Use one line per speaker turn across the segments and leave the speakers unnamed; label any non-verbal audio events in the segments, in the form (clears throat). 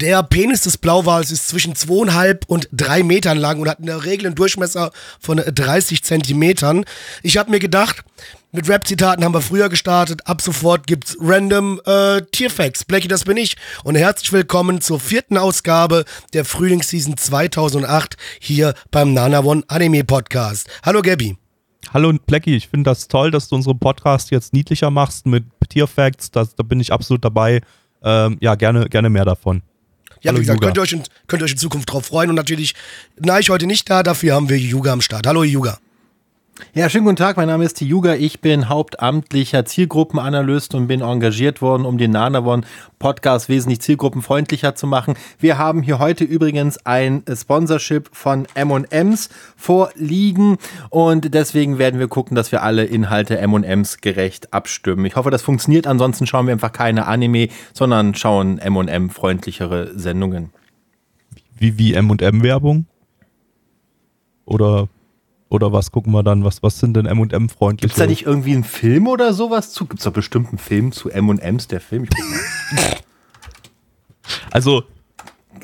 Der Penis des Blauwals ist zwischen zweieinhalb und drei Metern lang und hat in der Regel einen Durchmesser von 30 Zentimetern. Ich habe mir gedacht, mit Rap-Zitaten haben wir früher gestartet. Ab sofort gibt's random äh, Tierfacts. Blackie, das bin ich. Und herzlich willkommen zur vierten Ausgabe der Frühlingsseason 2008 hier beim Nana One Anime Podcast. Hallo Gabby.
Hallo Blackie, ich finde das toll, dass du unseren Podcast jetzt niedlicher machst mit Tierfacts. Da bin ich absolut dabei. Ähm, ja, gerne, gerne mehr davon.
Ja,
Hallo,
wie gesagt, könnt ihr, euch in, könnt ihr euch in Zukunft drauf freuen. Und natürlich, na, ich heute nicht da, dafür haben wir Yuga am Start. Hallo Yuga.
Ja, schönen guten Tag, mein Name ist Yuga. Ich bin hauptamtlicher Zielgruppenanalyst und bin engagiert worden, um den Nanavon Podcast wesentlich zielgruppenfreundlicher zu machen. Wir haben hier heute übrigens ein Sponsorship von M&M's vorliegen und deswegen werden wir gucken, dass wir alle Inhalte M&M's gerecht abstimmen. Ich hoffe, das funktioniert. Ansonsten schauen wir einfach keine Anime, sondern schauen M&M freundlichere Sendungen.
Wie, wie M&M-Werbung? Oder, oder was gucken wir dann? Was, was sind denn M&M-freundliche?
Gibt's da nicht irgendwie einen Film oder sowas zu? Gibt's da bestimmt einen Film zu M&M's, der Film? (laughs)
Also,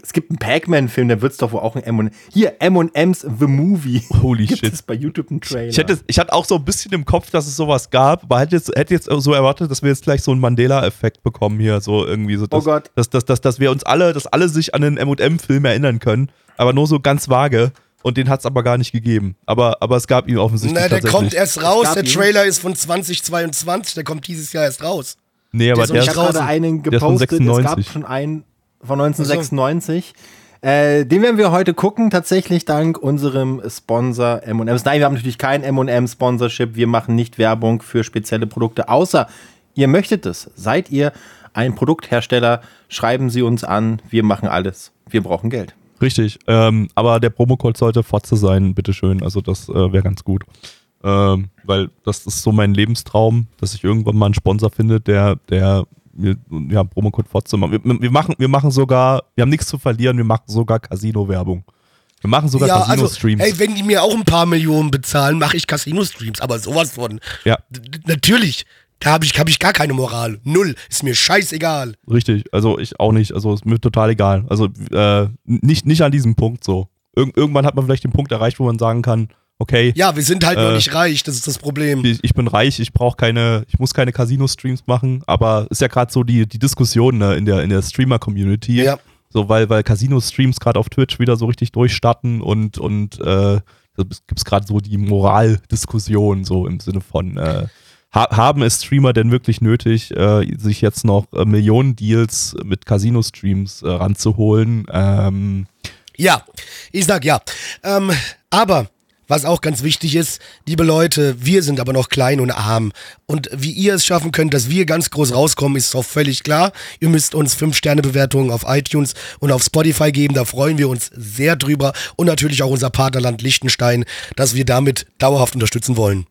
Es gibt einen Pac-Man-Film, da wird's doch wohl auch ein M&M. Hier, M&M's The Movie.
Holy (laughs)
Gibt
shit.
es bei YouTube einen Trailer?
ich hätte, ich hatte auch so ein bisschen im Kopf, dass es sowas gab, aber hätte jetzt, hätte jetzt so erwartet, dass wir jetzt gleich so einen Mandela-Effekt bekommen hier, so irgendwie so. Dass,
Oh Gott.
Dass, dass, dass, dass wir uns alle, dass alle sich an den M&M-Film erinnern können, aber nur so ganz vage. Und den hat es aber gar nicht gegeben. Aber, aber es gab ihn offensichtlich
Na, der
tatsächlich.
kommt erst raus. Der
ihn.
Trailer ist von 2022. Der kommt dieses Jahr erst raus.
nee, aber
ist noch
der
ich
nicht
habe
ist,
gerade einen
Der ist von
gepostet. Es
96.
gab schon einen von 1996. Äh, den werden wir heute gucken, tatsächlich dank unserem Sponsor M&M's. Nein, wir haben natürlich kein M&M-Sponsorship. Wir machen nicht Werbung für spezielle Produkte, außer ihr möchtet es. Seid ihr ein Produkthersteller, schreiben Sie uns an. Wir machen alles. Wir brauchen Geld.
Richtig, ähm, aber der Promocode sollte Fotze sein, bitteschön. Also das äh, wäre ganz gut. Ähm, weil das ist so mein Lebenstraum, dass ich irgendwann mal einen Sponsor finde, der, der mir ja, Promocode Fotze macht. Wir, wir, machen, wir machen sogar, wir haben nichts zu verlieren, wir machen sogar Casino-Werbung. Wir machen sogar
ja, also,
Casino-Streams.
ey, wenn die mir auch ein paar Millionen bezahlen, mache ich Casino-Streams. Aber sowas von.
ja,
natürlich. Da habe ich, hab ich gar keine Moral. Null. Ist mir scheißegal.
richtig. Also ich auch nicht. Also ist mir total egal. Also äh, nicht, nicht an diesem Punkt so. Irg irgendwann hat man vielleicht den Punkt erreicht, wo man sagen kann, okay,
Ja, wir sind halt noch
Äh,
nicht reich. Das ist das Problem.
ich, ich bin reich, ich brauche keine, ich muss keine Casino-Streams machen, aber ist ja gerade so die, die Diskussion ne, in der, in der Streamer-Community.
Ja.
So, weil, weil Casino-Streams gerade auf Twitch wieder so richtig durchstarten und, und äh, da gibt es gerade so die Moraldiskussion, so im Sinne von, äh, ha haben es Streamer denn wirklich nötig, äh, sich jetzt noch äh, Millionen Deals mit Casino-Streams äh, ranzuholen? Ähm,
Ja, ich sag ja. Ähm, aber was auch ganz wichtig ist, liebe Leute, wir sind aber noch klein und arm. Und wie ihr es schaffen könnt, dass wir ganz groß rauskommen, ist auch völlig klar. Ihr müsst uns 5-Sterne-Bewertungen auf iTunes und auf Spotify geben. Da freuen wir uns sehr drüber. Und natürlich auch unser Partnerland Liechtenstein, dass wir damit dauerhaft unterstützen wollen.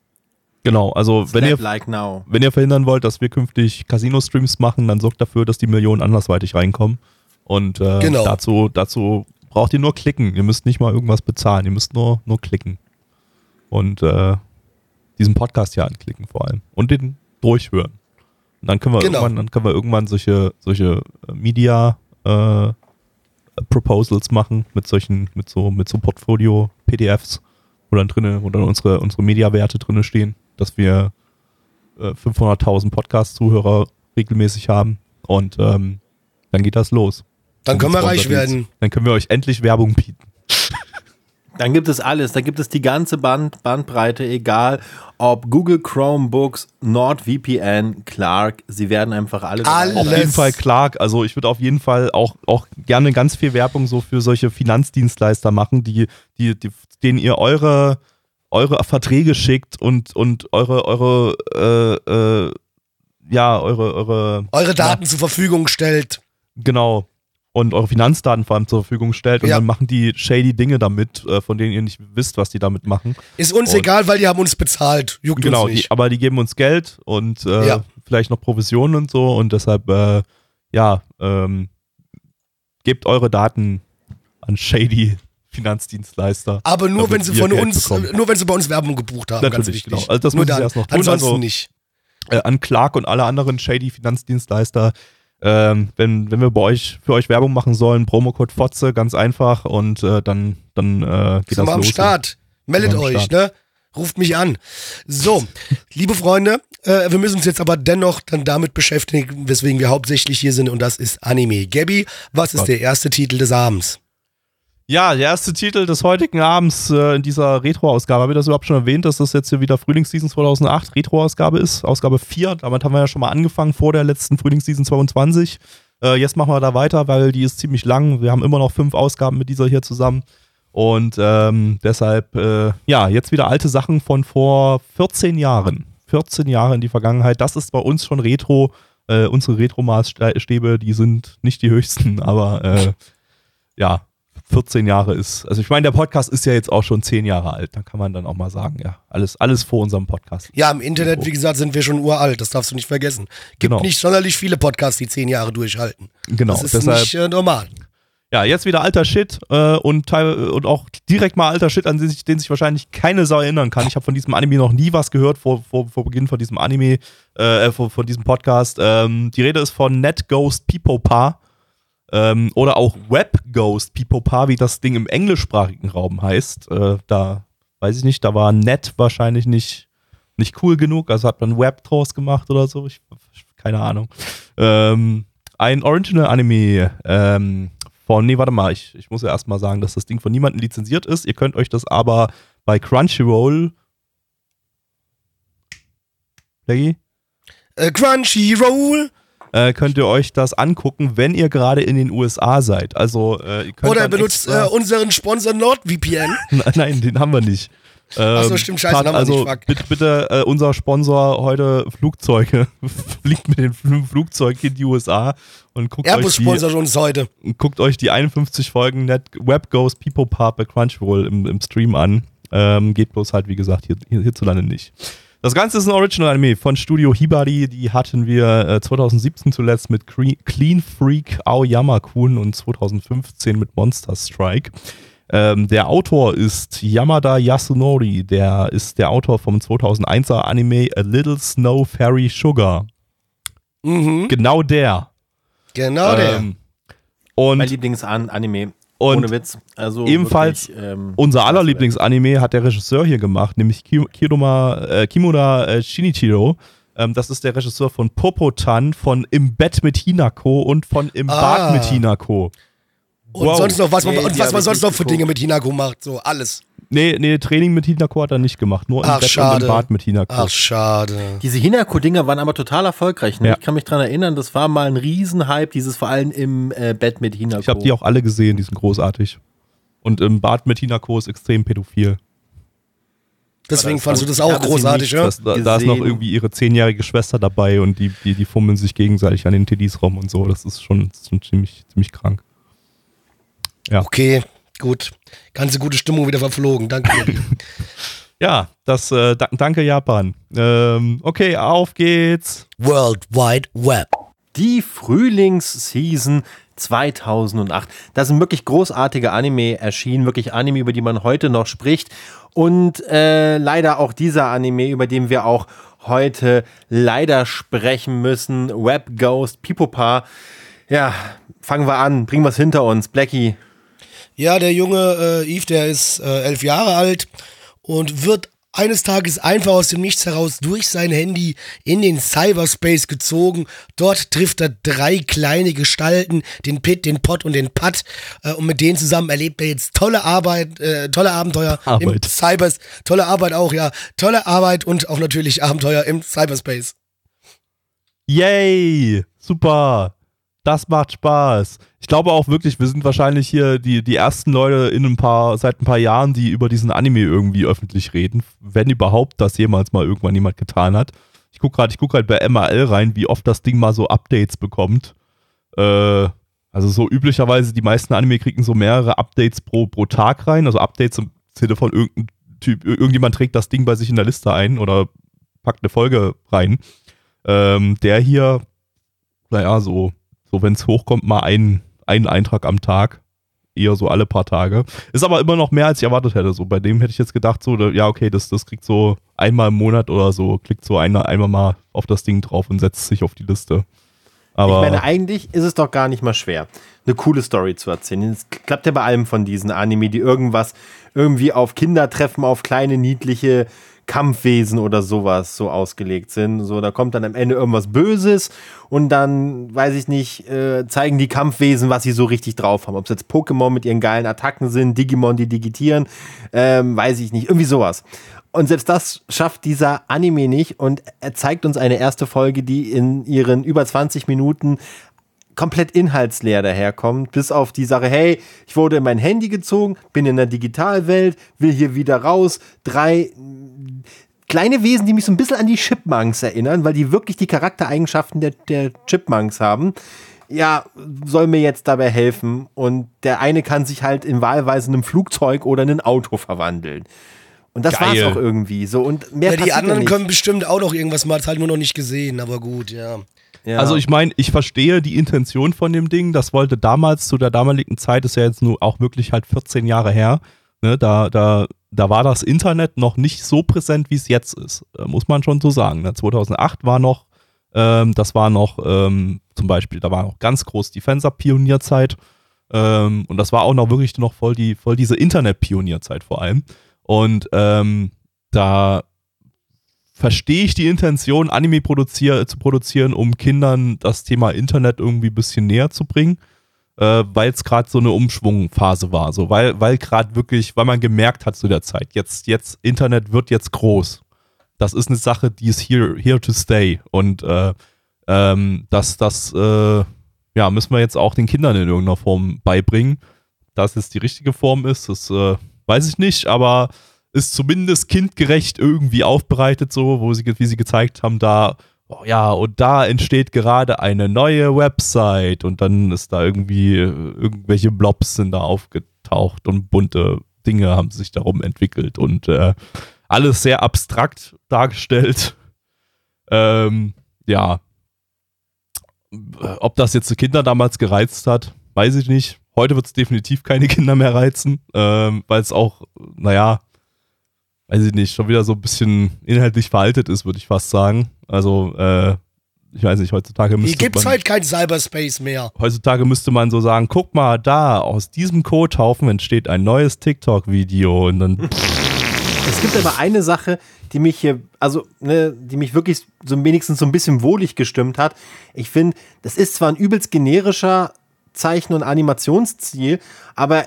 Genau, also wenn ihr,
like now.
wenn ihr verhindern wollt, dass wir künftig Casino-Streams machen, dann sorgt dafür, dass die Millionen andersweitig reinkommen. Und äh,
Genau.
dazu, dazu braucht ihr nur klicken. Ihr müsst nicht mal irgendwas bezahlen. Ihr müsst nur, nur klicken. Und äh, diesen Podcast hier anklicken vor allem. Und den durchhören. Und dann können wir
Genau.
irgendwann, dann können wir irgendwann solche, solche äh, Media äh, Proposals machen mit solchen, mit so, mit so Portfolio-PDFs, wo dann drinne, wo dann unsere, unsere Mediawerte drinne stehen, dass wir äh, 500.000 Podcast-Zuhörer regelmäßig haben und ähm, dann geht das los.
Dann können wir reich werden.
Dann können wir euch endlich Werbung bieten. (laughs)
Dann gibt es alles. Da gibt es die ganze Band, Bandbreite, egal ob Google Chromebooks, NordVPN, Clark. Sie werden einfach alle.
Alles.
Auf jeden Fall Clark. Also ich würde auf jeden Fall auch, auch gerne ganz viel Werbung so für solche Finanzdienstleister machen, die, die, die denen ihr eure, eure Verträge schickt und, und eure, eure äh, äh, ja, eure, eure,
Eure Daten zur Verfügung stellt.
genau, und eure Finanzdaten vor allem zur Verfügung stellt und
Ja.
dann machen die shady Dinge damit, äh, von denen ihr nicht wisst, was die damit machen.
Ist uns
Und-
egal, weil die haben uns bezahlt. Juckt
Genau,
uns
die,
nicht.
aber die geben uns Geld und äh,
Ja.
vielleicht noch Provisionen und so und deshalb, äh, ja, ähm, gebt eure Daten an shady Finanzdienstleister.
aber nur wenn sie von
Geld
uns,
bekommen.
nur wenn sie bei uns Werbung gebucht haben, ganz
Natürlich,
wichtig.
genau. Also das
nur dann.
erst noch tun,
Ansonsten
also-
nicht.
äh, an Clark und alle anderen shady Finanzdienstleister. Ähm, wenn, wenn wir bei euch für euch Werbung machen sollen, Promocode Fotze, ganz einfach und äh, dann, dann äh, geht
Sind
das
am
los.
Start. Meldet
am
euch, ne? Ruft mich an. So, (laughs) liebe Freunde, äh, wir müssen uns jetzt aber dennoch dann damit beschäftigen, weswegen wir hauptsächlich hier sind, und das ist Anime. Gabby, was ist
Gott.
der erste Titel des Abends?
Ja, der erste Titel des heutigen Abends äh, in dieser Retro-Ausgabe. Habe ich das überhaupt schon erwähnt, dass das jetzt hier wieder Frühlingsseason 2008 Retro-Ausgabe ist? Ausgabe 4. Damit haben wir ja schon mal angefangen vor der letzten Frühlingsseason 22. Äh, jetzt machen wir da weiter, weil die ist ziemlich lang. Wir haben immer noch fünf Ausgaben mit dieser hier zusammen. Und ähm, deshalb, äh, ja, jetzt wieder alte Sachen von vor 14 Jahren. 14 Jahre in die Vergangenheit. Das ist bei uns schon Retro. Äh, unsere Retro-Maßstäbe, die sind nicht die höchsten, (laughs) aber äh, ja, 14 Jahre ist. Also ich meine, der Podcast ist ja jetzt auch schon 10 Jahre alt. Da kann man dann auch mal sagen, ja, alles, alles vor unserem Podcast.
Ja, im Internet, wie gesagt, sind wir schon uralt, das darfst du nicht vergessen. Gibt
Genau.
nicht sonderlich viele Podcasts, die zehn Jahre durchhalten.
Genau,
das ist
deshalb,
nicht äh, normal.
ja, jetzt wieder alter Shit äh, und, teil, und auch direkt mal alter Shit, an den sich, den sich wahrscheinlich keine Sau erinnern kann. Ich habe von diesem Anime noch nie was gehört vor, vor, vor Beginn von diesem Anime, äh, von, von diesem Podcast. Ähm, die Rede ist von Net Ghost Pipopa ähm, oder auch Web Ghost Pipopa, wie das Ding im englischsprachigen Raum heißt. Äh, da weiß ich nicht, da war Net wahrscheinlich nicht, nicht cool genug, also hat man Web draus gemacht oder so. Ich, keine Ahnung. Ähm, ein Original-Anime ähm, von, nee, warte mal, ich, ich muss ja erstmal sagen, dass das Ding von niemandem lizenziert ist. Ihr könnt euch das aber bei Crunchyroll. Leggy?
Äh, Crunchyroll
Äh, könnt ihr euch das angucken, wenn ihr gerade in den USA seid. Also, äh, ihr könnt
oder benutzt
extra-
äh, unseren Sponsor NordVPN. (laughs)
Nein, den haben wir nicht. Ähm,
so, stimmt, scheiße, haben wir
also,
nicht, fuck.
Bitte, bitte äh, unser Sponsor heute Flugzeuge. (laughs) Fliegt mit dem Fl- Flugzeug in die USA und guckt euch,
Airbus
die,
sponsert uns heute.
guckt euch die 51 Folgen Net Web Goes People Pop bei Crunchyroll im, im Stream an. Ähm, geht bloß halt, wie gesagt, hier, hierzulande nicht. Das Ganze ist ein Original-Anime von Studio Hibari. Die hatten wir äh, 2017 zuletzt mit Clean Freak Aoyama-kun und 2015 mit Monster Strike. Ähm, der Autor ist Yamada Yasunori. Der ist der Autor vom 2001er Anime A Little Snow Fairy Sugar.
Mhm.
Genau der.
Genau der.
Ähm, und
Mein Lieblingsanime.
Und
Ohne Witz. Also
ebenfalls
wirklich, ähm,
Unser aller Lieblingsanime hat der Regisseur hier gemacht, nämlich Ki- Kiruma, äh, Kimura äh, Shinichiro. Ähm, das ist der Regisseur von Popotan, von Im Bett mit Hinako und von Im
Ah.
Bad mit Hinako.
Und
wow.
sonst noch, was man,
Nee,
und was man sonst noch für
geguckt.
Dinge mit Hinako macht. So, alles.
Nee, nee, Training mit Hinako hat er nicht gemacht, nur im
Ach,
Bett und
schade.
im Bad mit Hinako.
Ach, schade.
Diese Hinako-Dinger waren aber total erfolgreich. Ne?
Ja.
Ich kann mich dran erinnern, das war mal ein Riesenhype, dieses vor allem im äh, Bett mit Hinako.
Ich habe die auch alle gesehen, die sind großartig. Und im Bad mit Hinako ist extrem pädophil.
Deswegen fandst du das auch großartig, ja?
Das, da, da ist noch irgendwie ihre zehnjährige Schwester dabei und die, die, die fummeln sich gegenseitig an den TDs rum und so. Das ist schon, das ist schon ziemlich, ziemlich krank.
Okay, gut. Ganze gute Stimmung wieder verflogen. Danke.
Ja, das äh, da, danke Japan. Ähm, okay, auf geht's.
World Wide Web.
Die Frühlingsseason 2008. Da sind wirklich großartige Anime erschienen, wirklich Anime, über die man heute noch spricht. Und äh, leider auch dieser Anime, über den wir auch heute leider sprechen müssen. Web Ghost, Pipopa. Ja, fangen wir an, bringen wir es hinter uns. Blackie.
Ja, der junge äh, Yves, der ist äh, elf Jahre alt und wird eines Tages einfach aus dem Nichts heraus durch sein Handy in den Cyberspace gezogen. Dort trifft er drei kleine Gestalten, den Pit, den Pot und den Pat. Äh, und mit denen zusammen erlebt er jetzt tolle Arbeit, äh, tolle Abenteuer im
Arbeit.
Cybers. Tolle Arbeit auch, ja. Tolle Arbeit und auch natürlich Abenteuer im Cyberspace.
Yay! Super! Das macht Spaß. Ich glaube auch wirklich, wir sind wahrscheinlich hier die, die ersten Leute in ein paar, seit ein paar Jahren, die über diesen Anime irgendwie öffentlich reden. Wenn überhaupt das jemals mal irgendwann jemand getan hat. ich gucke gerade, ich halt bei MRL rein, wie oft das Ding mal so Updates bekommt. Äh, also so üblicherweise, die meisten Anime kriegen so mehrere Updates pro, pro Tag rein. Also Updates im Sinne von irgendein Typ, irgendjemand trägt das Ding bei sich in der Liste ein oder packt eine Folge rein. Ähm, der hier, naja, so, so wenn es hochkommt, mal einen, einen Eintrag am Tag. Eher so alle paar Tage. Ist aber immer noch mehr, als ich erwartet hätte. So, bei dem hätte ich jetzt gedacht, so, ja, okay, das, das kriegt so einmal im Monat oder so, klickt so einer einmal mal auf das Ding drauf und setzt sich auf die Liste. Aber
ich meine, eigentlich ist es doch gar nicht mal schwer, eine coole Story zu erzählen. Es klappt ja bei allem von diesen Anime, die irgendwas irgendwie auf Kinder treffen, auf kleine, niedliche Kampfwesen oder sowas so ausgelegt sind. So, da kommt dann am Ende irgendwas Böses und dann, weiß ich nicht, äh, zeigen die Kampfwesen, was sie so richtig drauf haben. Ob es jetzt Pokémon mit ihren geilen Attacken sind, Digimon, die digitieren, ähm, weiß ich nicht, irgendwie sowas. Und selbst das schafft dieser Anime nicht und er zeigt uns eine erste Folge, die in ihren über 20 Minuten komplett inhaltsleer daherkommt, bis auf die Sache, hey, ich wurde in mein Handy gezogen, bin in der Digitalwelt, will hier wieder raus, drei kleine Wesen, die mich so ein bisschen an die Chipmunks erinnern, weil die wirklich die Charaktereigenschaften der, der Chipmunks haben. Ja, soll mir jetzt dabei helfen. Und der eine kann sich halt in wahlweise einem Flugzeug oder in ein Auto verwandeln. Und das war es auch irgendwie so. Und mehr
ja, die anderen können bestimmt auch noch irgendwas mal, halt nur noch nicht gesehen, aber gut, ja.
Ja. Also ich meine, ich verstehe die Intention von dem Ding. Das wollte damals, zu der damaligen Zeit, ist ja jetzt nur auch wirklich halt 14 Jahre her. Ne, da, da, da war das Internet noch nicht so präsent, wie es jetzt ist. Äh, muss man schon so sagen. Ne? 2008 war noch, ähm, das war noch ähm, zum Beispiel, da war noch ganz groß die Fenster-Pionierzeit. Ähm, und das war auch noch wirklich noch voll, die, voll diese Internet-Pionierzeit vor allem. Und ähm, da verstehe ich die Intention, Anime produzier zu produzieren, um Kindern das Thema Internet irgendwie ein bisschen näher zu bringen, äh, weil es gerade so eine Umschwungphase war. So, weil, weil gerade wirklich, weil man gemerkt hat zu der Zeit, jetzt, jetzt, Internet wird jetzt groß. Das ist eine Sache, die ist here, here to stay. Und äh, ähm, das, das äh, ja, müssen wir jetzt auch den Kindern in irgendeiner Form beibringen. Dass es die richtige Form ist, das äh, weiß ich nicht, aber ist zumindest kindgerecht irgendwie aufbereitet, so, wo sie, wie sie gezeigt haben, da, oh ja, und da entsteht gerade eine neue Website und dann ist da irgendwie, irgendwelche Blobs sind da aufgetaucht und bunte Dinge haben sich darum entwickelt und äh, alles sehr abstrakt dargestellt. Ähm, ja. Ob das jetzt die Kinder damals gereizt hat, weiß ich nicht. Heute wird es definitiv keine Kinder mehr reizen, ähm, weil es auch, naja, weiß ich nicht, schon wieder so ein bisschen inhaltlich veraltet ist, würde ich fast sagen. Also, äh, ich weiß nicht, heutzutage müsste
Hier gibt es halt kein Cyberspace mehr.
Heutzutage müsste man so sagen, guck mal da, aus diesem Codehaufen entsteht ein neues TikTok-Video und dann... (laughs)
Es gibt aber eine Sache, die mich hier, also, ne, die mich wirklich so wenigstens so ein bisschen wohlig gestimmt hat. Ich finde, das ist zwar ein übelst generischer Zeichen- und Animationsstil, aber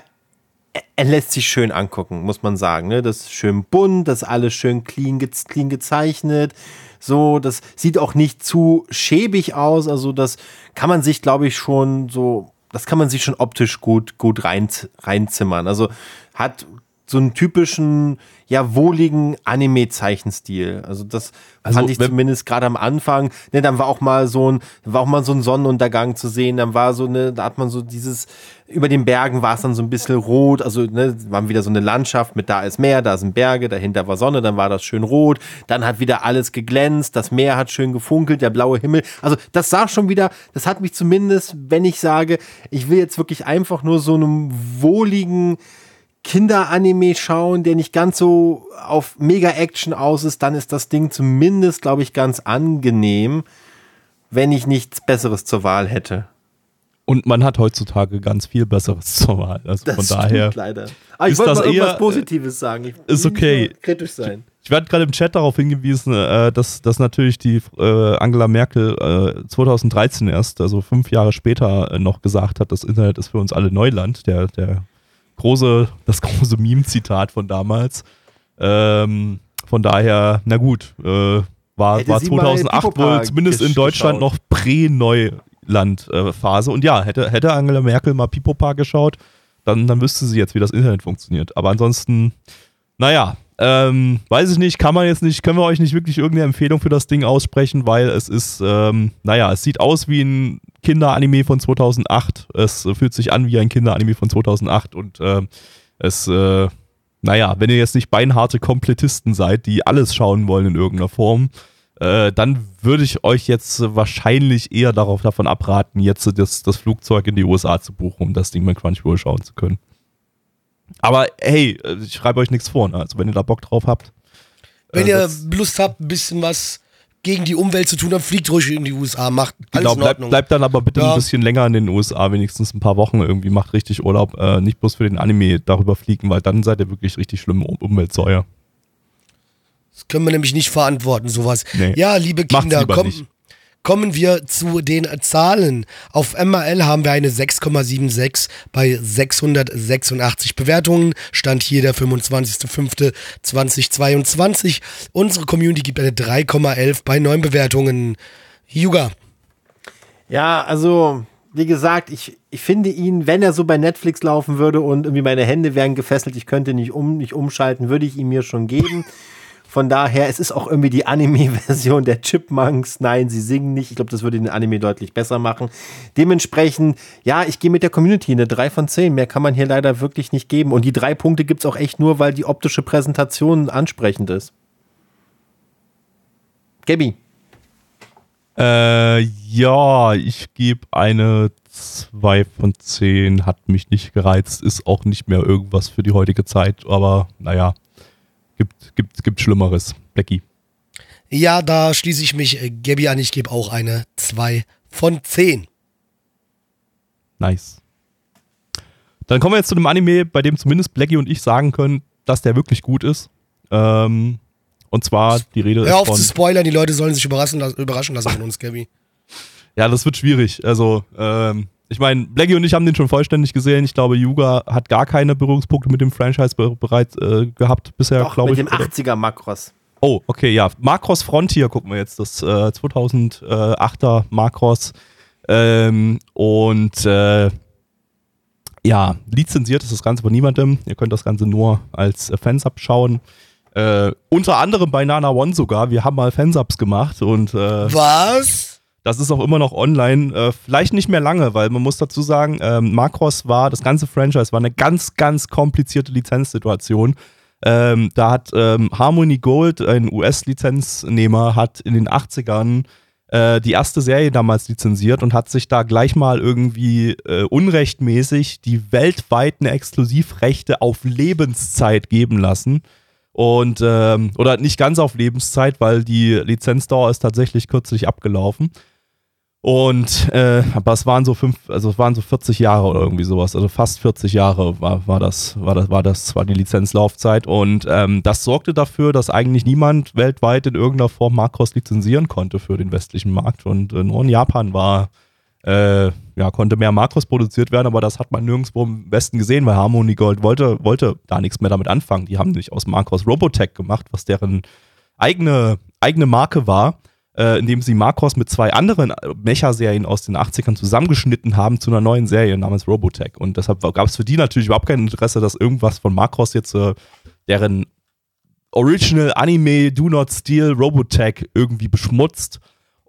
er lässt sich schön angucken, muss man sagen. Ne? Das ist schön bunt, das ist alles schön clean, ge clean gezeichnet. So, das sieht auch nicht zu schäbig aus. Also, das kann man sich, glaube ich, schon so, das kann man sich schon optisch gut, gut rein, reinzimmern. Also, hat so einen typischen, ja, wohligen Anime-Zeichenstil. Also das also, fand ich zumindest gerade am Anfang. Ne, dann war auch mal so ein, war auch mal so ein Sonnenuntergang zu sehen. Dann war so eine, da hat man so dieses, über den Bergen war es dann so ein bisschen rot. Also, ne, war wieder so eine Landschaft mit da ist Meer, da sind Berge, dahinter war Sonne, dann war das schön rot. Dann hat wieder alles geglänzt, das Meer hat schön gefunkelt, der blaue Himmel. Also, das sah schon wieder, das hat mich zumindest, wenn ich sage, ich will jetzt wirklich einfach nur so einem wohligen, Kinderanime schauen, der nicht ganz so auf Mega-Action aus ist, dann ist das Ding zumindest, glaube ich, ganz angenehm, wenn ich nichts Besseres zur Wahl hätte.
Und man hat heutzutage ganz viel Besseres (laughs) zur Wahl. Also das von daher.
leider. Aber ich wollte mal irgendwas eher, Positives sagen. Ich
ist okay.
Kritisch sein.
Ich, werde gerade im Chat darauf hingewiesen, äh, dass, dass natürlich die äh, Angela Merkel äh, 2013 erst, also fünf Jahre später, äh, noch gesagt hat, das Internet ist für uns alle Neuland. Der, der große, das große Meme-Zitat von damals. Ähm, von daher, na gut, äh, war, war 2008 wohl zumindest in Deutschland geschaut. noch Prä-Neuland-Phase. Und ja, hätte, hätte Angela Merkel mal Pipopa geschaut, dann, dann wüsste sie jetzt, wie das Internet funktioniert. Aber ansonsten, naja, ähm, weiß ich nicht, kann man jetzt nicht, können wir euch nicht wirklich irgendeine Empfehlung für das Ding aussprechen, weil es ist, ähm, naja, es sieht aus wie ein Kinderanime von 2008. Es fühlt sich an wie ein Kinderanime von 2008 und äh, es, äh, naja, wenn ihr jetzt nicht beinharte Komplettisten seid, die alles schauen wollen in irgendeiner Form, äh, dann würde ich euch jetzt wahrscheinlich eher darauf davon abraten, jetzt das, das Flugzeug in die USA zu buchen, um das Ding mit Crunchyroll schauen zu können. Aber hey, ich schreibe euch nichts vor. Ne? Also wenn ihr da Bock drauf habt.
Wenn äh, ihr Lust habt, ein bisschen was gegen die Umwelt zu tun, dann fliegt ruhig in die USA, macht alles genau,
bleibt bleib dann aber bitte ja. ein bisschen länger in den USA, wenigstens ein paar Wochen irgendwie, macht richtig Urlaub, äh, nicht bloß für den Anime darüber fliegen, weil dann seid ihr wirklich richtig schlimm um Umweltsäuer.
Das können wir nämlich nicht verantworten, sowas. Nee. Ja, liebe Kinder, kommt, Kommen wir zu den Zahlen. Auf MRL haben wir eine 6,76 bei 686 Bewertungen. Stand hier der 25.05.2022. Unsere Community gibt eine 3,11 bei 9 Bewertungen. Yuga.
Ja, also wie gesagt, ich, ich finde ihn, wenn er so bei Netflix laufen würde und irgendwie meine Hände wären gefesselt, ich könnte nicht, um, nicht umschalten, würde ich ihn mir schon geben. Von daher, es ist auch irgendwie die Anime-Version der Chipmunks. Nein, sie singen nicht. Ich glaube, das würde den Anime deutlich besser machen. Dementsprechend, ja, ich gehe mit der Community eine 3 von 10. Mehr kann man hier leider wirklich nicht geben. Und die drei Punkte gibt es auch echt nur, weil die optische Präsentation ansprechend ist. Gabi.
Äh, ja, ich gebe eine 2 von 10. Hat mich nicht gereizt. Ist auch nicht mehr irgendwas für die heutige Zeit. Aber naja, Gibt, gibt, gibt Schlimmeres. Becky.
Ja, da schließe ich mich äh, Gabby an. Ich gebe auch eine 2 von 10.
Nice. Dann kommen wir jetzt zu einem Anime, bei dem zumindest Blackie und ich sagen können, dass der wirklich gut ist. Ähm, und zwar die Rede
Hör auf zu spoilern, die Leute sollen sich überraschen, überraschen lassen von uns, Gabby. (laughs)
ja, das wird schwierig. Also, ähm, ich meine, Blackie und ich haben den schon vollständig gesehen. Ich glaube, Yuga hat gar keine Berührungspunkte mit dem Franchise bereits äh, gehabt bisher, glaube ich.
Mit dem 80er Makros.
Oh, okay, ja. Macross Frontier gucken wir jetzt, das äh, 2008er Macross. Ähm, und äh, ja, lizenziert ist das Ganze von niemandem. Ihr könnt das Ganze nur als äh, Fansub schauen. Äh, unter anderem bei Nana One sogar. Wir haben mal Fansubs gemacht und. Äh,
Was?
Das ist auch immer noch online. Äh, vielleicht nicht mehr lange, weil man muss dazu sagen, ähm, Macross war, das ganze Franchise war eine ganz, ganz komplizierte Lizenzsituation. Ähm, da hat ähm, Harmony Gold, ein US-Lizenznehmer, hat in den 80ern äh, die erste Serie damals lizenziert und hat sich da gleich mal irgendwie äh, unrechtmäßig die weltweiten Exklusivrechte auf Lebenszeit geben lassen. Und, ähm, oder nicht ganz auf Lebenszeit, weil die Lizenzdauer ist tatsächlich kürzlich abgelaufen. Und äh, aber es waren so fünf, also es waren so 40 Jahre oder irgendwie sowas, also fast 40 Jahre war, war das, war das, war das, war die Lizenzlaufzeit. Und ähm, das sorgte dafür, dass eigentlich niemand weltweit in irgendeiner Form Makros lizenzieren konnte für den westlichen Markt. Und äh, nur in Japan war, äh, ja, konnte mehr Makros produziert werden, aber das hat man nirgendwo im Westen gesehen, weil Harmony Gold wollte, wollte da nichts mehr damit anfangen. Die haben nicht aus Makros Robotech gemacht, was deren eigene, eigene Marke war äh, indem sie Marcos mit zwei anderen Mecha-Serien aus den 80ern zusammengeschnitten haben zu einer neuen Serie namens Robotech. Und deshalb gab es für die natürlich überhaupt kein Interesse, dass irgendwas von Marcos jetzt äh, deren Original Anime Do Not Steal Robotech irgendwie beschmutzt.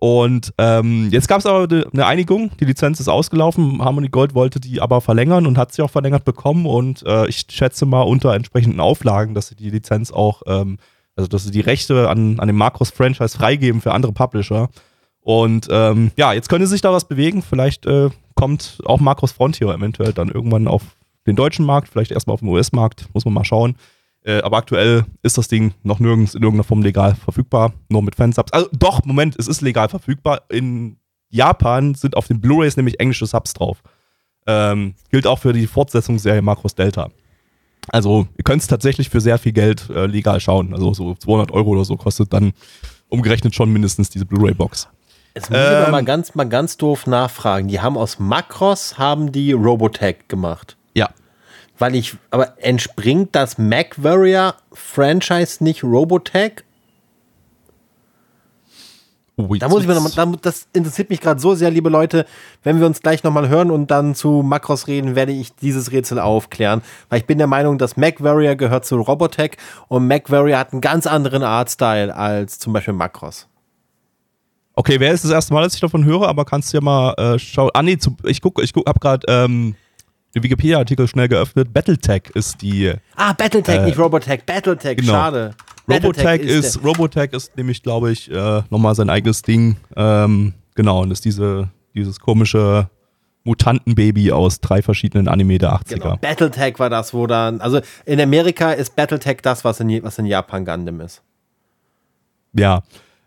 Und ähm, jetzt gab es aber eine Einigung, die Lizenz ist ausgelaufen, Harmony Gold wollte die aber verlängern und hat sie auch verlängert bekommen und äh, ich schätze mal unter entsprechenden Auflagen, dass sie die Lizenz auch ähm, also, dass sie die Rechte an, an dem Macros-Franchise freigeben für andere Publisher. Und ähm, ja, jetzt könnte sich da was bewegen. Vielleicht äh, kommt auch Macros Frontier eventuell dann irgendwann auf den deutschen Markt, vielleicht erstmal auf den US-Markt, muss man mal schauen. Äh, aber aktuell ist das Ding noch nirgends in irgendeiner Form legal verfügbar, nur mit Fansubs. Also doch, Moment, es ist legal verfügbar. In Japan sind auf den Blu-rays nämlich englische Subs drauf. Ähm, gilt auch für die Fortsetzungsserie Macros Delta. Also ihr könnt es tatsächlich für sehr viel Geld äh, legal schauen. Also so 200 Euro oder so kostet dann umgerechnet schon mindestens diese Blu-ray-Box.
Jetzt muss ähm, ich mal ganz, mal ganz doof nachfragen. Die haben aus Macross haben die Robotech gemacht.
Ja.
Weil ich, aber entspringt das MacWarrior Franchise nicht Robotech? Da muss ich mir noch mal, da, das interessiert mich gerade so sehr, liebe Leute. Wenn wir uns gleich nochmal hören und dann zu Makros reden, werde ich dieses Rätsel aufklären. Weil ich bin der Meinung, dass MacWarrior gehört zu Robotech und MacWarrior hat einen ganz anderen Artstyle als zum Beispiel Makros.
Okay, wer ist das erste Mal, dass ich davon höre, aber kannst du ja mal äh, schauen. Ah, nee, zu, ich gucke, ich guck, hab gerade ähm, den Wikipedia-Artikel schnell geöffnet. Battletech ist die.
Ah, Battletech,
Äh,
nicht Robotech. Battletech,
genau.
schade.
Robotech ist,
der-
Robotech ist nämlich, glaube ich, äh, nochmal sein eigenes Ding. Ähm, genau, und ist diese, dieses komische Mutantenbaby aus drei verschiedenen Anime der 80er.
Genau. Battletech war das, wo dann, also in Amerika ist Battletech das, was in, was in Japan Gundam ist.
Ja,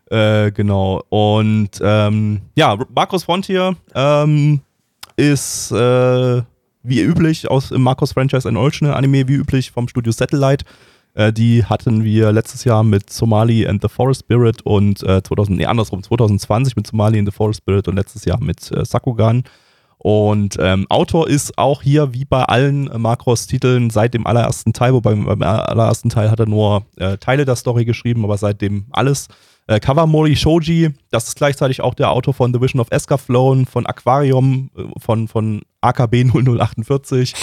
äh, genau. Und ähm, ja, Marcos Frontier ähm, ist äh, wie üblich aus im Marcos Franchise ein Original Anime, wie üblich vom Studio Satellite. Äh, die hatten wir letztes Jahr mit Somali and the Forest Spirit und äh, 2000, nee, andersrum, 2020 mit Somali and the Forest Spirit und letztes Jahr mit äh, Sakugan. Und ähm, Autor ist auch hier wie bei allen äh, Macros-Titeln seit dem allerersten Teil, wobei beim allerersten Teil hat er nur äh, Teile der Story geschrieben, aber seitdem alles. Äh, Kawamori Shoji, das ist gleichzeitig auch der Autor von The Vision of Escaflowne, von Aquarium, äh, von, von AKB 0048.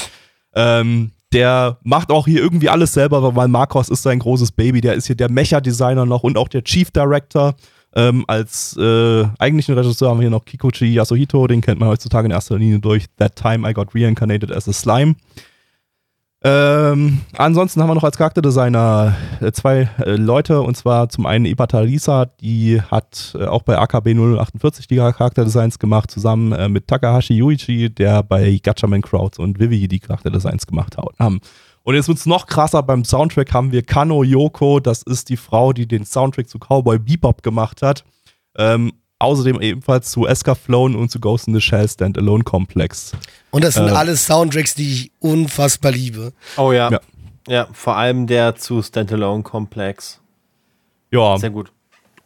Ähm, der macht auch hier irgendwie alles selber, weil Marcos ist sein großes Baby. Der ist hier der Mecha-Designer noch und auch der Chief Director. Ähm, als äh, eigentlichen Regisseur haben wir hier noch Kikuchi Yasuhito, den kennt man heutzutage in erster Linie durch That Time I Got Reincarnated as a Slime. Ähm, ansonsten haben wir noch als Charakterdesigner äh, zwei äh, Leute, und zwar zum einen Ibata Lisa, die hat äh, auch bei AKB 048 die Charakterdesigns gemacht, zusammen äh, mit Takahashi Yuichi, der bei Gatchaman Crowds und Vivi die Charakterdesigns gemacht ha- haben. Und jetzt wird's noch krasser, beim Soundtrack haben wir Kano Yoko, das ist die Frau, die den Soundtrack zu Cowboy Bebop gemacht hat. Ähm, außerdem ebenfalls zu Escaflowne und zu Ghost in the Shell Standalone Complex.
Und das sind
Äh.
alles Soundtracks, die ich unfassbar liebe.
Oh ja.
Ja.
Ja, vor allem der zu Standalone Complex.
Ja,
Sehr gut.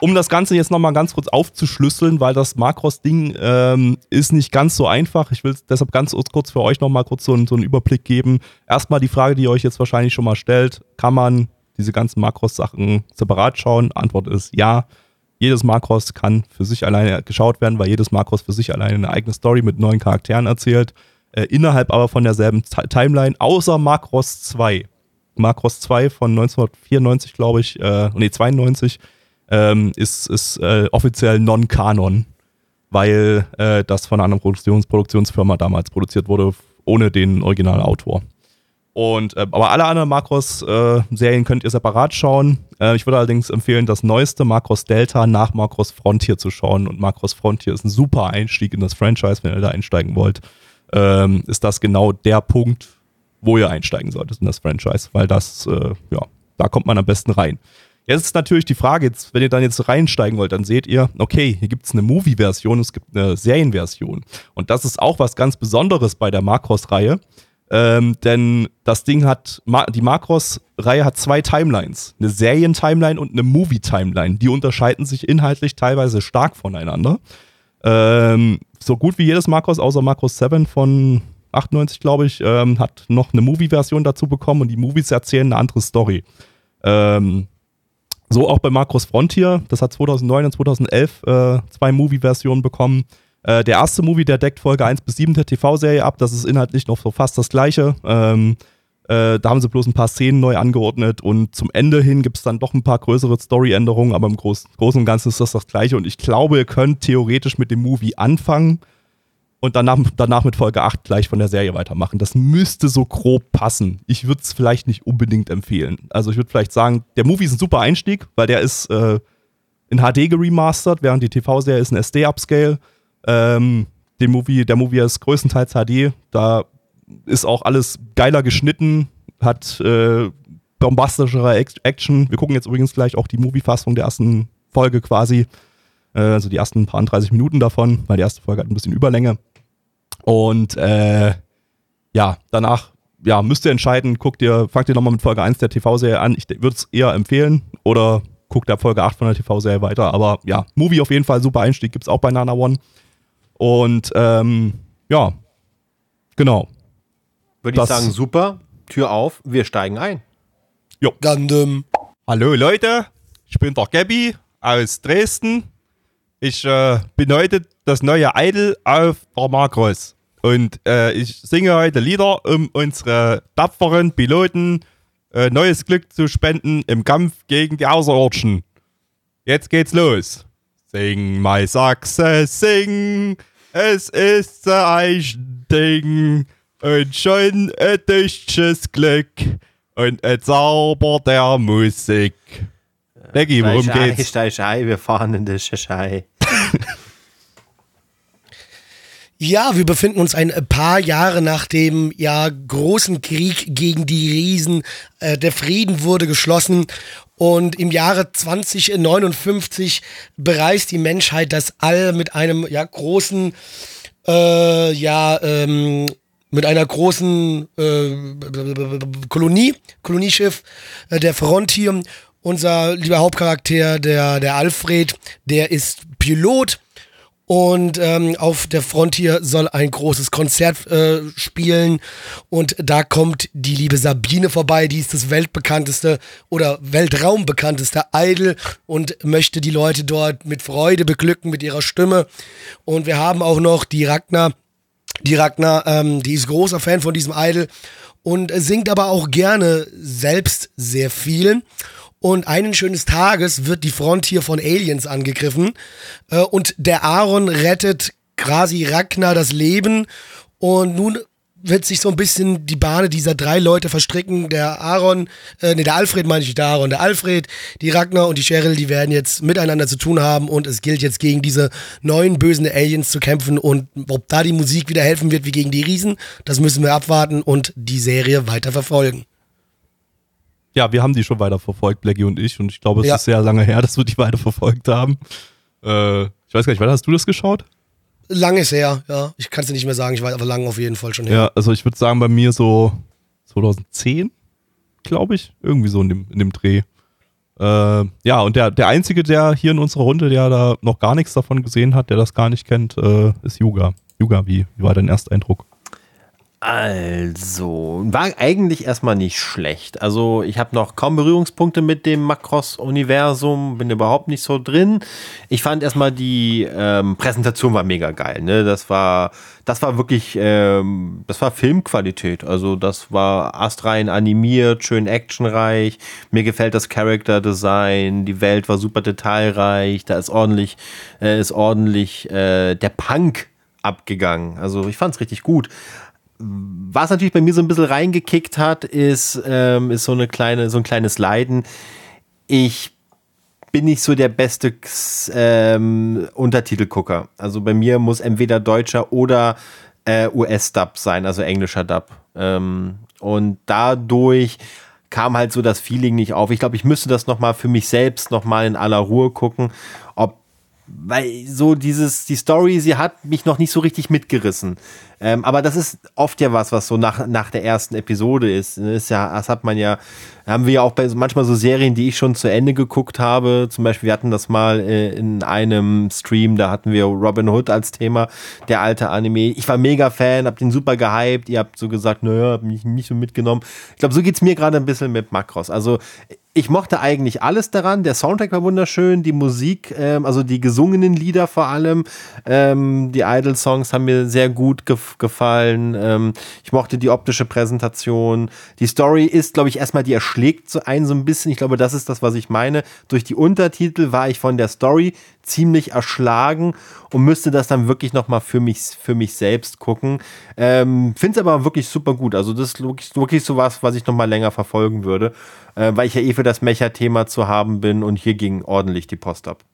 um das Ganze jetzt nochmal ganz kurz aufzuschlüsseln, weil das Macros-Ding ähm, ist nicht ganz so einfach. Ich will deshalb ganz kurz für euch nochmal kurz so, einen- so einen Überblick geben. Erstmal die Frage, die ihr euch jetzt wahrscheinlich schon mal stellt. Kann man diese ganzen Macros-Sachen separat schauen? Antwort ist ja. Jedes Macros kann für sich alleine geschaut werden, weil jedes Macros für sich alleine eine eigene Story mit neuen Charakteren erzählt. Äh, innerhalb aber von derselben Ti- Timeline, außer Macross 2. Macross 2 von 1994, glaube ich, äh, nee, 92, ähm, ist, ist äh, offiziell Non-Kanon, weil äh, das von einer anderen Produktions Produktionsfirma damals produziert wurde, ohne den Originalautor. Und, äh, aber alle anderen Macross-Serien könnt ihr separat schauen. Äh, ich würde allerdings empfehlen, das neueste Macross Delta nach Macross Frontier zu schauen. Und Macross Frontier ist ein super Einstieg in das Franchise, wenn ihr da einsteigen wollt. Ähm, ist das genau der Punkt, wo ihr einsteigen solltet in das Franchise, weil das, äh, ja, da kommt man am besten rein. Jetzt ist natürlich die Frage, jetzt, wenn ihr dann jetzt reinsteigen wollt, dann seht ihr, okay, hier gibt es eine Movie-Version, es gibt eine Serienversion. Und das ist auch was ganz Besonderes bei der Macross-Reihe. Ähm, denn das Ding hat, die Macross-Reihe hat zwei Timelines. Eine Serien-Timeline und eine Movie-Timeline. Die unterscheiden sich inhaltlich teilweise stark voneinander. Ähm, so gut wie jedes Macross, außer Macross 7 von 98, glaube ich, ähm, hat noch eine Movie-Version dazu bekommen und die Movies erzählen eine andere Story. Ähm, so auch bei Macross Frontier, das hat 2009 und 2011 äh, zwei Movie-Versionen bekommen. Äh, der erste Movie, der deckt Folge 1 bis 7 der TV-Serie ab, das ist inhaltlich noch so fast das gleiche. Ähm, äh, da haben sie bloß ein paar Szenen neu angeordnet und zum Ende hin gibt es dann doch ein paar größere Story-Änderungen, aber im Groß Großen und Ganzen ist das das gleiche und ich glaube, ihr könnt theoretisch mit dem Movie anfangen und danach, danach mit Folge 8 gleich von der Serie weitermachen. Das müsste so grob passen. Ich würde es vielleicht nicht unbedingt empfehlen. Also ich würde vielleicht sagen, der Movie ist ein super Einstieg, weil der ist äh, in HD geremastert, während die TV-Serie ist ein SD-Upscale. Ähm, den Movie, der Movie ist größtenteils HD. Da ist auch alles geiler geschnitten, hat äh, bombastischere Action. Wir gucken jetzt übrigens gleich auch die Movie-Fassung der ersten Folge quasi. Äh, also die ersten paar 30 Minuten davon, weil die erste Folge hat ein bisschen Überlänge. Und äh, ja, danach ja, müsst ihr entscheiden, guckt ihr, fangt ihr nochmal mit Folge 1 der TV-Serie an. Ich würde es eher empfehlen oder guckt ab Folge 8 von der TV-Serie weiter. Aber ja, Movie auf jeden Fall, super Einstieg, gibt es auch bei Nana One. Und ähm, ja, genau.
Würde ich
Das-
sagen, super. Tür auf, wir steigen ein.
Gundam.
Hallo Leute, ich bin der Gabby aus Dresden ich äh, bin heute das neue Idol auf der Makros. Und äh, ich singe heute Lieder, um unsere tapferen Piloten äh, neues Glück zu spenden im Kampf gegen die Außerirdischen. Jetzt geht's los. Sing, my Sachse, sing, es ist ein Ding und schon ein tüchtes Glück und ein Zauber der Musik. Becky, worum geht's?
Steig ein, wir fahren in die Tschechei. (laughs)
Ja, wir befinden uns ein paar Jahre nach dem ja großen Krieg gegen die Riesen. Äh, der Frieden wurde geschlossen und im Jahre 2059 bereist die Menschheit das All mit einem ja großen äh, ja ähm, mit einer großen äh, Kolonie, Kolonieschiff äh, der Frontier. Unser lieber Hauptcharakter, der, der Alfred, der ist Pilot und ähm, auf der Frontier soll ein großes Konzert äh, spielen. Und da kommt die liebe Sabine vorbei, die ist das weltbekannteste oder weltraumbekannteste Idol und möchte die Leute dort mit Freude beglücken mit ihrer Stimme. Und wir haben auch noch die Ragnar. Die Ragnar, ähm, die ist großer Fan von diesem Idol und singt aber auch gerne selbst sehr viel. Und eines schönes Tages wird die Front hier von Aliens angegriffen. Äh, und der Aaron rettet quasi Ragnar das Leben. Und nun wird sich so ein bisschen die Bahne dieser drei Leute verstricken. Der Aaron, äh, nee, der Alfred meine ich, der Aaron, der Alfred, die Ragnar und die Cheryl, die werden jetzt miteinander zu tun haben und es gilt jetzt gegen diese neuen bösen Aliens zu kämpfen und ob da die Musik wieder helfen wird wie gegen die Riesen, das müssen wir abwarten und die Serie weiter verfolgen.
Ja, wir haben die schon weiter verfolgt, Blackie und ich. Und ich glaube, es
Ja.
ist sehr lange her, (laughs) dass wir die weiter verfolgt haben. Äh, ich weiß gar nicht, wann hast du das geschaut?
Lang ist her, ja. Ich kann es dir nicht mehr sagen, ich weiß aber lang auf jeden Fall schon her.
Ja, also ich würde sagen, bei mir so 2010, glaube ich. Irgendwie so in dem, in dem Dreh. Äh, ja, und der, der Einzige, der hier in unserer Runde, der da noch gar nichts davon gesehen hat, der das gar nicht kennt, äh, ist Yuga. Yuga, wie, wie war dein Ersteindruck?
Also, war eigentlich erstmal nicht schlecht. Also, ich habe noch kaum Berührungspunkte mit dem Macross-Universum, bin überhaupt nicht so drin. Ich fand erstmal die ähm, Präsentation war mega geil. Ne? Das war, das war wirklich, ähm, das war Filmqualität. Also, das war astrein animiert, schön actionreich. Mir gefällt das Character-Design. Die Welt war super detailreich. Da ist ordentlich, äh, ist ordentlich äh, der Punk abgegangen. Also, ich fand es richtig gut was natürlich bei mir so ein bisschen reingekickt hat, ist, ähm, ist so eine kleine, so ein kleines Leiden. Ich bin nicht so der beste ähm, Untertitelgucker. Also bei mir muss entweder deutscher oder äh, US-Dub sein, also englischer Dub. Ähm, und dadurch kam halt so das Feeling nicht auf. Ich glaube, ich müsste das nochmal für mich selbst nochmal in aller Ruhe gucken, ob weil so dieses, die Story, sie hat mich noch nicht so richtig mitgerissen. Ähm, aber das ist oft ja was, was so nach, nach der ersten Episode ist. Das ist ja, das hat man ja, haben wir ja auch bei manchmal so Serien, die ich schon zu Ende geguckt habe. Zum Beispiel, wir hatten das mal äh, in einem Stream, da hatten wir Robin Hood als Thema, der alte Anime. Ich war mega Fan, hab den super gehypt. Ihr habt so gesagt, naja, hab mich nicht so mitgenommen. Ich glaube, so geht's mir gerade ein bisschen mit Macross. Also, ich mochte eigentlich alles daran. Der Soundtrack war wunderschön, die Musik, ähm, also die gesungenen Lieder vor allem, ähm, die Idol-Songs haben mir sehr gut gef gefallen. Ähm, ich mochte die optische Präsentation. Die Story ist, glaube ich, erstmal, die erschlägt so einen so ein bisschen. Ich glaube, das ist das, was ich meine. Durch die Untertitel war ich von der Story ziemlich erschlagen und müsste das dann wirklich noch mal für mich, für mich selbst gucken. Ähm, Finde es aber wirklich super gut. Also das ist wirklich, wirklich so was, was ich noch mal länger verfolgen würde, äh, weil ich ja eh für das Mecha-Thema zu haben bin und hier ging ordentlich die Post ab.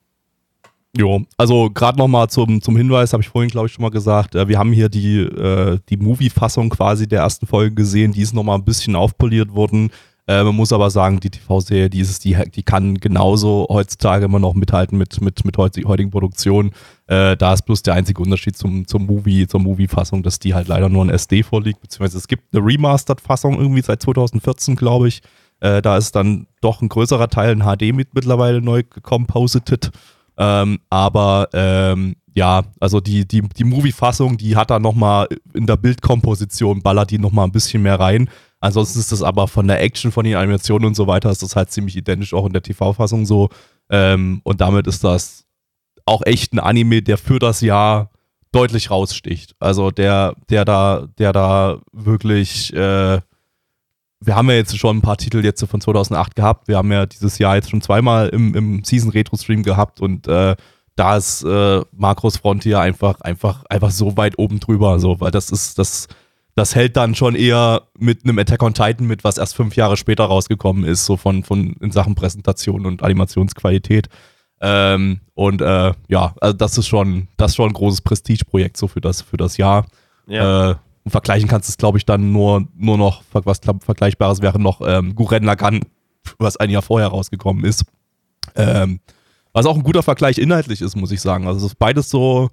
Jo, also gerade nochmal zum, zum Hinweis, habe ich vorhin, glaube ich, schon mal gesagt, äh, wir haben hier die, äh, die Movie-Fassung quasi der ersten Folge gesehen, die ist nochmal ein bisschen aufpoliert worden. Äh, man muss aber sagen, die TV-Serie, die, die, die kann genauso heutzutage immer noch mithalten mit, mit, mit heut- heutigen Produktionen. Äh, da ist bloß der einzige Unterschied zum, zum Movie, zur Movie-Fassung, dass die halt leider nur in SD vorliegt, beziehungsweise es gibt eine Remastered-Fassung irgendwie seit 2014, glaube ich. Äh, da ist dann doch ein größerer Teil in HD mit mittlerweile neu gecomposited. Ähm, aber ähm, ja, also die, die, die Movie-Fassung, die hat da nochmal in der Bildkomposition, ballert die nochmal ein bisschen mehr rein. Ansonsten ist das aber von der Action, von den Animationen und so weiter, ist das halt ziemlich identisch auch in der TV-Fassung so. Ähm, und damit ist das auch echt ein Anime, der für das Jahr deutlich raussticht. Also der, der da, der da wirklich, äh, wir haben ja jetzt schon ein paar Titel jetzt von 2008 gehabt. Wir haben ja dieses Jahr jetzt schon zweimal im, im Season Retro Stream gehabt und äh, da ist äh, Macros Frontier einfach, einfach, einfach so weit oben drüber, so, weil das ist, das, das hält dann schon eher mit einem Attack on Titan mit, was erst fünf Jahre später rausgekommen ist, so von, von in Sachen Präsentation und Animationsqualität. Ähm, und äh, ja, also das ist schon, das ist schon ein großes Prestigeprojekt so für das, für das Jahr.
Ja.
Äh, und vergleichen kannst du es, glaube ich, dann nur, nur noch, was Vergleichbares wäre noch ähm, Guren Lagan, was ein Jahr vorher rausgekommen ist. Ähm, was auch ein guter Vergleich inhaltlich ist, muss ich sagen. Also es ist beides so,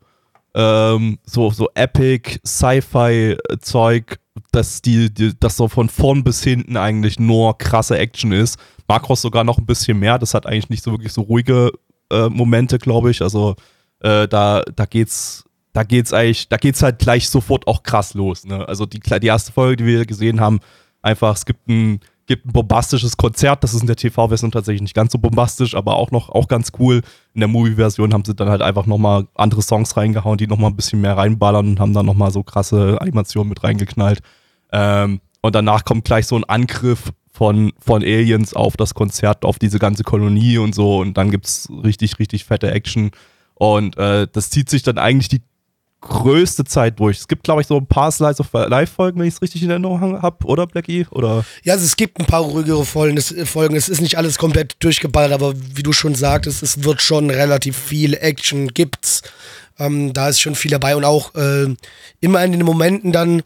ähm, so, so Epic, Sci-Fi-Zeug, dass die, die, das so von vorn bis hinten eigentlich nur krasse Action ist. Macross sogar noch ein bisschen mehr. Das hat eigentlich nicht so wirklich so ruhige äh, Momente, glaube ich. Also äh, da, da geht's, da geht's eigentlich, da geht's halt gleich sofort auch krass los. Ne? Also die, die erste Folge, die wir gesehen haben, einfach, es gibt ein, gibt ein bombastisches Konzert. Das ist in der TV-Version tatsächlich nicht ganz so bombastisch, aber auch noch auch ganz cool. In der Movie-Version haben sie dann halt einfach nochmal andere Songs reingehauen, die nochmal ein bisschen mehr reinballern und haben dann nochmal so krasse Animationen mit reingeknallt. Ähm, und danach kommt gleich so ein Angriff von, von Aliens auf das Konzert, auf diese ganze Kolonie und so. Und dann gibt's richtig, richtig fette Action. Und äh, das zieht sich dann eigentlich die größte Zeit durch. Es gibt, glaube ich, so ein paar Slides of Live-Folgen, wenn ich es richtig in Erinnerung habe, oder Blackie? Oder?
Ja, also es gibt ein paar ruhigere Folgen. Es, Folgen. es ist nicht alles komplett durchgeballert, aber wie du schon sagtest, es wird schon relativ viel Action gibt's. Ähm, da ist schon viel dabei und auch äh, immer in den Momenten dann,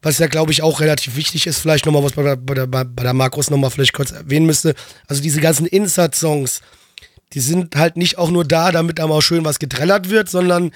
was ja, glaube ich, auch relativ wichtig ist, vielleicht nochmal, was bei der, bei der, bei der Markus nochmal vielleicht kurz erwähnen müsste. Also diese ganzen Insert-Songs, die sind halt nicht auch nur da, damit da mal schön was getrellert wird, sondern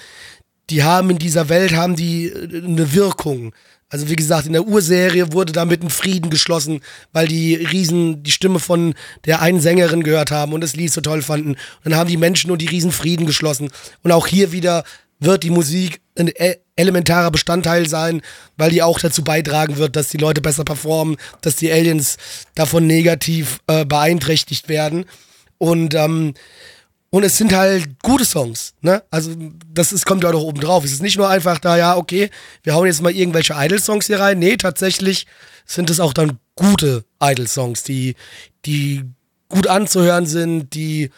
die haben in dieser Welt, haben die äh, eine Wirkung. Also wie gesagt, in der Urserie wurde damit ein Frieden geschlossen, weil die Riesen die Stimme von der einen Sängerin gehört haben und das Lied so toll fanden. Und dann haben die Menschen nur die Riesen Frieden geschlossen. Und auch hier wieder wird die Musik ein e- elementarer Bestandteil sein, weil die auch dazu beitragen wird, dass die Leute besser performen, dass die Aliens davon negativ äh, beeinträchtigt werden. Und ähm, und es sind halt gute Songs, ne? Also, das ist, kommt ja doch oben drauf. Es ist nicht nur einfach da, ja, okay, wir hauen jetzt mal irgendwelche Idol-Songs hier rein. Nee, tatsächlich sind es auch dann gute Idol-Songs, die, die gut anzuhören sind, die,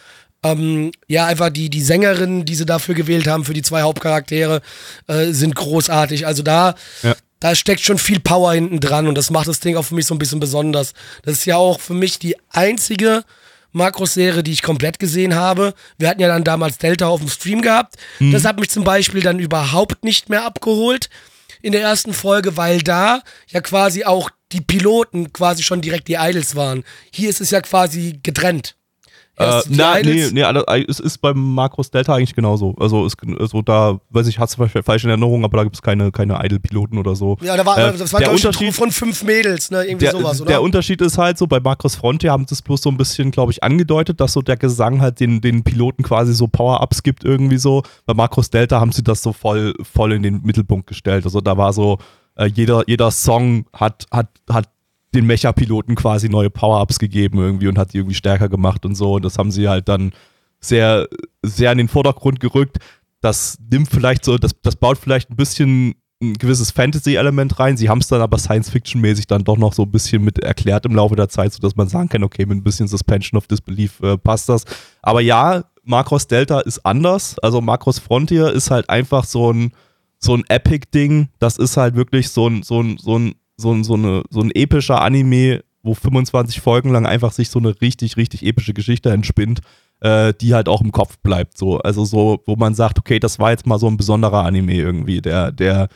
ähm, ja, einfach die, die Sängerinnen, die sie dafür gewählt haben, für die zwei Hauptcharaktere, äh, sind großartig. Also da,
Ja.
da steckt schon viel Power hinten dran und das macht das Ding auch für mich so ein bisschen besonders. Das ist ja auch für mich die einzige Makros-Serie, die ich komplett gesehen habe. Wir hatten ja dann damals Delta auf dem Stream gehabt. Das hat mich zum Beispiel dann überhaupt nicht mehr abgeholt in der ersten Folge, weil da ja quasi auch die Piloten quasi schon direkt die Idols waren. Hier ist es ja quasi getrennt.
Äh, na, nee, nee, alle- es ist beim Makros Delta eigentlich genauso. Also, es, also da, weiß ich, hast du vielleicht falsch in Erinnerung, aber da gibt es keine, keine Idle-Piloten oder so.
Ja, da war,
Äh,
das war
der Unterschied-
von fünf Mädels, ne? Irgendwie
der,
sowas, oder?
der Unterschied ist halt so, bei Makros Frontier haben sie es bloß so ein bisschen, glaube ich, angedeutet, dass so der Gesang halt den, den Piloten quasi so Power-Ups gibt irgendwie so. Bei Makros Delta haben sie das so voll, voll in den Mittelpunkt gestellt. Also da war so, äh, jeder, jeder Song hat, hat, hat den Mecha-Piloten quasi neue Power-Ups gegeben irgendwie und hat die irgendwie stärker gemacht und so. Und das haben sie halt dann sehr, sehr in den Vordergrund gerückt. Das nimmt vielleicht so, das, das baut vielleicht ein bisschen ein gewisses Fantasy-Element rein. Sie haben es dann aber Science-Fiction-mäßig dann doch noch so ein bisschen mit erklärt im Laufe der Zeit, sodass man sagen kann, okay, mit ein bisschen Suspension of Disbelief äh, passt das. Aber ja, Macross Delta ist anders. Also Macross Frontier ist halt einfach so ein, so ein Epic-Ding. Das ist halt wirklich so ein, so ein, so ein, so ein, so eine, so ein epischer Anime, wo 25 Folgen lang einfach sich so eine richtig, richtig epische Geschichte entspinnt, äh, die halt auch im Kopf bleibt. So. Also so, wo man sagt, okay, das war jetzt mal so ein besonderer Anime irgendwie, der, der,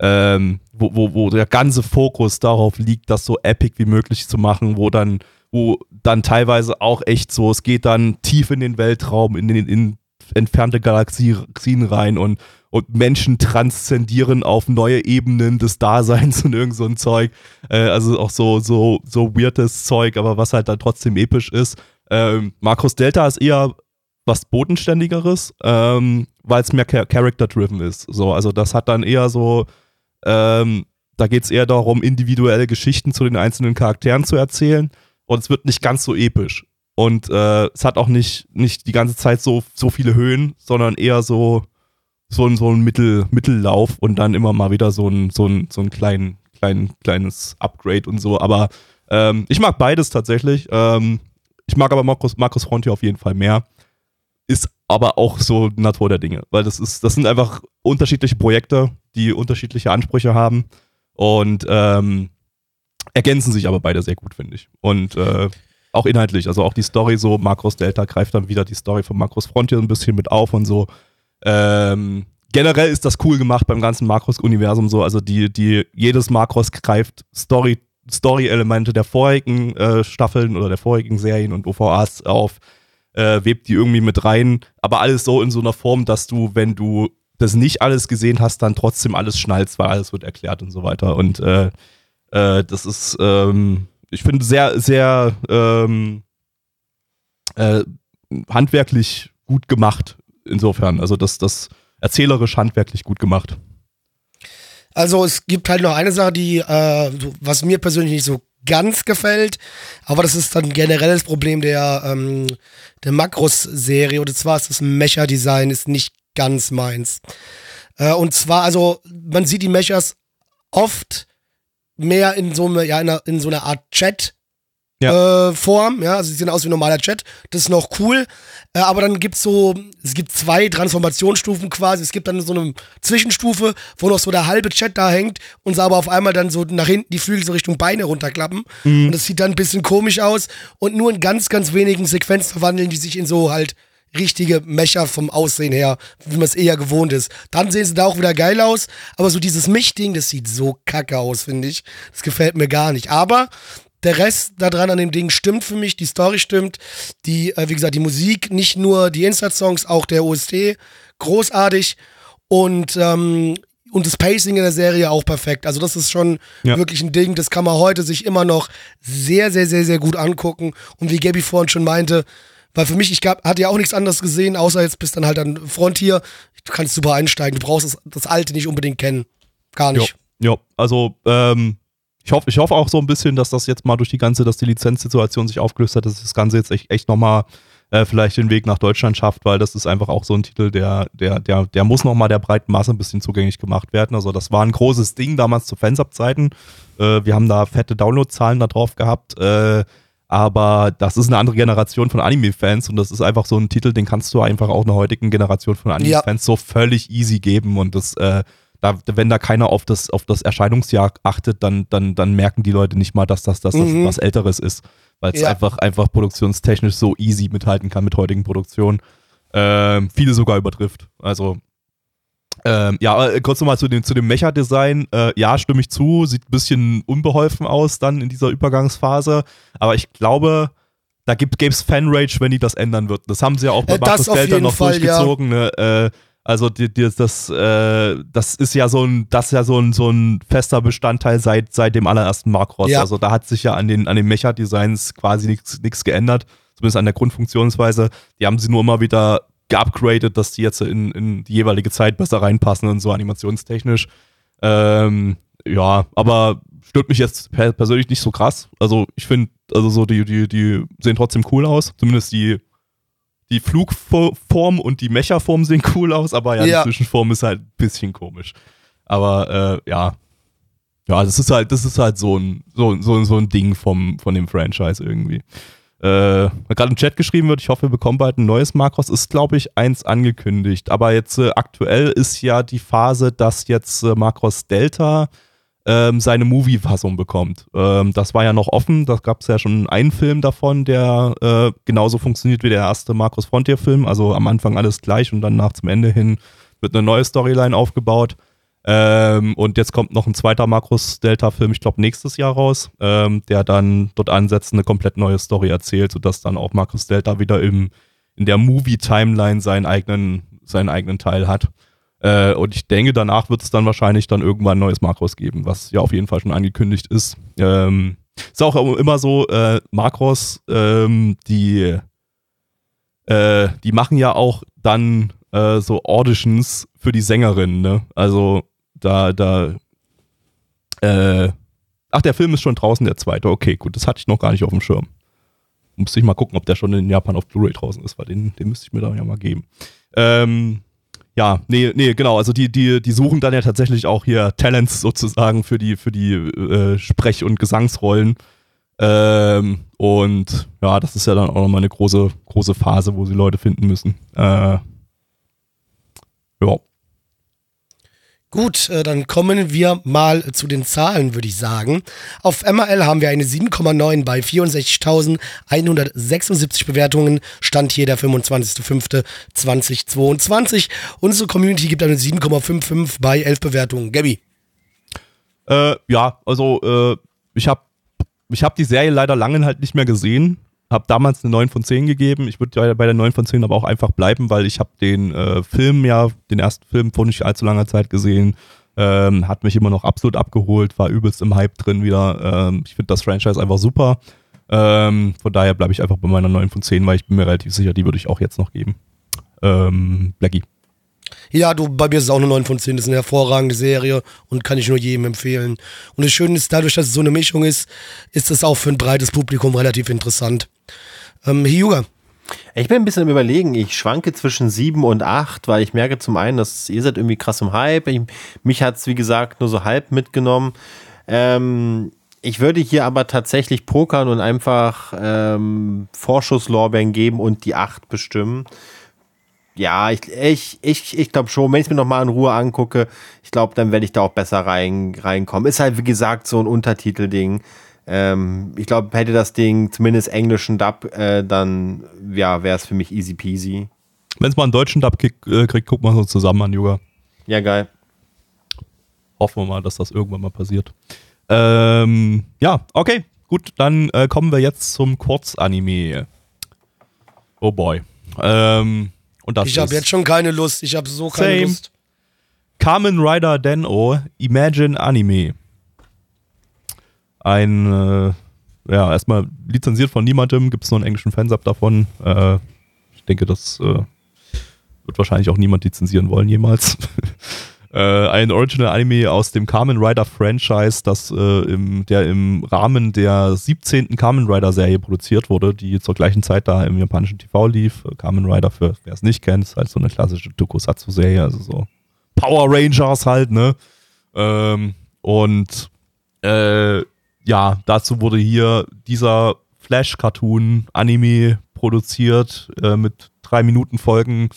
ähm, wo, wo, wo der ganze Fokus darauf liegt, das so epic wie möglich zu machen, wo dann, wo dann teilweise auch echt so, es geht dann tief in den Weltraum, in den in entfernte Galaxien rein und, und Menschen transzendieren auf neue Ebenen des Daseins und irgend so ein Zeug. Äh, also auch so, so, so weirdes Zeug, aber was halt dann trotzdem episch ist. Ähm, Markus Delta ist eher was Bodenständigeres, ähm, weil es mehr char Character-driven ist. So, also das hat dann eher so, ähm, da geht es eher darum, individuelle Geschichten zu den einzelnen Charakteren zu erzählen und es wird nicht ganz so episch. Und äh, es hat auch nicht, nicht die ganze Zeit so, so viele Höhen, sondern eher so, so ein, so ein Mittel, Mittellauf und dann immer mal wieder so ein, so ein, so ein klein, klein, kleines Upgrade und so. Aber ähm, ich mag beides tatsächlich. Ähm, ich mag aber Markus, Markus Frontier auf jeden Fall mehr. Ist aber auch so Natur der Dinge, weil das ist, das sind einfach unterschiedliche Projekte, die unterschiedliche Ansprüche haben und ähm, ergänzen sich aber beide sehr gut, finde ich. Und äh, auch inhaltlich, also auch die Story so, Makros Delta greift dann wieder die Story von Makros Frontier ein bisschen mit auf und so. Ähm, generell ist das cool gemacht beim ganzen Makros-Universum so, also die, die, jedes Makros greift Story, Story-Elemente der vorigen äh, Staffeln oder der vorigen Serien und OVAs auf, äh, webt die irgendwie mit rein, aber alles so in so einer Form, dass du, wenn du das nicht alles gesehen hast, dann trotzdem alles schnallst, weil alles wird erklärt und so weiter. Und äh, äh, das ist, ähm, ich finde, sehr, sehr ähm, äh, handwerklich gut gemacht. Insofern, also das, das erzählerisch handwerklich gut gemacht.
Also es gibt halt noch eine Sache, die, äh, was mir persönlich nicht so ganz gefällt, aber das ist dann generell das Problem der, ähm, der Makros-Serie und zwar ist das Mecha-Design ist nicht ganz meins. Äh, und zwar, also man sieht die Mechas oft mehr in so, eine, ja, in, einer, in so einer Art Chat ja. Äh, Form, ja, also sie sehen aus wie normaler Chat, das ist noch cool, äh, aber dann gibt's so, es gibt zwei Transformationsstufen quasi, es gibt dann so eine Zwischenstufe, wo noch so der halbe Chat da hängt und sie aber auf einmal dann so nach hinten die Flügel so Richtung Beine runterklappen mhm. und das sieht dann ein bisschen komisch aus und nur in ganz, ganz wenigen Sequenzen verwandeln die sich in so halt richtige Mecher vom Aussehen her, wie man es eher gewohnt ist. Dann sehen sie da auch wieder geil aus, aber so dieses Mich-Ding, das sieht so kacke aus, finde ich. Das gefällt mir gar nicht. Aber der Rest da dran an dem Ding stimmt für mich, die Story stimmt, die, äh, wie gesagt, die Musik, nicht nur die Insert-Songs, auch der OST, großartig und, ähm, und das Pacing in der Serie auch perfekt. Also das ist schon ja. wirklich ein Ding, das kann man heute sich immer noch sehr, sehr, sehr, sehr gut angucken. Und wie Gabby vorhin schon meinte, weil für mich, ich gab, hatte ja auch nichts anderes gesehen, außer jetzt bist dann halt an Frontier. Du kannst super einsteigen. Du brauchst das, das Alte nicht unbedingt kennen. Gar nicht.
Ja, also ähm, ich hoffe, ich hoffe auch so ein bisschen, dass das jetzt mal durch die ganze, dass die Lizenzsituation sich aufgelöst hat, dass das Ganze jetzt echt, echt nochmal äh, vielleicht den Weg nach Deutschland schafft, weil das ist einfach auch so ein Titel, der, der, der, der muss nochmal der breiten Masse ein bisschen zugänglich gemacht werden. Also das war ein großes Ding damals zu Fansub-Zeiten. Äh, wir haben da fette Downloadzahlen da drauf gehabt. Äh, aber das ist eine andere Generation von Anime-Fans und das ist einfach so ein Titel, den kannst du einfach auch einer heutigen Generation von Anime-Fans ja. so völlig easy geben und das äh, da, wenn da keiner auf das, auf das Erscheinungsjahr achtet, dann, dann, dann merken die Leute nicht mal, dass das, dass das mhm. was Älteres ist. Weil es ja. einfach, einfach produktionstechnisch so easy mithalten kann mit heutigen Produktionen. Ähm, viele sogar übertrifft. Also, ähm, ja, äh, kurz nochmal zu dem, zu dem Mecha-Design. Äh, ja, stimme ich zu. Sieht ein bisschen unbeholfen aus dann in dieser Übergangsphase. Aber ich glaube, da gibt es Fanrage, wenn die das ändern würden. Das haben sie ja auch bei äh, Markus Delta noch Fall, durchgezogen. Ja. Ne? Äh, also die, die, das, äh, das ist ja so ein, das ist ja so ein, so ein fester Bestandteil seit, seit dem allerersten Macross. Ja. Also da hat sich ja an den, an den Mecha-Designs quasi nichts geändert, zumindest an der Grundfunktionsweise. Die haben sie nur immer wieder geupgradet, dass die jetzt in, in die jeweilige Zeit besser reinpassen und so animationstechnisch. Ähm, ja, aber stört mich jetzt persönlich nicht so krass. Also ich finde, also so die, die, die sehen trotzdem cool aus. Zumindest die die Flugform und die Mecha-Form sehen cool aus, aber ja, ja, die Zwischenform ist halt ein bisschen komisch. Aber äh, ja. Ja, das ist halt, das ist halt so ein, so, so, so ein Ding vom, von dem Franchise irgendwie. Äh, gerade im Chat geschrieben wird, ich hoffe, wir bekommen bald ein neues Makros, ist, glaube ich, eins angekündigt. Aber jetzt äh, aktuell ist ja die Phase, dass jetzt äh, Makros Delta ähm, seine Movie-Fassung bekommt. Ähm, das war ja noch offen, da gab es ja schon einen Film davon, der äh, genauso funktioniert wie der erste Markus Frontier-Film. Also am Anfang alles gleich und dann nach zum Ende hin wird eine neue Storyline aufgebaut. Ähm, und jetzt kommt noch ein zweiter Markus Delta-Film, ich glaube nächstes Jahr raus, ähm, der dann dort ansetzt, eine komplett neue Story erzählt, sodass dann auch Markus Delta wieder im, in der Movie-Timeline seinen eigenen, seinen eigenen Teil hat. Äh, und ich denke, danach wird es dann wahrscheinlich dann irgendwann ein neues Makros geben, was ja auf jeden Fall schon angekündigt ist. Ähm, ist auch immer so, äh, Makros, ähm, die, äh, die machen ja auch dann äh, so Auditions für die Sängerinnen, ne? Also da, da, äh, ach, der Film ist schon draußen, der zweite. Okay, gut, das hatte ich noch gar nicht auf dem Schirm. Musste ich mal gucken, ob der schon in Japan auf Blu-ray draußen ist, weil den, den müsste ich mir da ja mal geben. Ähm, ja, nee, nee, genau. Also die, die, die suchen dann ja tatsächlich auch hier Talents sozusagen für die, für die äh, Sprech- und Gesangsrollen. Ähm, und ja, das ist ja dann auch nochmal eine große, große Phase, wo sie Leute finden müssen. Äh, ja.
Gut, äh, dann kommen wir mal zu den Zahlen, würde ich sagen. Auf MRL haben wir eine 7,9 bei 64.176 Bewertungen. Stand hier der 25.05.2022. Unsere Community gibt eine 7,55 bei 11 Bewertungen. Gabby.
Äh, ja, also äh, ich habe ich hab die Serie leider lange halt nicht mehr gesehen. Hab damals eine 9 von 10 gegeben. Ich würde bei der 9 von 10 aber auch einfach bleiben, weil ich habe den äh, Film ja, den ersten Film vor nicht allzu langer Zeit gesehen. Ähm, hat mich immer noch absolut abgeholt, war übelst im Hype drin wieder. Ähm, ich finde das Franchise einfach super. Ähm, von daher bleibe ich einfach bei meiner 9 von 10, weil ich bin mir relativ sicher, die würde ich auch jetzt noch geben. Ähm, Blackie.
Ja, du, bei mir ist es auch eine 9 von 10. Das ist eine hervorragende Serie und kann ich nur jedem empfehlen. Und das Schöne ist, dadurch, dass es so eine Mischung ist, ist es auch für ein breites Publikum relativ interessant. Ähm, Hyuga.
Ich bin ein bisschen am überlegen. Ich schwanke zwischen 7 und 8, weil ich merke zum einen, dass ihr seid irgendwie krass im Hype. Ich, mich hat es, wie gesagt, nur so halb mitgenommen. Ähm, ich würde hier aber tatsächlich pokern und einfach ähm, Vorschusslorbeeren geben und die 8 bestimmen. Ja, ich, ich, ich, ich glaube schon, wenn ich es mir nochmal in Ruhe angucke, ich glaube, dann werde ich da auch besser rein, reinkommen. Ist halt, wie gesagt, so ein Untertitelding. Ähm, ich glaube, hätte das Ding zumindest englischen Dub, äh, dann ja, wäre es für mich easy peasy.
Wenn es mal einen deutschen Dub kriegt, äh, kriegt gucken wir so zusammen an, Yoga.
Ja, geil.
Hoffen wir mal, dass das irgendwann mal passiert. Ähm, ja, okay, gut, dann äh, kommen wir jetzt zum Kurzanime. Oh boy. Ähm, und das
ich habe jetzt schon keine Lust. Ich habe so keine
Same.
Lust.
Kamen Rider Den-O Imagine Anime. Ein, äh, ja, erstmal lizenziert von niemandem, gibt es nur einen englischen Fansub davon. Äh, ich denke, das äh, wird wahrscheinlich auch niemand lizenzieren wollen jemals. (laughs) äh, ein Original Anime aus dem Kamen Rider Franchise, das äh, im, der im Rahmen der 17. Kamen Rider Serie produziert wurde, die zur gleichen Zeit da im japanischen TV lief. Kamen Rider, für wer es nicht kennt, ist halt so eine klassische Tokusatsu-Serie, also so Power Rangers halt, ne? Ähm, und äh, ja, dazu wurde hier dieser Flash-Cartoon-Anime produziert äh, mit drei Minuten Folgen,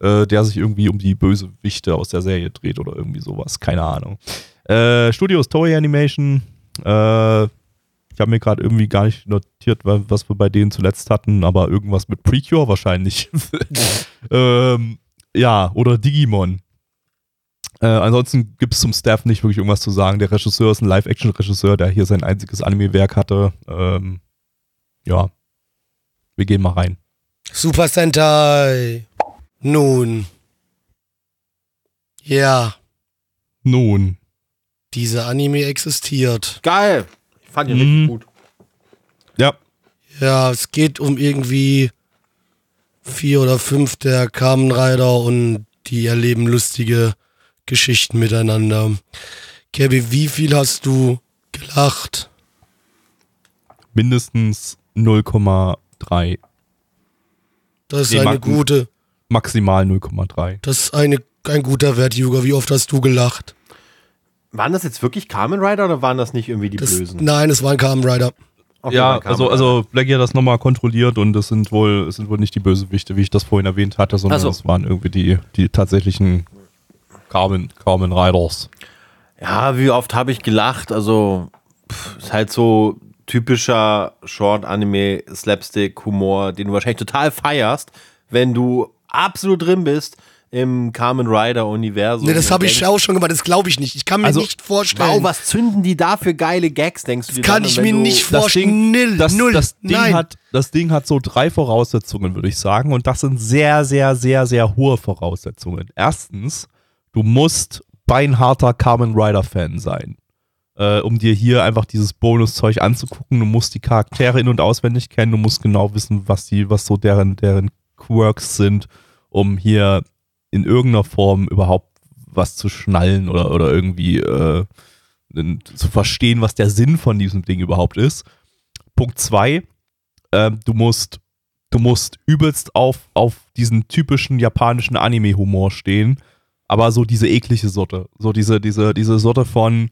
äh, der sich irgendwie um die Bösewichte aus der Serie dreht oder irgendwie sowas. Keine Ahnung. Äh, Studios Toei Animation. Äh, ich habe mir gerade irgendwie gar nicht notiert, was wir bei denen zuletzt hatten, aber irgendwas mit Precure wahrscheinlich. (laughs) ähm, ja, oder Digimon. Äh, ansonsten gibt es zum Staff nicht wirklich irgendwas zu sagen. Der Regisseur ist ein Live-Action-Regisseur, der hier sein einziges Anime-Werk hatte. Ähm, ja, wir gehen mal rein.
Super Sentai. Nun. Ja,
Nun.
dieser Anime existiert.
Geil. Ich fand ihn
Mhm.
richtig gut.
Ja,
Ja, es geht um irgendwie vier oder fünf der Kamen Rider und die erleben lustige Geschichten miteinander. Kevin, wie viel hast du gelacht?
mindestens 0,3.
Das ist
Nee,
eine gute,
Maximal 0,3.
das ist eine, ein guter Wert, Juga. Wie oft hast du gelacht?
Waren das jetzt wirklich Kamen Rider oder waren das nicht irgendwie die
Das,
Bösen?
nein, es war ein Kamen Rider.
Okay,
ja,
waren
also, also Blackie hat das nochmal kontrolliert und es sind wohl, es sind wohl nicht die Bösewichte, wie ich das vorhin erwähnt hatte, sondern
Ach so.
es waren irgendwie die, die tatsächlichen Carmen, Carmen Riders.
Ja, wie oft habe ich gelacht? Also, pff, ist halt so typischer Short-Anime-Slapstick-Humor, den du wahrscheinlich total feierst, wenn du absolut drin bist im Kamen Rider-Universum.
Nee, das habe ich auch schon gemacht, das glaube ich nicht. Ich kann mir
Also,
nicht vorstellen.
Wow, was zünden die da für geile Gags, denkst du dir
kann
dann?
ich mir nicht
Das
vorstellen.
Ding,
Null,
das,
null.
das, Ding
Nein.
hat, das Ding hat so drei Voraussetzungen, würde ich sagen. Und das sind sehr, sehr, sehr, sehr hohe Voraussetzungen. Erstens, du musst beinharter Kamen Rider-Fan sein. Äh, um dir hier einfach dieses Bonuszeug anzugucken. Du musst die Charaktere in- und auswendig kennen. Du musst genau wissen, was die, was so deren, deren Quirks sind, um hier in irgendeiner Form überhaupt was zu schnallen oder, oder irgendwie äh, zu verstehen, was der Sinn von diesem Ding überhaupt ist. Punkt zwei, ähm, du musst, du musst übelst auf, auf diesen typischen japanischen Anime-Humor stehen, aber so diese eklige Sorte. So diese, diese, diese Sorte von,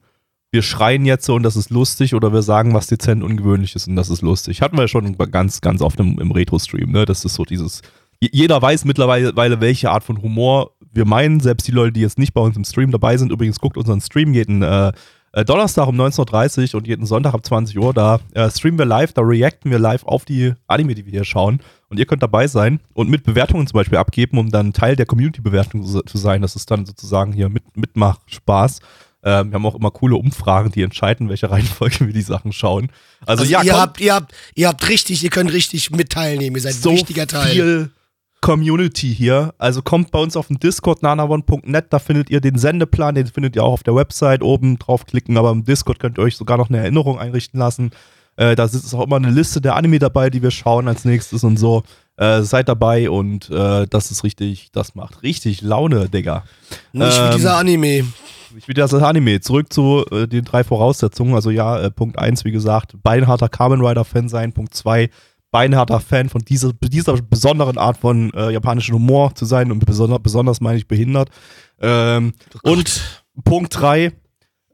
wir schreien jetzt so und das ist lustig oder wir sagen was dezent ungewöhnliches und das ist lustig. Hatten wir schon ganz, ganz oft im, im Retro-Stream, ne? Das ist so dieses, jeder weiß mittlerweile, welche Art von Humor wir meinen, selbst die Leute, die jetzt nicht bei uns im Stream dabei sind. Übrigens, guckt unseren Stream jeden äh, äh Donnerstag um 19.30 Uhr und jeden Sonntag ab 20 Uhr. Da äh, streamen wir live, da reacten wir live auf die Anime, die wir hier schauen. Und ihr könnt dabei sein und mit Bewertungen zum Beispiel abgeben, um dann Teil der Community-Bewertung zu sein. Das ist dann sozusagen hier mit, Mitmach-Spaß. Ähm, wir haben auch immer coole Umfragen, die entscheiden, welche (laughs) Reihenfolge wir die Sachen schauen. Also,
also
ja,
ihr habt, ihr habt, ihr habt richtig, ihr könnt richtig mit teilnehmen. Ihr seid
so
ein wichtiger Teil.
Viel Community hier. Also kommt bei uns auf den Discord nanavon.net, da findet ihr den Sendeplan, den findet ihr auch auf der Website oben draufklicken, aber im Discord könnt ihr euch sogar noch eine Erinnerung einrichten lassen. Äh, da ist auch immer eine Liste der Anime dabei, die wir schauen als nächstes und so. Äh, seid dabei und äh, das ist richtig, das macht richtig Laune, Digga.
Nicht ähm, wie dieser Anime.
Nicht wie dieser Anime. Zurück zu äh, den drei Voraussetzungen. Also ja, äh, Punkt 1, wie gesagt, beinharter Kamen Rider-Fan sein. Punkt 2, beinharter Fan von dieser, dieser besonderen Art von äh, japanischen Humor zu sein und besonders, besonders meine ich behindert. Ähm, oh und Punkt 3,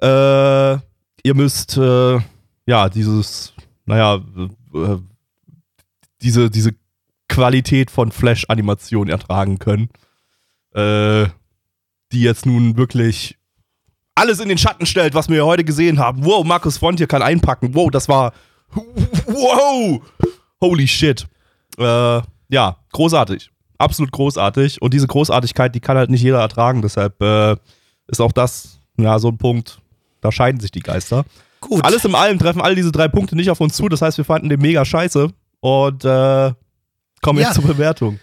äh, ihr müsst äh, ja dieses, naja, äh, diese, diese Qualität von Flash-Animation ertragen können, äh, die jetzt nun wirklich alles in den Schatten stellt, was wir heute gesehen haben. Wow, Markus Font hier kann einpacken. Wow, das war. Wow! Holy shit. Äh, ja, großartig. Absolut großartig. Und diese Großartigkeit, die kann halt nicht jeder ertragen. Deshalb äh, ist auch das ja so ein Punkt, da scheiden sich die Geister. Gut. Alles in allem treffen all diese drei Punkte nicht auf uns zu. Das heißt, wir fanden den mega scheiße. Und äh, kommen jetzt ja. zur Bewertung.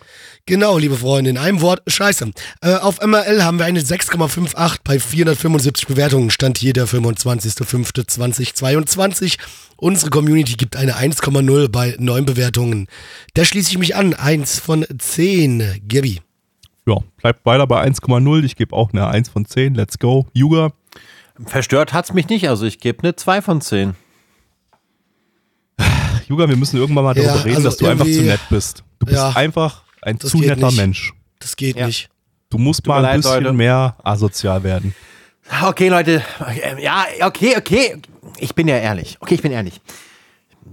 Genau, liebe Freunde, in einem Wort, scheiße. Äh, auf MRL haben wir eine 6,58 bei 475 Bewertungen, stand hier der 25.05.2022. Unsere Community gibt eine 1,0 bei 9 Bewertungen. Da schließe ich mich an, 1 von 10. Gabi.
Ja, bleibt weiter bei 1,0. Ich gebe auch eine 1 von 10. Let's go. Juga.
Verstört hat es mich nicht, also ich gebe eine 2 von 10.
Juga, wir müssen irgendwann mal darüber ja, reden, also dass du einfach zu nett bist. Du bist ja. einfach ein das zu netter
nicht.
Mensch.
Das geht ja. nicht.
Du musst Tut mal ein leid, bisschen Leute. mehr asozial werden.
Okay, Leute. Ja, okay, okay. Ich bin ja ehrlich. Okay, ich bin ehrlich.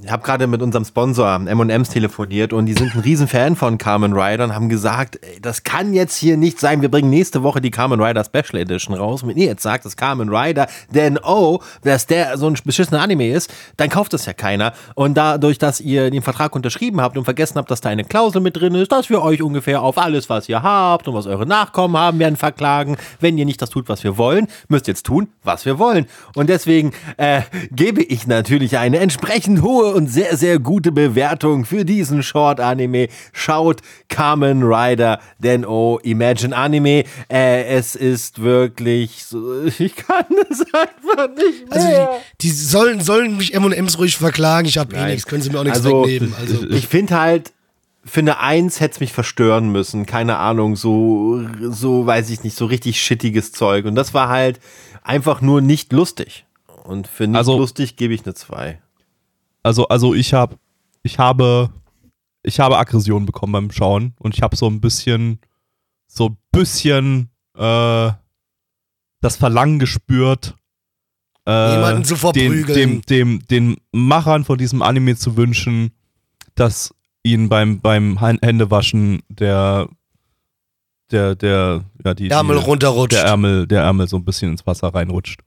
Ich habe gerade mit unserem Sponsor M&M's telefoniert und die sind ein Riesenfan von Carmen Rider und haben gesagt, ey, das kann jetzt hier nicht sein. Wir bringen nächste Woche die Carmen Rider Special Edition raus. Wenn ihr jetzt sagt, dass Carmen Rider, denn oh, dass der so ein beschissener Anime ist, dann kauft das ja keiner. Und dadurch, dass ihr den Vertrag unterschrieben habt und vergessen habt, dass da eine Klausel mit drin ist, dass wir euch ungefähr auf alles, was ihr habt und was eure Nachkommen haben, werden verklagen. Wenn ihr nicht das tut, was wir wollen, müsst ihr jetzt tun, was wir wollen. Und deswegen äh, gebe ich natürlich eine entsprechend hohe und sehr, sehr gute Bewertung für diesen Short-Anime. Schaut Kamen Rider, denn oh, Imagine Anime. Äh, es ist wirklich so, (laughs) ich kann es einfach nicht
also mehr. Also die, die sollen, sollen mich M&M's ruhig verklagen. Ich habe eh nichts, können sie mir auch nichts also, wegnehmen. Also.
Ich finde halt, für eine Eins hätte es mich verstören müssen. Keine Ahnung, so, so weiß ich nicht, so richtig shittiges Zeug. Und das war halt einfach nur nicht lustig. Und für nicht also, lustig gebe ich eine 2
also, also ich habe, ich habe, ich habe Aggression bekommen beim Schauen und ich habe so ein bisschen, so ein bisschen äh, das Verlangen gespürt,
äh, jemanden zu verprügeln.
Dem, dem, dem, den Machern von diesem Anime zu wünschen, dass ihnen beim, beim Händewaschen der der, der, ja, die,
Ärmel
die,
runterrutscht.
Der Ärmel, der Ärmel so ein bisschen ins Wasser reinrutscht.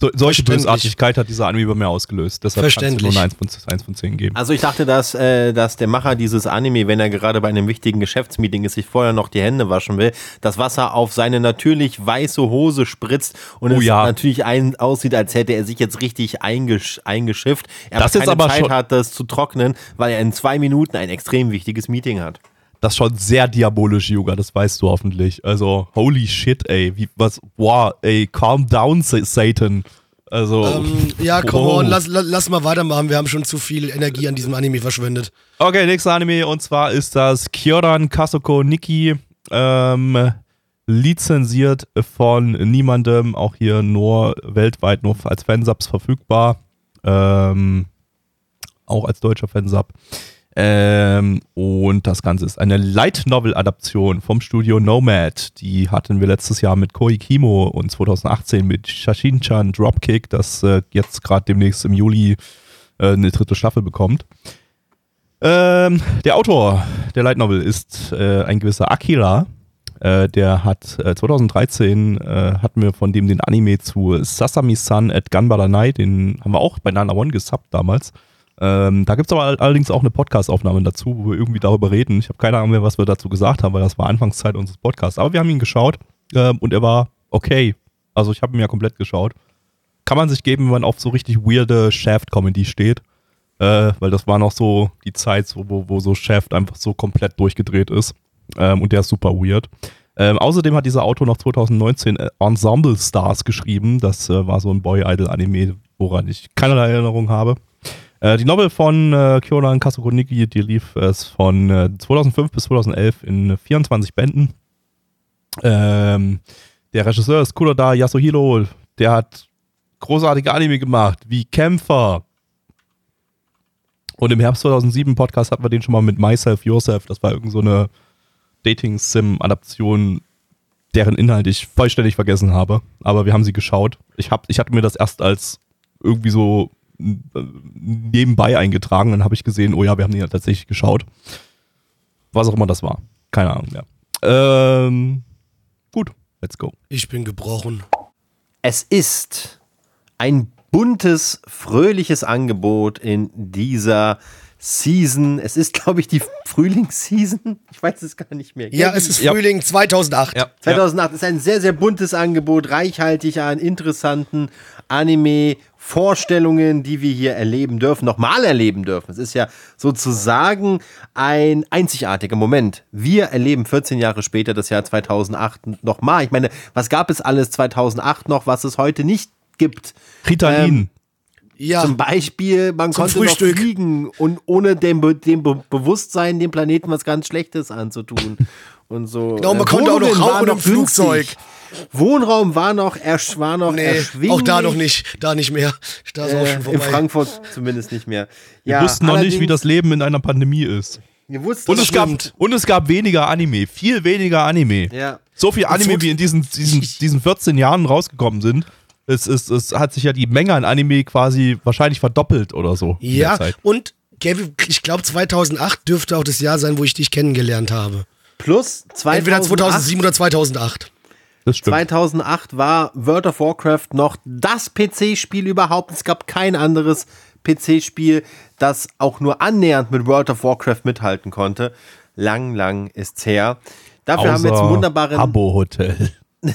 So, solche Bösartigkeit hat dieser Anime bei mir ausgelöst. Deshalb kannst du nur eine 1 von, 1 von 10 geben.
Also ich dachte, dass, äh, dass der Macher dieses Anime, wenn er gerade bei einem wichtigen Geschäftsmeeting ist, sich vorher noch die Hände waschen will, das Wasser auf seine natürlich weiße Hose spritzt und oh, es ja. natürlich ein, aussieht, als hätte er sich jetzt richtig eingesch eingeschifft. Er das keine Zeit hat, das zu trocknen, weil er in zwei Minuten ein extrem wichtiges Meeting hat
das ist schon sehr diabolisch, Yuga, das weißt du hoffentlich. Also, holy shit, ey. Wie, was, wow, ey, calm down, Satan. Also.
Ähm, ja, come wow. on, lass, lass mal weitermachen. Wir haben schon zu viel Energie an diesem Anime verschwendet.
Okay, nächster Anime und zwar ist das Kyoran Kasoko Nikki. Ähm, lizenziert von niemandem, auch hier nur weltweit nur als Fansubs verfügbar. Ähm, auch als deutscher Fansub. Ähm, und das Ganze ist eine Light Novel Adaption vom Studio Nomad. Die hatten wir letztes Jahr mit Koi Kimo und 2018 mit Shashin-chan Dropkick, das äh, jetzt gerade demnächst im Juli äh, eine dritte Staffel bekommt. Ähm, der Autor der Light Novel ist äh, ein gewisser Akira. Äh, der hat 2013 äh, hatten wir von dem den Anime zu Sasami-san at Gunbala Night, den haben wir auch bei Nana One gesubbt damals. Ähm, da gibt es aber allerdings auch eine Podcast-Aufnahme dazu, wo wir irgendwie darüber reden. Ich habe keine Ahnung mehr, was wir dazu gesagt haben, weil das war Anfangszeit unseres Podcasts. Aber wir haben ihn geschaut ähm, und er war okay. Also ich habe ihn ja komplett geschaut. Kann man sich geben, wenn man auf so richtig weirde Shaft-Comedy steht. Äh, weil das war noch so die Zeit, so, wo, wo so Shaft einfach so komplett durchgedreht ist. Ähm, und der ist super weird. Ähm, außerdem hat dieser Autor noch 2019 äh, Ensemble Stars geschrieben. Das äh, war so ein Boy-Idol-Anime, woran ich keinerlei Erinnerung habe. Äh, die Novel von äh, Kyoran Kazukoniki, die lief es von äh, 2005 bis 2011 in 24 Bänden. Ähm, der Regisseur ist Kuroda Yasuhiro. Der hat großartige Anime gemacht, wie Kämpfer. Und im Herbst 2007 Podcast hatten wir den schon mal mit Myself, Yourself. Das war irgend so eine Dating-Sim-Adaption, deren Inhalt ich vollständig vergessen habe. Aber wir haben sie geschaut. Ich, hab, ich hatte mir das erst als irgendwie so äh, nebenbei eingetragen. Dann habe ich gesehen, oh ja, wir haben den ja tatsächlich geschaut. Was auch immer das war. Keine Ahnung mehr. Ähm, gut, let's go.
Ich bin gebrochen.
Es ist ein buntes, fröhliches Angebot in dieser Season. Es ist, glaube ich, die Frühlingsseason. Ich weiß es gar nicht mehr.
Ja, es ist Frühling ja. 2008.
Ja. 2008 ist ein sehr, sehr buntes Angebot, reichhaltig an interessanten Anime, Vorstellungen, die wir hier erleben dürfen, nochmal erleben dürfen. Es ist ja sozusagen ein einzigartiger Moment. Wir erleben 14 Jahre später das Jahr 2008 nochmal. Ich meine, was gab es alles 2008 noch, was es heute nicht gibt?
Ritalin. Ähm,
ja, Zum Beispiel, man konnte Frühstück. noch fliegen und ohne dem, dem Be Bewusstsein dem Planeten was ganz Schlechtes anzutun. Und so.
Genau, man äh, konnte auch noch rauchen im Flugzeug.
Wohnraum war noch, ersch war noch
nee, erschwinglich. Auch da noch nicht, da nicht mehr. Da ist
äh, auch schon vorbei. In Frankfurt zumindest nicht mehr.
Ja, wir wussten noch nicht, wie das Leben in einer Pandemie ist.
Wir wussten
und, es gab, und es gab weniger Anime, viel weniger Anime.
Ja.
So viel Anime, wie in diesen, diesen, (laughs) diesen 14 Jahren rausgekommen sind es, es, es hat sich ja die Menge an Anime quasi wahrscheinlich verdoppelt oder so.
Ja, und Kevin, ich glaube 2008 dürfte auch das Jahr sein, wo ich dich kennengelernt habe.
Plus 2008,
Entweder 2007 oder 2008.
Das stimmt. 2008 war World of Warcraft noch das PC-Spiel überhaupt. Es gab kein anderes PC-Spiel, das auch nur annähernd mit World of Warcraft mithalten konnte. Lang, lang ist's her. Dafür Außer haben wir jetzt einen wunderbaren.
Abo-Hotel.
äh,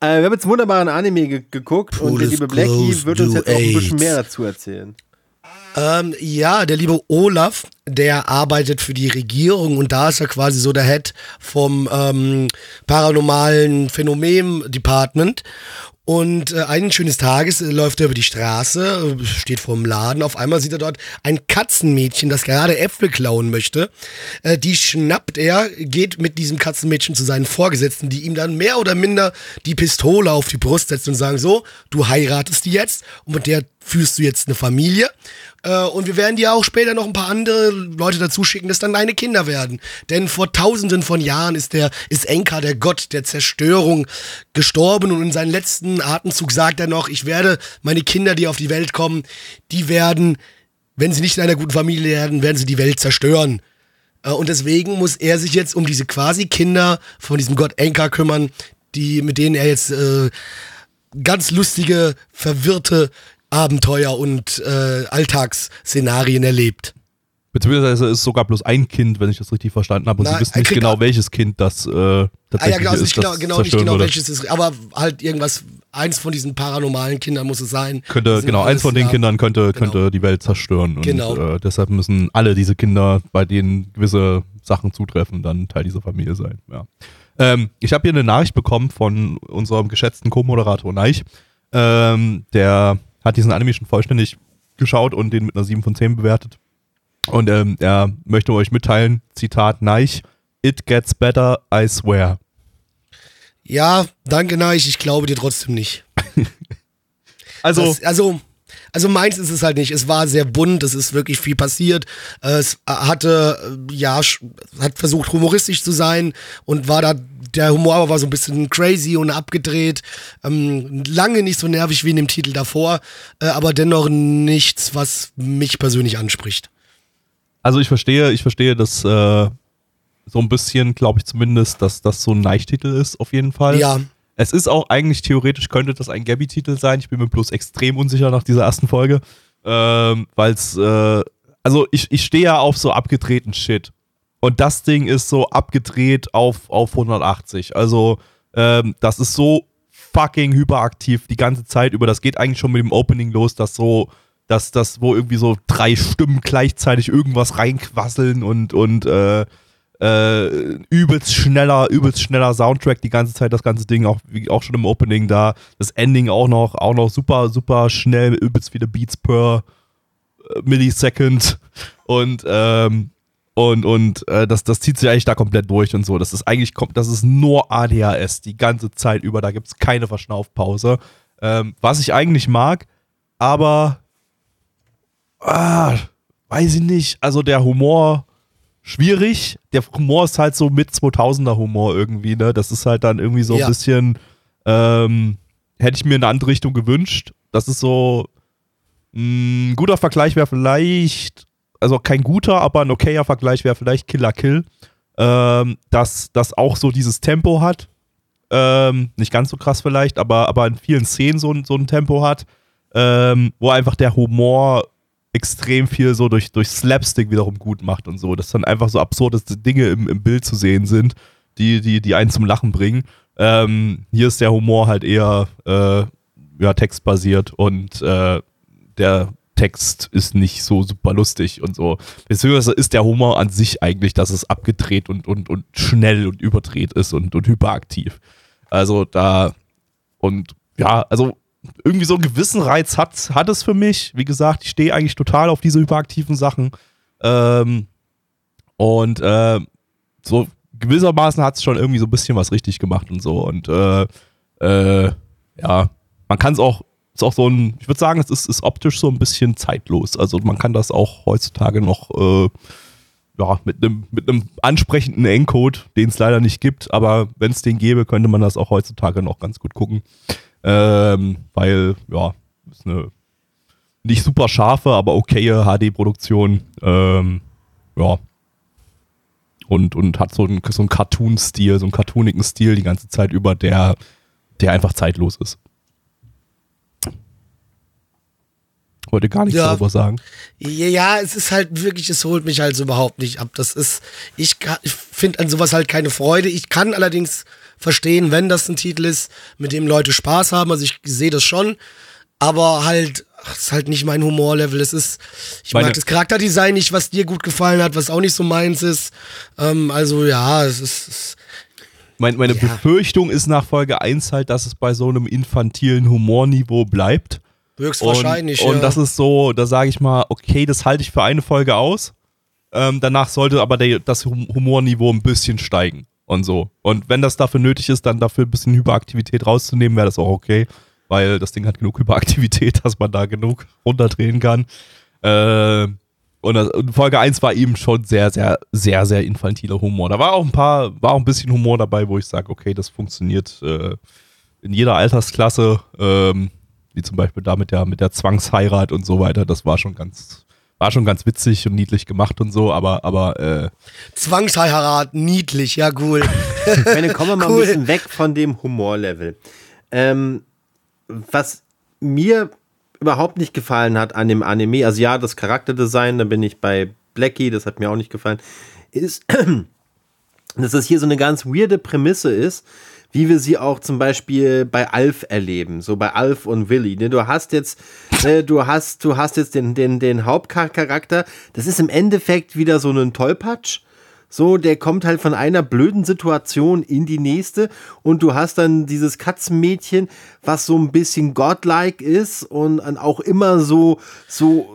wir haben jetzt einen wunderbaren Anime ge geguckt Pool und der liebe Blackie wird uns jetzt auch ein bisschen mehr dazu erzählen.
Ähm, ja, der liebe Olaf, der arbeitet für die Regierung und da ist er quasi so der Head vom ähm, paranormalen Phänomen-Department. Und äh, eines schönes Tages äh, läuft er über die Straße, steht vor dem Laden. Auf einmal sieht er dort ein Katzenmädchen, das gerade Äpfel klauen möchte. Äh, die schnappt er, geht mit diesem Katzenmädchen zu seinen Vorgesetzten, die ihm dann mehr oder minder die Pistole auf die Brust setzen und sagen: So, du heiratest die jetzt und mit der führst du jetzt eine Familie. Äh, und wir werden dir auch später noch ein paar andere Leute dazu schicken, dass dann deine Kinder werden. Denn vor tausenden von Jahren ist der, ist Enka, der Gott der Zerstörung, gestorben und in seinem letzten Atemzug sagt er noch, ich werde meine Kinder, die auf die Welt kommen, die werden, wenn sie nicht in einer guten Familie werden, werden sie die Welt zerstören. Äh, und deswegen muss er sich jetzt um diese quasi Kinder von diesem Gott Enka kümmern, die, mit denen er jetzt äh, ganz lustige, verwirrte Abenteuer und äh, Alltagsszenarien erlebt.
Beziehungsweise ist sogar bloß ein Kind, wenn ich das richtig verstanden habe. Und Na, sie wissen nicht genau, welches Kind das äh, tatsächlich ah, ja,
genau,
ist.
Nicht genau, genau nicht genau, welches ist. Aber halt irgendwas, eins von diesen paranormalen Kindern muss es sein.
Könnte, genau, eins von den Kindern könnte, genau. könnte die Welt zerstören. Und genau. äh, deshalb müssen alle diese Kinder, bei denen gewisse Sachen zutreffen, dann Teil dieser Familie sein. Ja. Ähm, ich habe hier eine Nachricht bekommen von unserem geschätzten Co-Moderator Neich. Ähm, der hat diesen Anime schon vollständig geschaut und den mit einer 7 von 10 bewertet. Und ähm, er möchte euch mitteilen, Zitat Neich, It gets better, I swear.
Ja, danke Neich, ich glaube dir trotzdem nicht. (laughs)
also, das,
also Also meins ist es halt nicht. Es war sehr bunt, es ist wirklich viel passiert. Es hatte, äh, ja, hat versucht humoristisch zu sein und war da, der Humor war so ein bisschen crazy und abgedreht. Ähm, lange nicht so nervig wie in dem Titel davor, äh, aber dennoch nichts, was mich persönlich anspricht.
Also ich verstehe, ich verstehe, dass äh, so ein bisschen, glaube ich zumindest, dass das so ein Neichtitel ist, auf jeden Fall.
Ja.
Es ist auch eigentlich theoretisch, könnte das ein Gabby-Titel sein. Ich bin mir bloß extrem unsicher nach dieser ersten Folge. Ähm, Weil es, äh, also ich, ich stehe ja auf so abgedrehten Shit. Und das Ding ist so abgedreht auf, auf 180. Also, ähm, das ist so fucking hyperaktiv die ganze Zeit über. Das geht eigentlich schon mit dem Opening los, dass so, dass das, wo irgendwie so drei Stimmen gleichzeitig irgendwas reinquasseln und, und äh, äh, übelst schneller, übelst schneller Soundtrack die ganze Zeit, das ganze Ding, auch, wie, auch schon im Opening da. Das Ending auch noch, auch noch super, super schnell, übelst viele Beats per äh, Millisecond. Und, ähm, und, und äh, das, das zieht sich eigentlich da komplett durch und so. Das ist eigentlich, das ist nur ADHS die ganze Zeit über. Da gibt es keine Verschnaufpause. Ähm, was ich eigentlich mag, aber ah, weiß ich nicht. Also der Humor schwierig. Der Humor ist halt so mit 2000er Humor irgendwie, ne? Das ist halt dann irgendwie so ein bisschen, ähm, hätte ich mir in eine andere Richtung gewünscht. Das ist so, ein mm, guter Vergleich wäre vielleicht, also kein guter, aber ein okayer Vergleich wäre vielleicht Killer Kill. Ähm, dass das auch so dieses Tempo hat. Ähm, nicht ganz so krass vielleicht, aber, aber in vielen Szenen so, so ein Tempo hat, ähm, wo einfach der Humor extrem viel so durch, durch Slapstick wiederum gut macht und so, dass dann einfach so absurdeste Dinge im, im Bild zu sehen sind, die, die, die einen zum Lachen bringen. Ähm, hier ist der Humor halt eher äh, ja, textbasiert und äh, der Text ist nicht so super lustig und so. Beziehungsweise ist der Humor an sich eigentlich, dass es abgedreht und, und, und schnell und überdreht ist und, und hyperaktiv. Also da und ja, also irgendwie so einen gewissen Reiz hat, hat es für mich. Wie gesagt, ich stehe eigentlich total auf diese hyperaktiven Sachen. Ähm, und äh, so gewissermaßen hat es schon irgendwie so ein bisschen was richtig gemacht und so. Und äh, äh, ja, man kann es auch, ist auch so ein, ich würde sagen, es ist, ist optisch so ein bisschen zeitlos. Also man kann das auch heutzutage noch äh, ja, mit einem mit ansprechenden Encode, den es leider nicht gibt, aber wenn es den gäbe, könnte man das auch heutzutage noch ganz gut gucken. Ähm, weil, ja, ist eine nicht super scharfe, aber okaye HD-Produktion. Ähm, ja. Und, und hat so einen, so einen Cartoon-Stil, so einen cartoonigen Stil die ganze Zeit über, der, der einfach zeitlos ist. Wollte gar nichts ja. darüber sagen.
Ja, es ist halt wirklich, es holt mich halt so überhaupt nicht ab. Das ist, ich, ich finde an sowas halt keine Freude. Ich kann allerdings verstehen, wenn das ein Titel ist, mit dem Leute Spaß haben. Also ich sehe das schon. Aber halt, ach, ist halt nicht mein Humorlevel. Es ist, ich Meine mag das Charakterdesign nicht, was dir gut gefallen hat, was auch nicht so meins ist. Ähm, also ja, es ist. Es,
meine, meine ja. Befürchtung ist nach Folge 1 halt, dass es bei so einem infantilen Humorniveau bleibt.
Höchstwahrscheinlich,
und,
ja.
Und das ist so, da sage ich mal, okay, das halte ich für eine Folge aus. Ähm, danach sollte aber der, das Humorniveau ein bisschen steigen und so. Und wenn das dafür nötig ist, dann dafür ein bisschen Hyperaktivität rauszunehmen, wäre das auch okay, weil das Ding hat genug Hyperaktivität, (laughs) dass man da genug runterdrehen kann. Äh, und, das, und, Folge 1 war eben schon sehr, sehr, sehr, sehr infantiler Humor. Da war auch ein paar, war auch ein bisschen Humor dabei, wo ich sage, okay, das funktioniert äh, in jeder Altersklasse. Ähm, wie zum Beispiel da mit der, mit der Zwangsheirat und so weiter. Das war schon ganz, war schon ganz witzig und niedlich gemacht und so, aber, aber äh
Zwangsheirat, niedlich, ja cool.
Ich meine, kommen wir mal cool. ein bisschen weg von dem Humorlevel. Ähm, was mir überhaupt nicht gefallen hat an dem Anime, also ja, das Charakterdesign, da bin ich bei Blackie, das hat mir auch nicht gefallen, ist, (clears throat) dass das hier so eine ganz weirde Prämisse ist, wie wir sie auch zum Beispiel bei Alf erleben, so bei Alf und Willy. Ne? Du hast jetzt, äh, du hast, du hast jetzt den, den, den Hauptcharakter, das ist im Endeffekt wieder so ein Tollpatsch. So, der kommt halt von einer blöden Situation in die nächste und du hast dann dieses Katzenmädchen, was so ein bisschen godlike ist und auch immer so, so,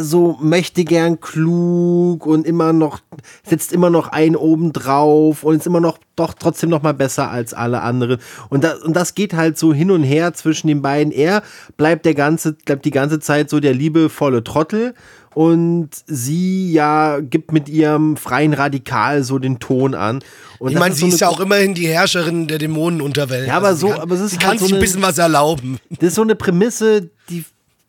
so möchte gern klug und immer noch, setzt immer noch einen oben drauf und ist immer noch doch trotzdem noch mal besser als alle anderen. Und das, und das geht halt so hin und her zwischen den beiden. Er bleibt der ganze, bleibt die ganze Zeit so der liebevolle Trottel und sie ja gibt mit ihrem freien Radikal so den Ton an. Und
ich meine, sie so ist ja auch immerhin die Herrscherin der Dämonenunterwelt.
Ja, aber also so, kann, aber es ist
sie
halt
kann
so
sich ein bisschen was erlauben.
Das ist so eine Prämisse, die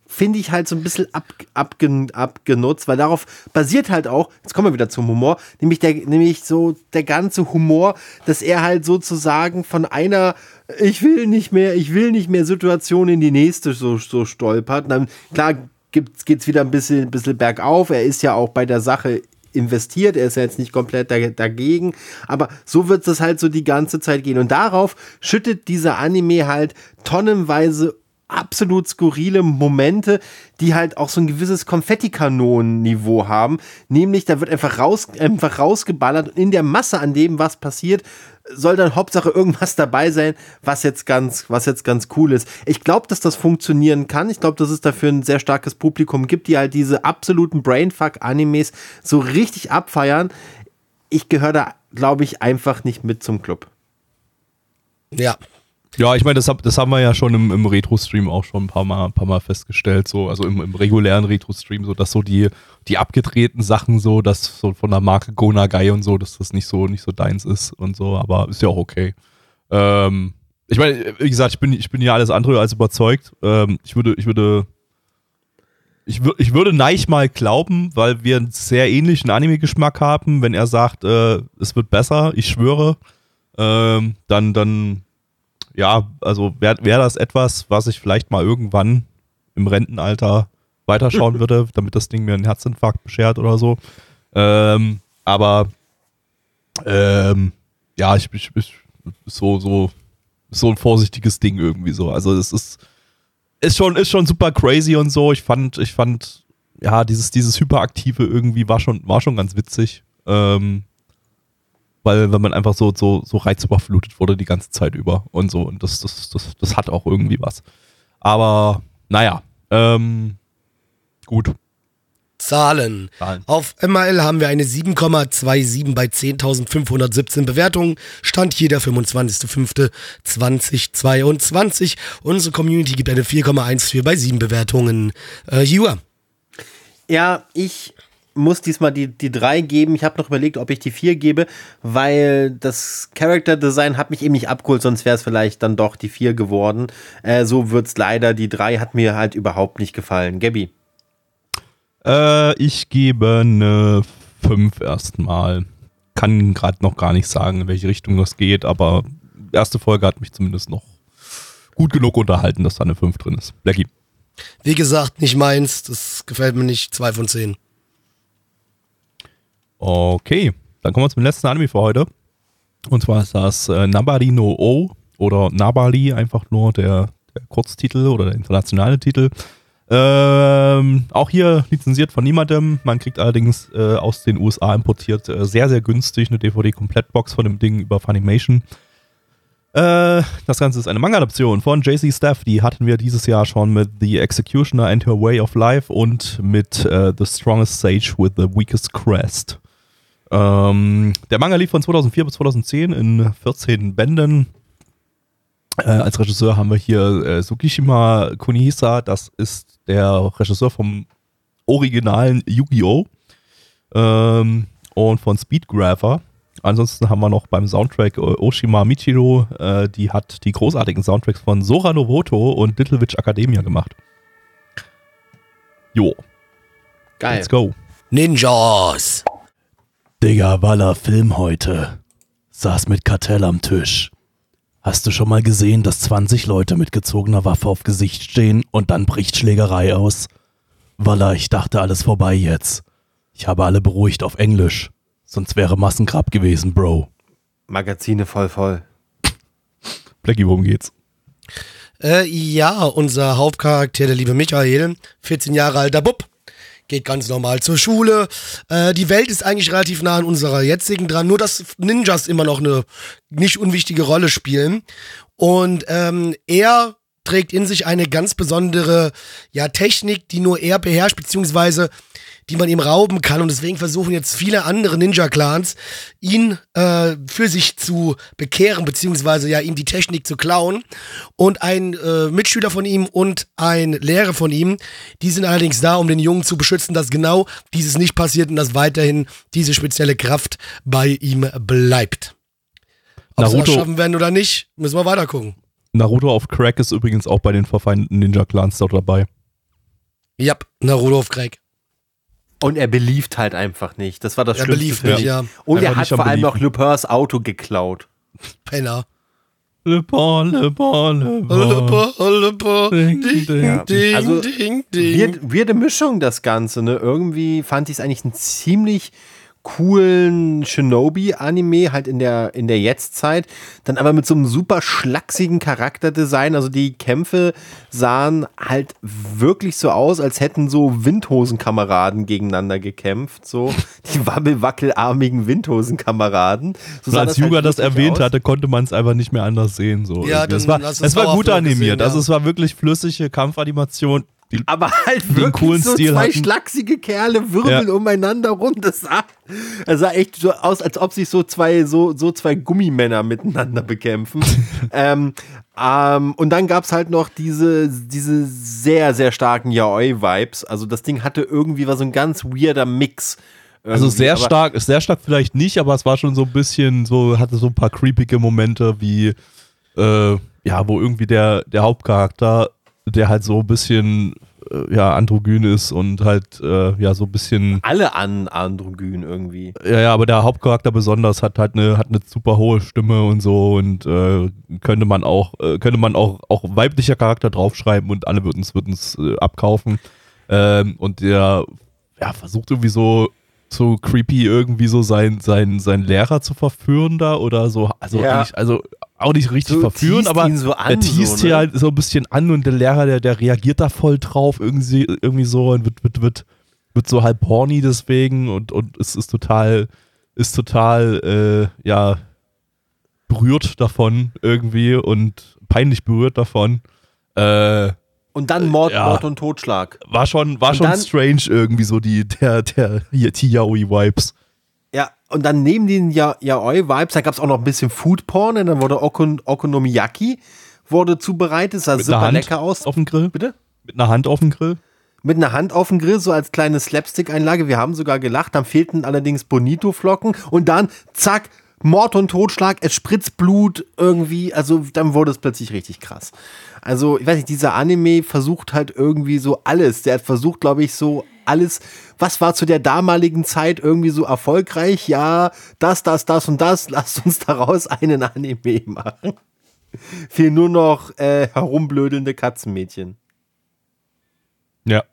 finde ich halt so ein bisschen ab, abgen, abgenutzt, weil darauf basiert halt auch, jetzt kommen wir wieder zum Humor, nämlich der, nämlich so der ganze Humor, dass er halt sozusagen von einer ich will nicht mehr, ich will nicht mehr Situation in die nächste so, so stolpert. dann, klar geht es wieder ein bisschen, bisschen bergauf. Er ist ja auch bei der Sache investiert, er ist ja jetzt nicht komplett dagegen, aber so wird es halt so die ganze Zeit gehen. Und darauf schüttet dieser Anime halt tonnenweise absolut skurrile Momente, die halt auch so ein gewisses Konfettikanonen-Niveau haben. Nämlich, da wird einfach, raus, einfach rausgeballert und in der Masse an dem, was passiert, soll dann Hauptsache irgendwas (laughs) dabei sein, was jetzt ganz, was jetzt ganz cool ist. Ich glaube, dass das funktionieren kann. Ich glaube, dass es dafür ein sehr starkes Publikum gibt, die halt diese absoluten Brainfuck-Animes so richtig abfeiern. Ich gehöre da, glaube ich, einfach nicht mit zum Club.
Ja,
ja, ich meine, das, das haben wir ja schon im, im Retro-Stream auch schon ein paar Mal, ein paar Mal festgestellt, so, also im, im regulären Retro-Stream, so dass so die, die abgedrehten Sachen, so, dass so von der Marke Gona Guy und so, dass das nicht so, nicht so deins ist und so, aber ist ja auch okay. Ähm, ich meine, wie gesagt, ich bin, ich bin ja alles andere als überzeugt. Ähm, ich würde, ich würde, ich, würde, ich würde Neich mal glauben, weil wir einen sehr ähnlichen Anime-Geschmack haben, wenn er sagt, äh, es wird besser, ich schwöre, ähm, dann, dann ja, also wäre wär das etwas, was ich vielleicht mal irgendwann im Rentenalter weiterschauen würde, (laughs) damit das Ding mir einen Herzinfarkt beschert oder so. Ähm, aber ähm, ja, ich, ich so, so, so ein vorsichtiges Ding irgendwie so. Also es ist, ist schon, ist schon super crazy und so. Ich fand, ich fand, ja, dieses, dieses Hyperaktive irgendwie war schon, war schon ganz witzig. Ähm, weil, weil man einfach so, so, so reizüberflutet wurde die ganze Zeit über und so. Und das, das, das, das hat auch irgendwie was. Aber naja, ähm, gut.
Zahlen. Zahlen. Auf MRL haben wir eine 7,27 bei 10.517 Bewertungen. Stand hier der 25.05.2022. Unsere Community gibt eine 4,14 bei 7 Bewertungen. Äh, Jua.
Ja, ich muss diesmal die, die 3 geben. Ich habe noch überlegt, ob ich die 4 gebe, weil das Character Design hat mich eben nicht abgeholt, sonst wäre es vielleicht dann doch die 4 geworden. Äh, so wird es leider. Die 3 hat mir halt überhaupt nicht gefallen. Gabby?
Äh, ich gebe eine 5 erstmal. Kann gerade noch gar nicht sagen, in welche Richtung das geht, aber die erste Folge hat mich zumindest noch gut genug unterhalten, dass da eine 5 drin ist. Blackie.
Wie gesagt, nicht meins. Das gefällt mir nicht. 2 von 10.
Okay, dann kommen wir zum letzten Anime für heute. Und zwar ist das äh, Nabari no O oder Nabari, einfach nur der, der Kurztitel oder der internationale Titel. Ähm, auch hier lizenziert von niemandem. Man kriegt allerdings äh, aus den USA importiert äh, sehr, sehr günstig eine DVD-Komplettbox von dem Ding über Funimation. Äh, das Ganze ist eine Manga-Adaption von JC Staff. Die hatten wir dieses Jahr schon mit The Executioner and Her Way of Life und mit äh, The Strongest Sage with the Weakest Crest. Ähm, der Manga lief von 2004 bis 2010 in 14 Bänden. Äh, als Regisseur haben wir hier äh, Sukishima Kunihisa. Das ist der Regisseur vom originalen Yu-Gi-Oh! Ähm, und von Speedgrapher. Ansonsten haben wir noch beim Soundtrack äh, Oshima Michiro, äh, die hat die großartigen Soundtracks von Sora Novoto und Little Witch Academia gemacht. Jo.
Geil.
Let's go. Ninjas.
Digga, Waller Film heute. Saß mit Kartell am Tisch. Hast du schon mal gesehen, dass 20 Leute mit gezogener Waffe auf Gesicht stehen und dann bricht Schlägerei aus? Waller, ich dachte alles vorbei jetzt. Ich habe alle beruhigt auf Englisch. Sonst wäre Massengrab gewesen, Bro.
Magazine voll voll.
Blackie, worum geht's?
Äh, ja, unser Hauptcharakter, der liebe Michael, 14 Jahre alter Bub, geht ganz normal zur Schule. Äh, die Welt ist eigentlich relativ nah an unserer jetzigen dran, nur dass Ninjas immer noch eine nicht unwichtige Rolle spielen. Und ähm, er trägt in sich eine ganz besondere ja, Technik, die nur er beherrscht, beziehungsweise die man ihm rauben kann. Und deswegen versuchen jetzt viele andere Ninja-Clans, ihn äh, für sich zu bekehren, beziehungsweise ja ihm die Technik zu klauen. Und ein äh, Mitschüler von ihm und ein Lehrer von ihm, die sind allerdings da, um den Jungen zu beschützen, dass genau dieses nicht passiert und dass weiterhin diese spezielle Kraft bei ihm bleibt. Ob sie das
Naruto-
schaffen werden oder nicht, müssen wir weiter gucken.
Naruto auf Crack ist übrigens auch bei den verfeindeten Ninja-Clans dort dabei.
Ja, Naruto auf Craig.
Und er belieft halt einfach nicht. Das war das
Er
Schlimmste.
beliebt nicht,
ich.
ja.
Und
Einfach
er hat vor allem noch
Beliefen.
Lupins Auto geklaut.
Penner.
Le bon, le bon, le bon.
Ollepa, ollepa,
Ding,
ding,
ding.
ding,
Also,
ding, ding.
Weird, weirde Mischung, das Ganze, ne? Irgendwie fand ich es eigentlich einen ziemlich coolen Shinobi-Anime, halt in der, in der Jetztzeit. Dann aber mit so einem super schlachsigen Charakterdesign. Also die Kämpfe sahen halt wirklich so aus, als hätten so Windhosenkameraden gegeneinander gekämpft. So (laughs) die wabbelwackelarmigen Windhosenkameraden. So
als
das halt
Yuga das
wirklich
erwähnt
aus.
hatte, konnte man es einfach nicht mehr anders sehen. So.
Ja, dann
war,
es
war gut animiert.
gesehen,
Also
ja.
es war wirklich flüssige Kampfanimation. Die,
Aber halt wirklich
coolen
so
Stil
zwei
hatten.
schlachsige Kerle wirbeln
Ja.
umeinander rum. Das sah, das sah echt so aus, als ob sich so zwei, so, so zwei Gummimänner miteinander bekämpfen. (laughs) ähm, ähm, und dann gab es halt noch diese, diese sehr, sehr starken Yaoi-Vibes. Also das Ding hatte irgendwie war so ein ganz weirder Mix.
also sehr stark, sehr stark vielleicht nicht, aber es war schon so ein bisschen so, hatte so ein paar creepige Momente wie, äh, ja, wo irgendwie der, der Hauptcharakter, der halt so ein bisschen, äh, ja, androgyn ist und halt, äh, ja, so ein bisschen
Alle an Androgyn irgendwie.
Ja, ja, aber der Hauptcharakter besonders hat halt eine, hat eine super hohe Stimme und so und äh, könnte man auch, äh, könnte man auch, auch weiblicher Charakter draufschreiben und alle würden es würden es äh, abkaufen. Ähm, und der ja, versucht irgendwie so, so creepy irgendwie so sein, sein, sein Lehrer zu verführen da oder so. Also
Ja.
eigentlich, also auch nicht richtig
So
verführen, aber
ihn so an,
der teast
so, ne?
hier halt so ein bisschen an und der Lehrer, der, der reagiert da voll drauf, irgendwie, irgendwie so und wird, wird, wird, wird so halb horny deswegen und, und es ist total, ist total, äh, ja, berührt davon irgendwie und peinlich berührt davon. Äh,
Und dann Mord,
ja.
Mord und Totschlag.
war schon, war
Und
schon
dann-
strange irgendwie so die, der, der, hier, die Yaoi-Vibes.
Ja, und dann neben den Ya- Yaoi-Vibes, da gab es auch noch ein bisschen Foodporn, und dann wurde Okon Okonomiyaki wurde zubereitet, sah
Mit einer
super
Hand
lecker aus.
auf dem Grill.
Bitte?
Mit einer Hand auf dem Grill.
Mit einer Hand auf dem Grill, so als kleine Slapstick-Einlage. Wir haben sogar gelacht, dann fehlten allerdings Bonito-Flocken und dann, zack, Mord und Totschlag, es spritzt Blut irgendwie, also dann wurde es plötzlich richtig krass. Also, ich weiß nicht, dieser Anime versucht halt irgendwie so alles. Der hat versucht, glaube ich, so alles, was war zu der damaligen Zeit irgendwie so erfolgreich? Ja, das, das, das und das, lasst uns daraus einen Anime machen. Fehlen nur noch äh, herumblödelnde Katzenmädchen.
Ja.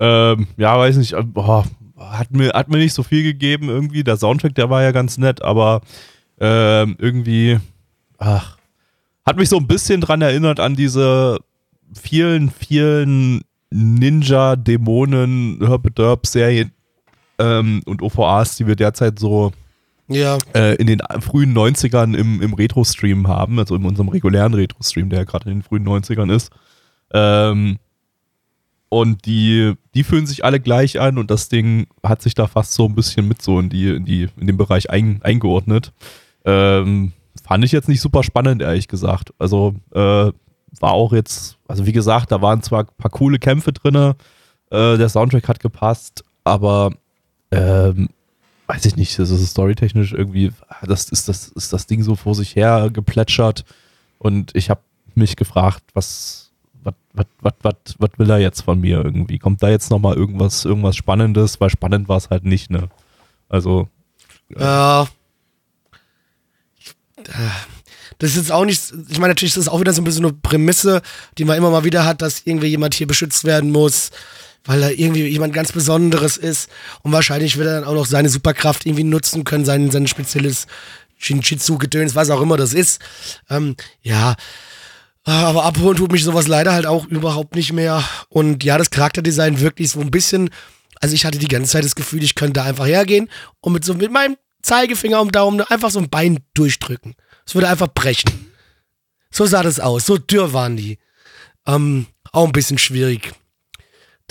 Ähm, ja, weiß nicht, boah, hat, mir, hat mir nicht so viel gegeben irgendwie. Der Soundtrack, der war ja ganz nett, aber ähm, irgendwie, ach, hat mich so ein bisschen dran erinnert an diese vielen, vielen Ninja, Dämonen, Herb-Derb-Serien ähm, und OVAs, die wir derzeit so
Ja,
äh, in den frühen 90ern im, im Retro-Stream haben, also in unserem regulären Retro-Stream, der ja gerade in den frühen 90ern ist. Ähm, und die, die fühlen sich alle gleich an und das Ding hat sich da fast so ein bisschen mit so in die, in die, in den Bereich ein, eingeordnet. Ähm, fand ich jetzt nicht super spannend, ehrlich gesagt. Also äh, war auch jetzt, also wie gesagt, da waren zwar ein paar coole Kämpfe drin, äh, der Soundtrack hat gepasst, aber ähm, weiß ich nicht, das ist storytechnisch irgendwie, das ist das, ist das Ding so vor sich her geplätschert und ich habe mich gefragt, was, was, was, was, was, will er jetzt von mir irgendwie? Kommt da jetzt nochmal irgendwas, irgendwas Spannendes? Weil spannend war es halt nicht, ne? Also,
Ja. Das ist jetzt auch nicht, ich meine, natürlich ist das auch wieder so ein bisschen eine Prämisse, die man immer mal wieder hat, dass irgendwie jemand hier beschützt werden muss, weil er irgendwie jemand ganz Besonderes ist und wahrscheinlich wird er dann auch noch seine Superkraft irgendwie nutzen können, sein, sein spezielles Shinjitsu-Gedöns, was auch immer das ist. Ähm, ja, Aber abholen tut mich sowas leider halt auch überhaupt nicht mehr. Und ja, das Charakterdesign wirklich so ein bisschen. Also ich hatte die ganze Zeit das Gefühl, ich könnte einfach hergehen und mit so mit meinem Zeigefinger und Daumen einfach so ein Bein durchdrücken. Es würde einfach brechen. So sah das aus. So dürr waren die. Ähm, auch ein bisschen schwierig.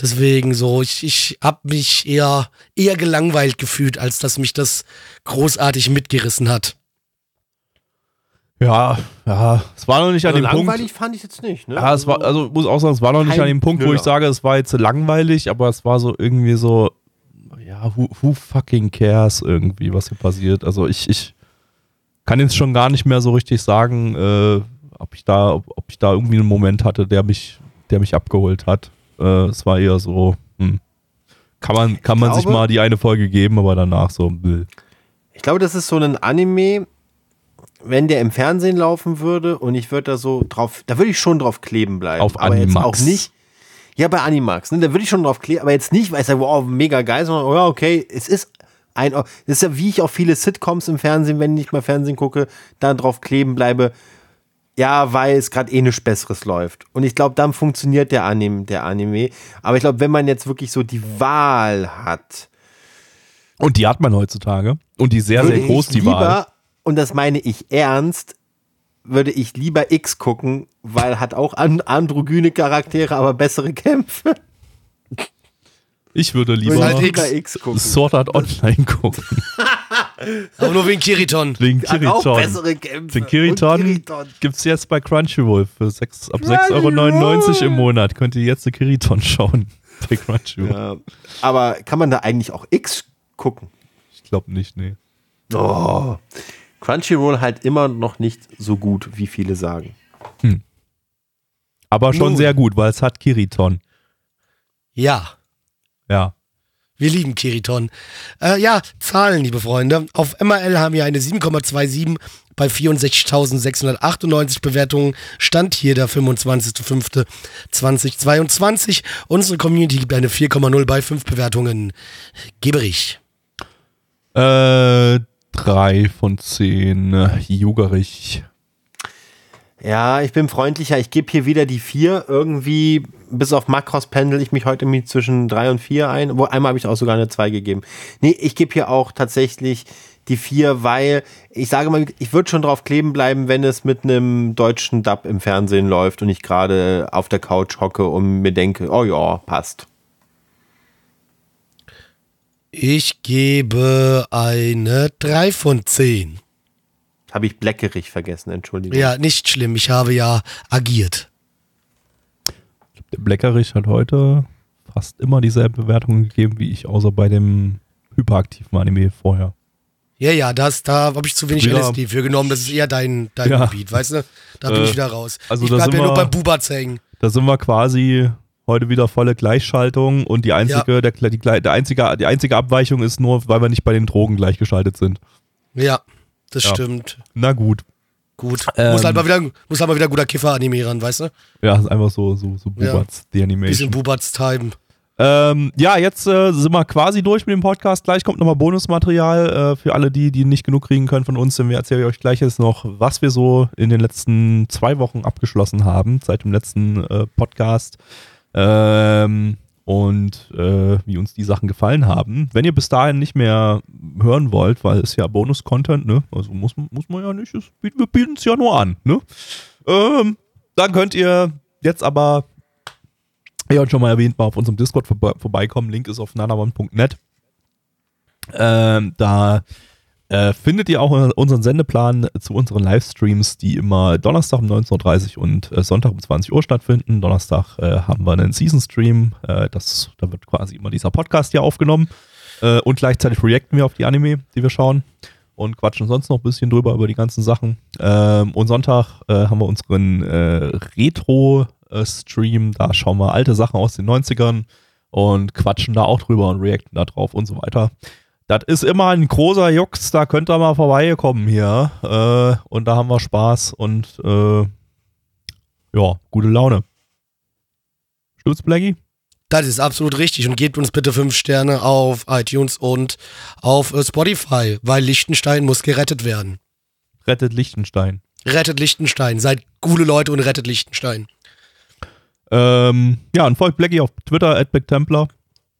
Deswegen so, ich, ich habe mich eher, eher gelangweilt gefühlt, als dass mich das großartig mitgerissen hat.
Ja, ja, es war noch nicht an
Also
dem Punkt.
langweilig fand ich jetzt nicht, ne?
Ja, es war, also muss auch sagen, es war noch nicht
Kein
an dem Punkt, wo
Knüller.
ich sage, es war jetzt langweilig, aber es war so irgendwie so, ja, who, who fucking cares irgendwie, was hier passiert. Also ich, ich kann jetzt schon gar nicht mehr so richtig sagen, äh, ob ich da, ob, ob ich da irgendwie einen Moment hatte, der mich, der mich abgeholt hat. Äh, es war eher so, hm, kann man, kann man sich
glaube-
mal die eine Folge geben, aber danach so, bäh.
Ich glaube, das ist so ein Anime, wenn der im Fernsehen laufen würde und ich würde da so drauf, da würde ich schon drauf kleben bleiben.
Auf
aber jetzt
Animax.
auch nicht. Ja, bei Animax, ne, da würde ich schon drauf kleben, aber jetzt nicht, weil es ja, wow, mega geil, sondern, oh ja, okay, es ist ein, das ist ja wie ich auf viele Sitcoms im Fernsehen, wenn ich mal Fernsehen gucke, da drauf kleben bleibe. Ja, weil es gerade eh nichts Besseres läuft. Und ich glaube, dann funktioniert der Anime, der Anime. Aber ich glaube, wenn man jetzt wirklich so die Wahl hat,
Und die hat man heutzutage. Und die sehr, sehr groß, die
lieber,
Wahl.
und das meine ich ernst, würde ich lieber X gucken, weil hat auch an, androgyne Charaktere, aber bessere Kämpfe.
Ich würde
Würde
lieber
halt
ich
X.
lieber X gucken.
Sword Art Online gucken. (laughs)
Aber nur wegen Kiriton.
Wegen
Hat auch
Kiriton.
bessere Kämpfe.
Den Kiriton,
Kiriton.
gibt es jetzt bei Crunchyroll für 6, ab
Crunchyroll.
6,99 Euro im Monat. Könnt ihr jetzt den Kiriton schauen (laughs) bei Crunchyroll.
Ja. Aber kann man da eigentlich auch X gucken?
Ich glaube nicht, nee.
Oh. Crunchyroll halt immer noch nicht so gut, wie viele sagen.
Aber schon
Nun.
sehr gut, weil es hat Kiriton.
Ja.
Ja.
Wir lieben Kiriton. Äh, ja, Zahlen, liebe Freunde. Auf MRL haben wir eine 7,27 bei 64.698 Bewertungen. Stand hier der 25.05.2022. Unsere Community gibt eine 4,0 bei 5 Bewertungen. Geberich.
Äh, drei von zehn. äh, Jugerich.
Ja, ich bin freundlicher. Ich gebe hier wieder die vier. Irgendwie, bis auf Makros pendel ich mich heute mit zwischen drei und vier ein. Wo einmal habe ich auch sogar eine zwei gegeben. Nee, ich gebe hier auch tatsächlich die vier, weil ich sage mal, ich würde schon drauf kleben bleiben, wenn es mit einem deutschen Dub im Fernsehen läuft und ich gerade auf der Couch hocke und mir denke, oh ja, passt.
Ich gebe eine 3 von 10.
Habe ich Bleckerich vergessen, Entschuldigung.
Ja, nicht schlimm. Ich habe ja agiert.
Der Bleckerich hat heute fast immer dieselbe Bewertung gegeben wie ich, außer bei dem hyperaktiven Anime vorher.
Ja, ja, das, da habe ich zu wenig
Wieder-
LSD für genommen. Das ist eher dein, dein
Ja.
Gebiet, weißt du? Da bin
Äh,
ich wieder raus.
also
ich
da
bleib
sind
ja nur
wir-
beim Bubatz hängen.
Da sind wir quasi heute wieder volle Gleichschaltung und die einzige, der, die, der einzige, die einzige Abweichung ist nur, weil wir nicht bei den Drogen gleichgeschaltet sind.
Ja, das
Ja.
stimmt.
Na gut.
Gut.
Ähm.
muss halt mal wieder, muss halt mal wieder guter Kiffer-Anime ran, weißt du?
Ja, ist einfach so, so, so
Ja.
Bubatz, die
Bisschen
Animation.
Bubatz-Time.
Ähm, ja, jetzt äh, sind wir quasi durch mit dem Podcast. Gleich kommt nochmal Bonusmaterial äh, für alle die, die nicht genug kriegen können von uns. Denn wir erzählen euch gleich jetzt noch, was wir so in den letzten zwei Wochen abgeschlossen haben, seit dem letzten äh, Podcast. Ähm, und äh, wie uns die Sachen gefallen haben. Wenn ihr bis dahin nicht mehr hören wollt, weil es ja Bonus-Content, ne? Also muss, muss man ja nicht, es, wir bieten es ja nur an, ne? Ähm, dann könnt ihr jetzt aber ja, und schon mal erwähnt, mal auf unserem Discord vorbe vorbeikommen. Link ist auf nanaone.net. Ähm, da äh, findet ihr auch unseren Sendeplan zu unseren Livestreams, die immer Donnerstag um 19.30 Uhr und äh, Sonntag um 20 Uhr stattfinden. Donnerstag äh, haben wir einen Season-Stream. Äh, das, da wird quasi immer dieser Podcast hier aufgenommen. Äh, und gleichzeitig reacten wir auf die Anime, die wir schauen. Und quatschen sonst noch ein bisschen drüber über die ganzen Sachen. Ähm, und Sonntag haben wir unseren Retro-Stream. Da schauen wir alte Sachen aus den 90ern und quatschen da auch drüber und reacten da drauf und so weiter. Das ist immer ein großer Jux, da könnt ihr mal vorbeikommen hier. Äh, und da haben wir Spaß und äh, ja, gute Laune. Stimmt's, Blackie?
Das ist absolut richtig und gebt uns bitte fünf Sterne auf iTunes und auf äh, Spotify, weil Liechtenstein muss gerettet werden.
Rettet Liechtenstein.
Rettet Lichtenstein. Seid coole Leute und rettet Lichtenstein.
Ähm, ja, und folgt Blackie auf Twitter, at.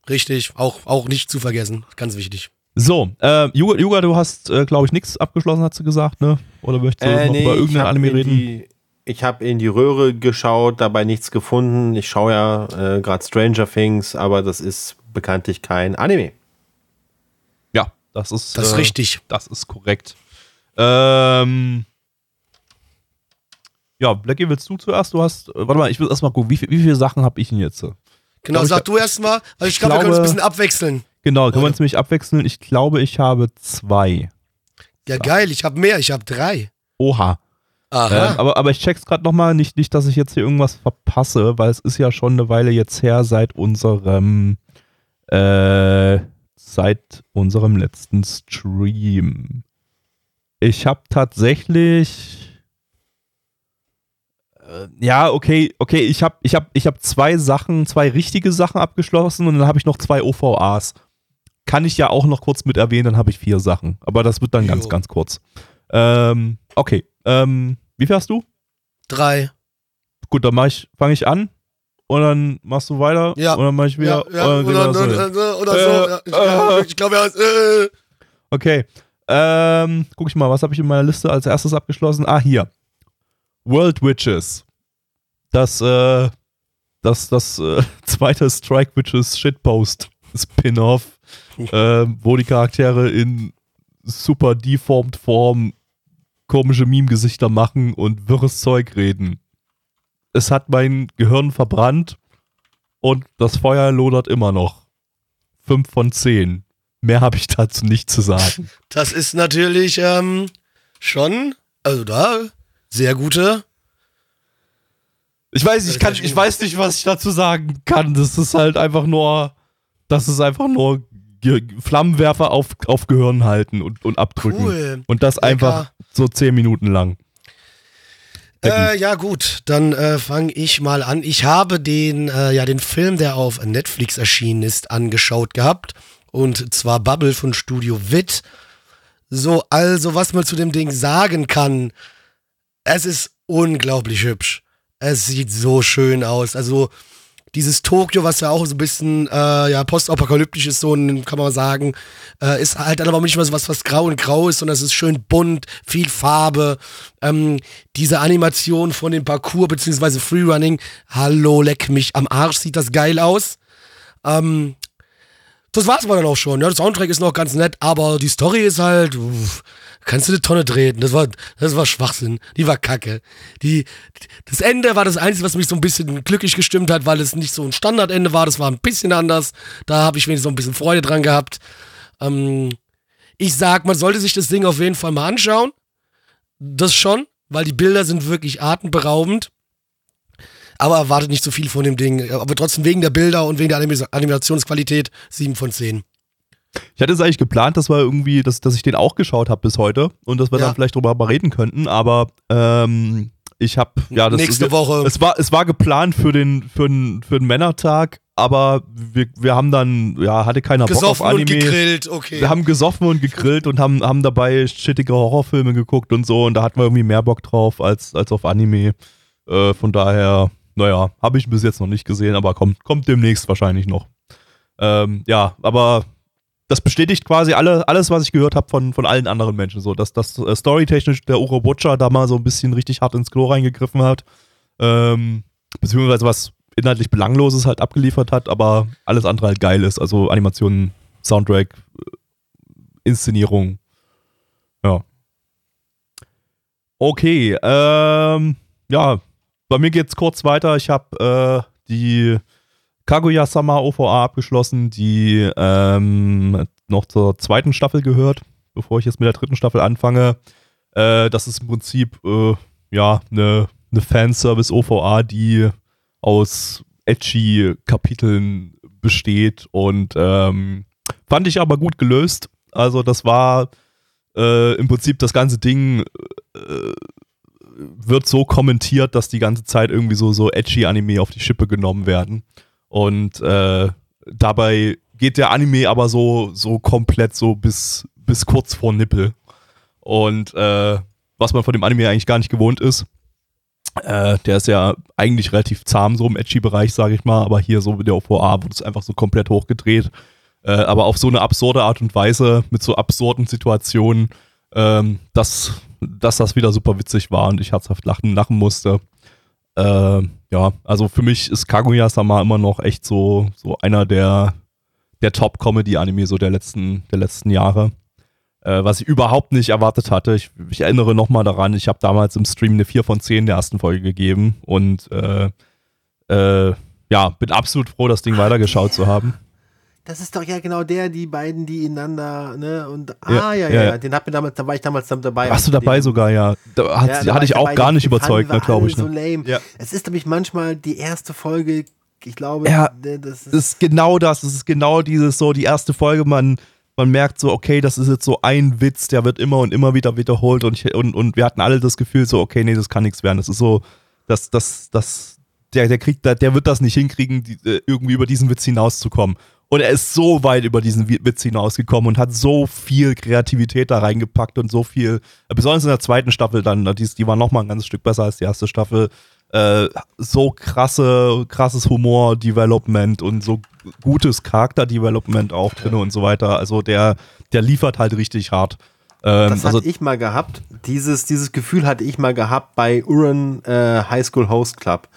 Richtig, auch, auch nicht zu vergessen. Ganz wichtig.
So, äh, Juga, Juga, du hast, äh, glaube ich, nichts abgeschlossen, hast du gesagt, ne? Oder möchtest du
Äh,
noch
nee,
über
ich
irgendeinen
hab
Anime
in
reden?
Die, ich habe in die Röhre geschaut, dabei nichts gefunden. Ich schaue ja äh, gerade Stranger Things, aber das ist bekanntlich kein Anime.
Ja, das ist,
Das ist
äh,
richtig.
Das ist korrekt. Ähm, ja, Blackie, willst du zuerst? Du hast, äh, warte mal, ich will erstmal gucken, wie, viel, wie viele Sachen habe ich denn jetzt?
Genau,
glaub, ich-
sag du erst mal, weil ich,
ich
glaube, wir können uns ein bisschen abwechseln.
Genau, können wir uns nämlich abwechseln. Ich glaube, ich habe zwei.
Ja, geil, ich habe mehr, ich habe drei.
Oha.
Aha.
Ähm, aber, aber ich check's gerade nochmal, nicht, nicht, dass ich jetzt hier irgendwas verpasse, weil es ist ja schon eine Weile jetzt her seit unserem äh, seit unserem letzten Stream. Ich habe tatsächlich äh, ja, okay, okay, ich habe ich hab, ich hab zwei Sachen, zwei richtige Sachen abgeschlossen und dann habe ich noch zwei OVAs. Kann ich ja auch noch kurz mit erwähnen, dann habe ich vier Sachen. Aber das wird dann ganz,
Jo.
ganz kurz. Ähm, okay. Ähm, wie hast du?
drei.
Gut, dann ich, fange ich an und dann machst du weiter
Ja.
und dann mache ich wieder.
Ja, ja, oder, oder,
so.
oder, oder so. Ja, ich glaube,
äh.
ich glaube, ja, äh,
Okay. Ähm, guck ich mal, was habe ich in meiner Liste als erstes abgeschlossen? Ah, hier. World Witches. Das, äh, das, das äh, (laughs) zweite Strike Witches Shitpost Spin-off, (laughs) äh, wo die Charaktere in super deformed Form komische Meme-Gesichter machen und wirres Zeug reden. Es hat mein Gehirn verbrannt und das Feuer lodert immer noch. Fünf von zehn. Mehr habe ich dazu nicht zu sagen. (laughs)
das ist natürlich ähm, schon, also da, sehr gute.
Ich weiß, ich kann, ich weiß nicht, was ich dazu sagen kann. Das ist halt einfach nur, das ist einfach nur Flammenwerfer auf, auf Gehirn halten und, und abdrücken.
Cool.
Und das einfach so zehn Minuten lang.
Äh, ja gut, dann äh, fange ich mal an. Ich habe den, äh, ja, den Film, der auf Netflix erschienen ist, angeschaut gehabt. Und zwar Bubble von Studio Wit. So, also was man zu dem Ding sagen kann, es ist unglaublich hübsch. Es sieht so schön aus. Also dieses Tokio, was ja auch so ein bisschen äh, ja, postapokalyptisch ist, so kann man sagen, äh, ist halt dann aber nicht mehr so was, was grau und grau ist, sondern es ist schön bunt, viel Farbe. Ähm, diese Animation von dem Parcours beziehungsweise Freerunning, hallo, leck mich am Arsch, sieht das geil aus. Ähm, das war's aber dann auch schon. Ja, der Soundtrack ist noch ganz nett, aber die Story ist halt, uff, kannst du eine Tonne treten. Das war, das war Schwachsinn. Die war kacke. Die, das Ende war das Einzige, was mich so ein bisschen glücklich gestimmt hat, weil es nicht so ein Standardende war. Das war ein bisschen anders. Da habe ich wenigstens so ein bisschen Freude dran gehabt. Ähm, ich sag, man sollte sich das Ding auf jeden Fall mal anschauen. Das schon, weil die Bilder sind wirklich atemberaubend. Aber erwartet nicht so viel von dem Ding. Aber trotzdem wegen der Bilder und wegen der Anim Animationsqualität 7 von 10.
Ich hatte es eigentlich geplant, dass wir irgendwie, dass, dass ich den auch geschaut habe bis heute und dass wir
Ja.
dann vielleicht drüber mal reden könnten, aber ähm, ich habe ja das
Nächste Woche.
Es war, es war geplant für den, für den, für den Männertag, aber wir, wir haben dann, ja, hatte keiner Bock auf
Gesoffen und
Anime.
gegrillt, okay.
Wir haben gesoffen und gegrillt und haben, haben dabei shittige Horrorfilme geguckt und so und da hatten wir irgendwie mehr Bock drauf als, als auf Anime. Äh, von daher, naja, habe ich bis jetzt noch nicht gesehen, aber kommt, kommt demnächst wahrscheinlich noch. Ähm, ja, aber das bestätigt quasi alle, alles, was ich gehört habe von, von allen anderen Menschen. So, dass das äh, storytechnisch der Uro Butcher da mal so ein bisschen richtig hart ins Klo reingegriffen hat. Ähm, beziehungsweise was inhaltlich Belangloses halt abgeliefert hat, aber alles andere halt geil ist. Also Animationen, Soundtrack, äh, Inszenierung. Ja. Okay, ähm, ja, bei mir geht's kurz weiter. Ich habe äh, die Kaguya-sama OVA abgeschlossen, die ähm, noch zur zweiten Staffel gehört, bevor ich jetzt mit der dritten Staffel anfange. Äh, das ist im Prinzip äh, ja eine ne Fanservice-OVA, die aus edgy Kapiteln besteht und ähm, fand ich aber gut gelöst. Also das war äh, im Prinzip das ganze Ding äh, wird so kommentiert, dass die ganze Zeit irgendwie so, so edgy Anime auf die Schippe genommen werden. Und äh, dabei geht der Anime aber so, so komplett so bis, bis kurz vor Nippel. Und äh, was man von dem Anime eigentlich gar nicht gewohnt ist. Äh, der ist ja eigentlich relativ zahm, so im Edgy-Bereich, sage ich mal, aber hier so mit der OVA wurde es einfach so komplett hochgedreht. Äh, aber auf so eine absurde Art und Weise, mit so absurden Situationen, ähm, dass, dass das wieder super witzig war und ich herzhaft lachen, lachen musste. Äh, ja, also für mich ist Kaguya-sama immer noch echt so, so einer der, der Top-Comedy-Anime so der letzten, der letzten Jahre. Äh, was ich überhaupt nicht erwartet hatte. Ich, ich erinnere nochmal daran, ich habe damals im Stream eine 4 von 10 der ersten Folge gegeben und äh, äh, ja, bin absolut froh, das Ding weitergeschaut zu haben.
Das ist doch ja genau der, die beiden, die ineinander, ne? Und ah,
Ja,
ja, ja,
ja,
ja. Den hat mir damals, da war ich damals dabei.
Warst du dabei
Den-
sogar, ja. Da hat,
Ja, da
hatte ich auch
dabei,
gar nicht überzeugt, ne, glaube ich. Ne?
So lame.
Ja.
Es ist nämlich manchmal die erste Folge, ich glaube,
Ja,
ne, das ist,
ist genau das. Es ist genau dieses so, die erste Folge, man, man merkt so, okay, das ist jetzt so ein Witz, der wird immer und immer wieder wiederholt und, ich, und, und wir hatten alle das Gefühl so, okay, nee, das kann nichts werden. Das ist so, das, das, das, der, der kriegt, der, der wird das nicht hinkriegen, die, äh, irgendwie über diesen Witz hinauszukommen. Und er ist so weit über diesen Wi- Witz hinausgekommen und hat so viel Kreativität da reingepackt und so viel, besonders in der zweiten Staffel dann, die, die war nochmal ein ganzes Stück besser als die erste Staffel, äh, so krasse, krasses Humor-Development und so gutes Charakter-Development auch drin und so weiter. Also der, der liefert halt richtig hart. Ähm,
das
also,
hatte ich mal gehabt. Dieses, dieses Gefühl hatte ich mal gehabt bei Uran äh, High School Host Club,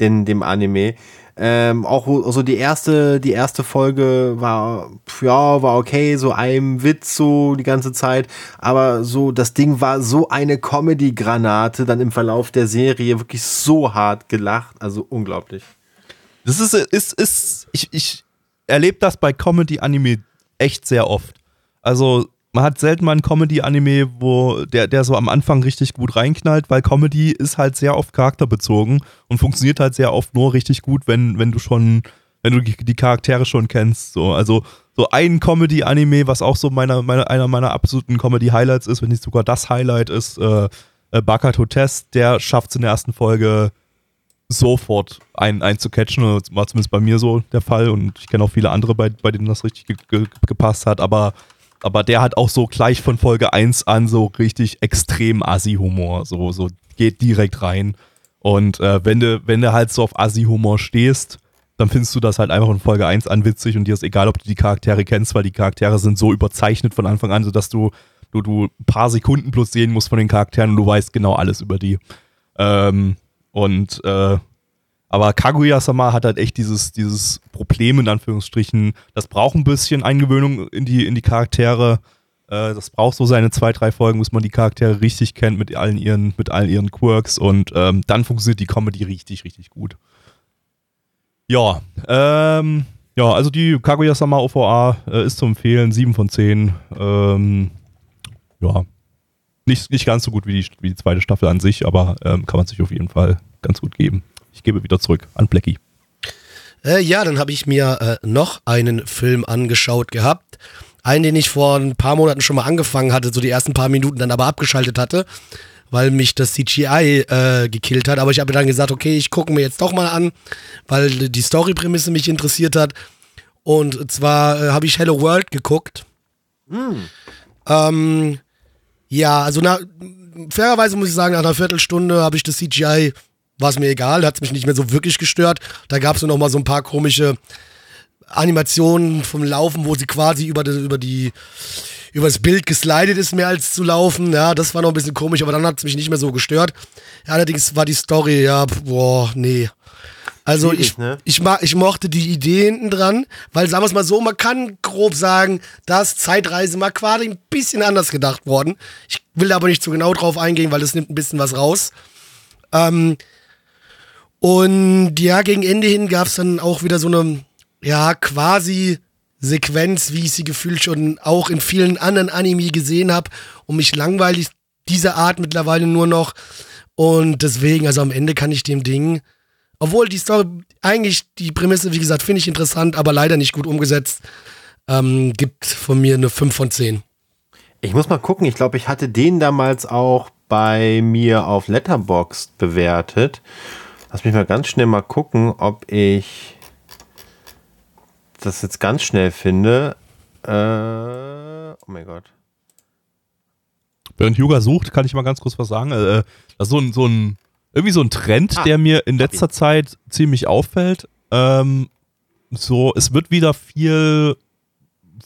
den, dem Anime. Ähm, auch so die erste, die erste Folge war, ja, war okay, so ein Witz so die ganze Zeit, aber so, das Ding war so eine Comedy-Granate dann im Verlauf der Serie, wirklich so hart gelacht, also unglaublich.
Das ist, ist, ist ich, ich erlebe das bei Comedy-Anime echt sehr oft. Also, man hat selten mal einen Comedy-Anime, wo der, der so am Anfang richtig gut reinknallt, weil Comedy ist halt sehr oft charakterbezogen und funktioniert halt sehr oft nur richtig gut, wenn, wenn du schon, wenn du die, Charaktere schon kennst. So. Also, so ein Comedy-Anime, was auch so meiner, meiner, einer meiner absoluten Comedy-Highlights ist, wenn nicht sogar das Highlight ist, äh, äh, Bakato Test, der schafft es in der ersten Folge sofort ein, einzucatchen. Das war zumindest bei mir so der Fall und ich kenne auch viele andere, bei, bei denen das richtig ge ge gepasst hat, aber, aber der hat auch so gleich von Folge 1 an so richtig extrem Assi-Humor, so, so geht direkt rein. Und äh, wenn du, wenn du halt so auf Assi-Humor stehst, dann findest du das halt einfach in Folge 1 an witzig und dir ist egal, ob du die Charaktere kennst, weil die Charaktere sind so überzeichnet von Anfang an, sodass du, du, du ein paar Sekunden plus sehen musst von den Charakteren und du weißt genau alles über die. Ähm, und äh, aber Kaguya-sama hat halt echt dieses, dieses Problem, in Anführungsstrichen, das braucht ein bisschen Eingewöhnung in die, in die Charaktere. Äh, das braucht so seine zwei, drei Folgen, bis man die Charaktere richtig kennt mit allen ihren, mit allen ihren Quirks und ähm, dann funktioniert die Comedy richtig, richtig gut. Ja, ähm, ja, also die Kaguya-sama OVA äh, ist zu empfehlen, 7 von 10. Ähm, ja, nicht, nicht ganz so gut wie die, wie die zweite Staffel an sich, aber ähm, kann man sich auf jeden Fall ganz gut geben. Ich gebe wieder zurück an Blackie.
Äh, ja, dann habe ich mir äh, noch einen Film angeschaut gehabt. Einen, den ich vor ein paar Monaten schon mal angefangen hatte, so die ersten paar Minuten dann aber abgeschaltet hatte, weil mich das CGI äh, gekillt hat. Aber ich habe dann gesagt, okay, ich gucke mir jetzt doch mal an, weil die Story-Prämisse mich interessiert hat. Und zwar äh, habe ich Hello World geguckt. Ähm, ja, also na, fairerweise muss ich sagen, nach einer Viertelstunde habe ich das CGI, war es mir egal, hat es mich nicht mehr so wirklich gestört. Da gab es nur noch mal so ein paar komische Animationen vom Laufen, wo sie quasi über die, über die über das Bild geslidet ist, mehr als zu laufen. Ja, das war noch ein bisschen komisch, aber dann hat es mich nicht mehr so gestört. Allerdings war die Story, ja, boah, nee. Also ich,
ne?
ich, ma ich mochte die Idee hinten dran, weil sagen wir es mal so, man kann grob sagen, dass Zeitreise mal quasi ein bisschen anders gedacht worden. Ich will da aber nicht zu genau drauf eingehen, weil das nimmt ein bisschen was raus. Ähm, und ja, gegen Ende hin gab es dann auch wieder so eine, ja, quasi Sequenz, wie ich sie gefühlt schon auch in vielen anderen Anime gesehen habe. Und mich langweilig diese Art mittlerweile nur noch. Und deswegen, also am Ende kann ich dem Ding, obwohl die Story, eigentlich die Prämisse, wie gesagt, finde ich interessant, aber leider nicht gut umgesetzt, ähm, gibt von mir eine 5 von 10.
Ich muss mal gucken, ich glaube, ich hatte den damals auch bei mir auf Letterboxd bewertet. Lass mich mal ganz schnell mal gucken, ob ich das jetzt ganz schnell finde. Äh, oh mein Gott.
Während Hyuga sucht, kann ich mal ganz kurz was sagen. Äh, das ist so ein, so ein, irgendwie so ein Trend,
Ah,
der mir in letzter Zeit ziemlich auffällt. Ähm, so, es wird wieder viel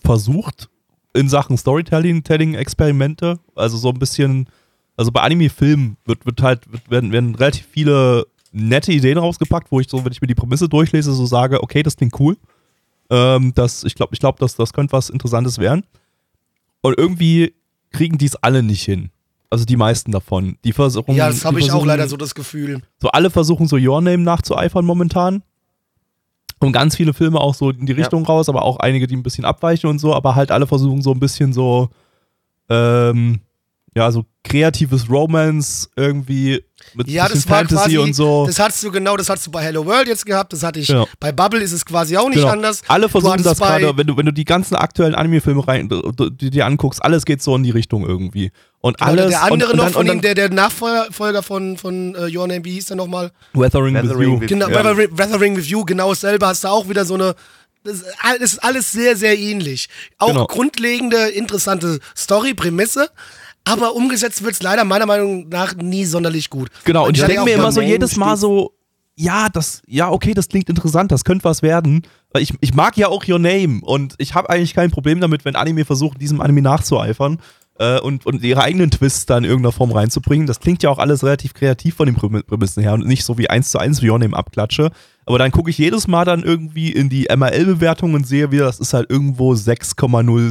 versucht in Sachen Storytelling, Telling Experimente. Also so ein bisschen, also bei Anime-Filmen wird, wird halt, wird, werden, werden relativ viele nette Ideen rausgepackt, wo ich so, wenn ich mir die Prämisse durchlese, so sage, okay, das klingt cool. Ähm, das, ich glaube, ich glaub, das, das könnte was Interessantes werden. Und irgendwie kriegen die es alle nicht hin. Also die meisten davon. Die versuchen.
Ja, das habe ich auch leider so das Gefühl.
So alle versuchen so Your Name nachzueifern momentan. Und ganz viele Filme auch so in die Richtung raus, aber auch einige, die ein bisschen abweichen und so, aber halt alle versuchen so ein bisschen so, ähm, ja, so kreatives Romance irgendwie mit
Ja, das war
Fantasy
quasi,
und so.
das hattest du genau, das hattest du bei Hello World jetzt gehabt, das hatte ich,
Genau.
bei Bubble ist es quasi auch nicht
Genau.
anders.
Alle versuchen das gerade, wenn du, wenn du die ganzen aktuellen Anime-Filme rein, die dir anguckst, alles geht so in die Richtung irgendwie. Und
Genau,
alles.
der andere
und, und
noch
dann,
von
und
ihm,
dann
der, der Nachfolger von, von uh, Your Name, wie hieß der nochmal?
Weathering, with
Weathering
You.
with-
Genau,
Ja.
Weathering, with You, genau dasselbe, hast du auch wieder so eine. Das ist all- das ist alles sehr, sehr ähnlich. Auch
Genau.
grundlegende, interessante Story, Prämisse. Aber umgesetzt wird es leider meiner Meinung nach nie sonderlich gut.
Genau, und ich denke mir immer so jedes Mal so, ja, das, ja, okay, das klingt interessant, das könnte was werden. Weil ich, ich mag ja auch Your Name und ich habe eigentlich kein Problem damit, wenn Anime versuchen, diesem Anime nachzueifern äh, und, und ihre eigenen Twists da in irgendeiner Form reinzubringen. Das klingt ja auch alles relativ kreativ von den Prämi- Prämissen her und nicht so wie eins zu eins wie Your Name abklatsche. Aber dann gucke ich jedes Mal dann irgendwie in die MRL-Bewertung und sehe wieder, das ist halt irgendwo 6,0,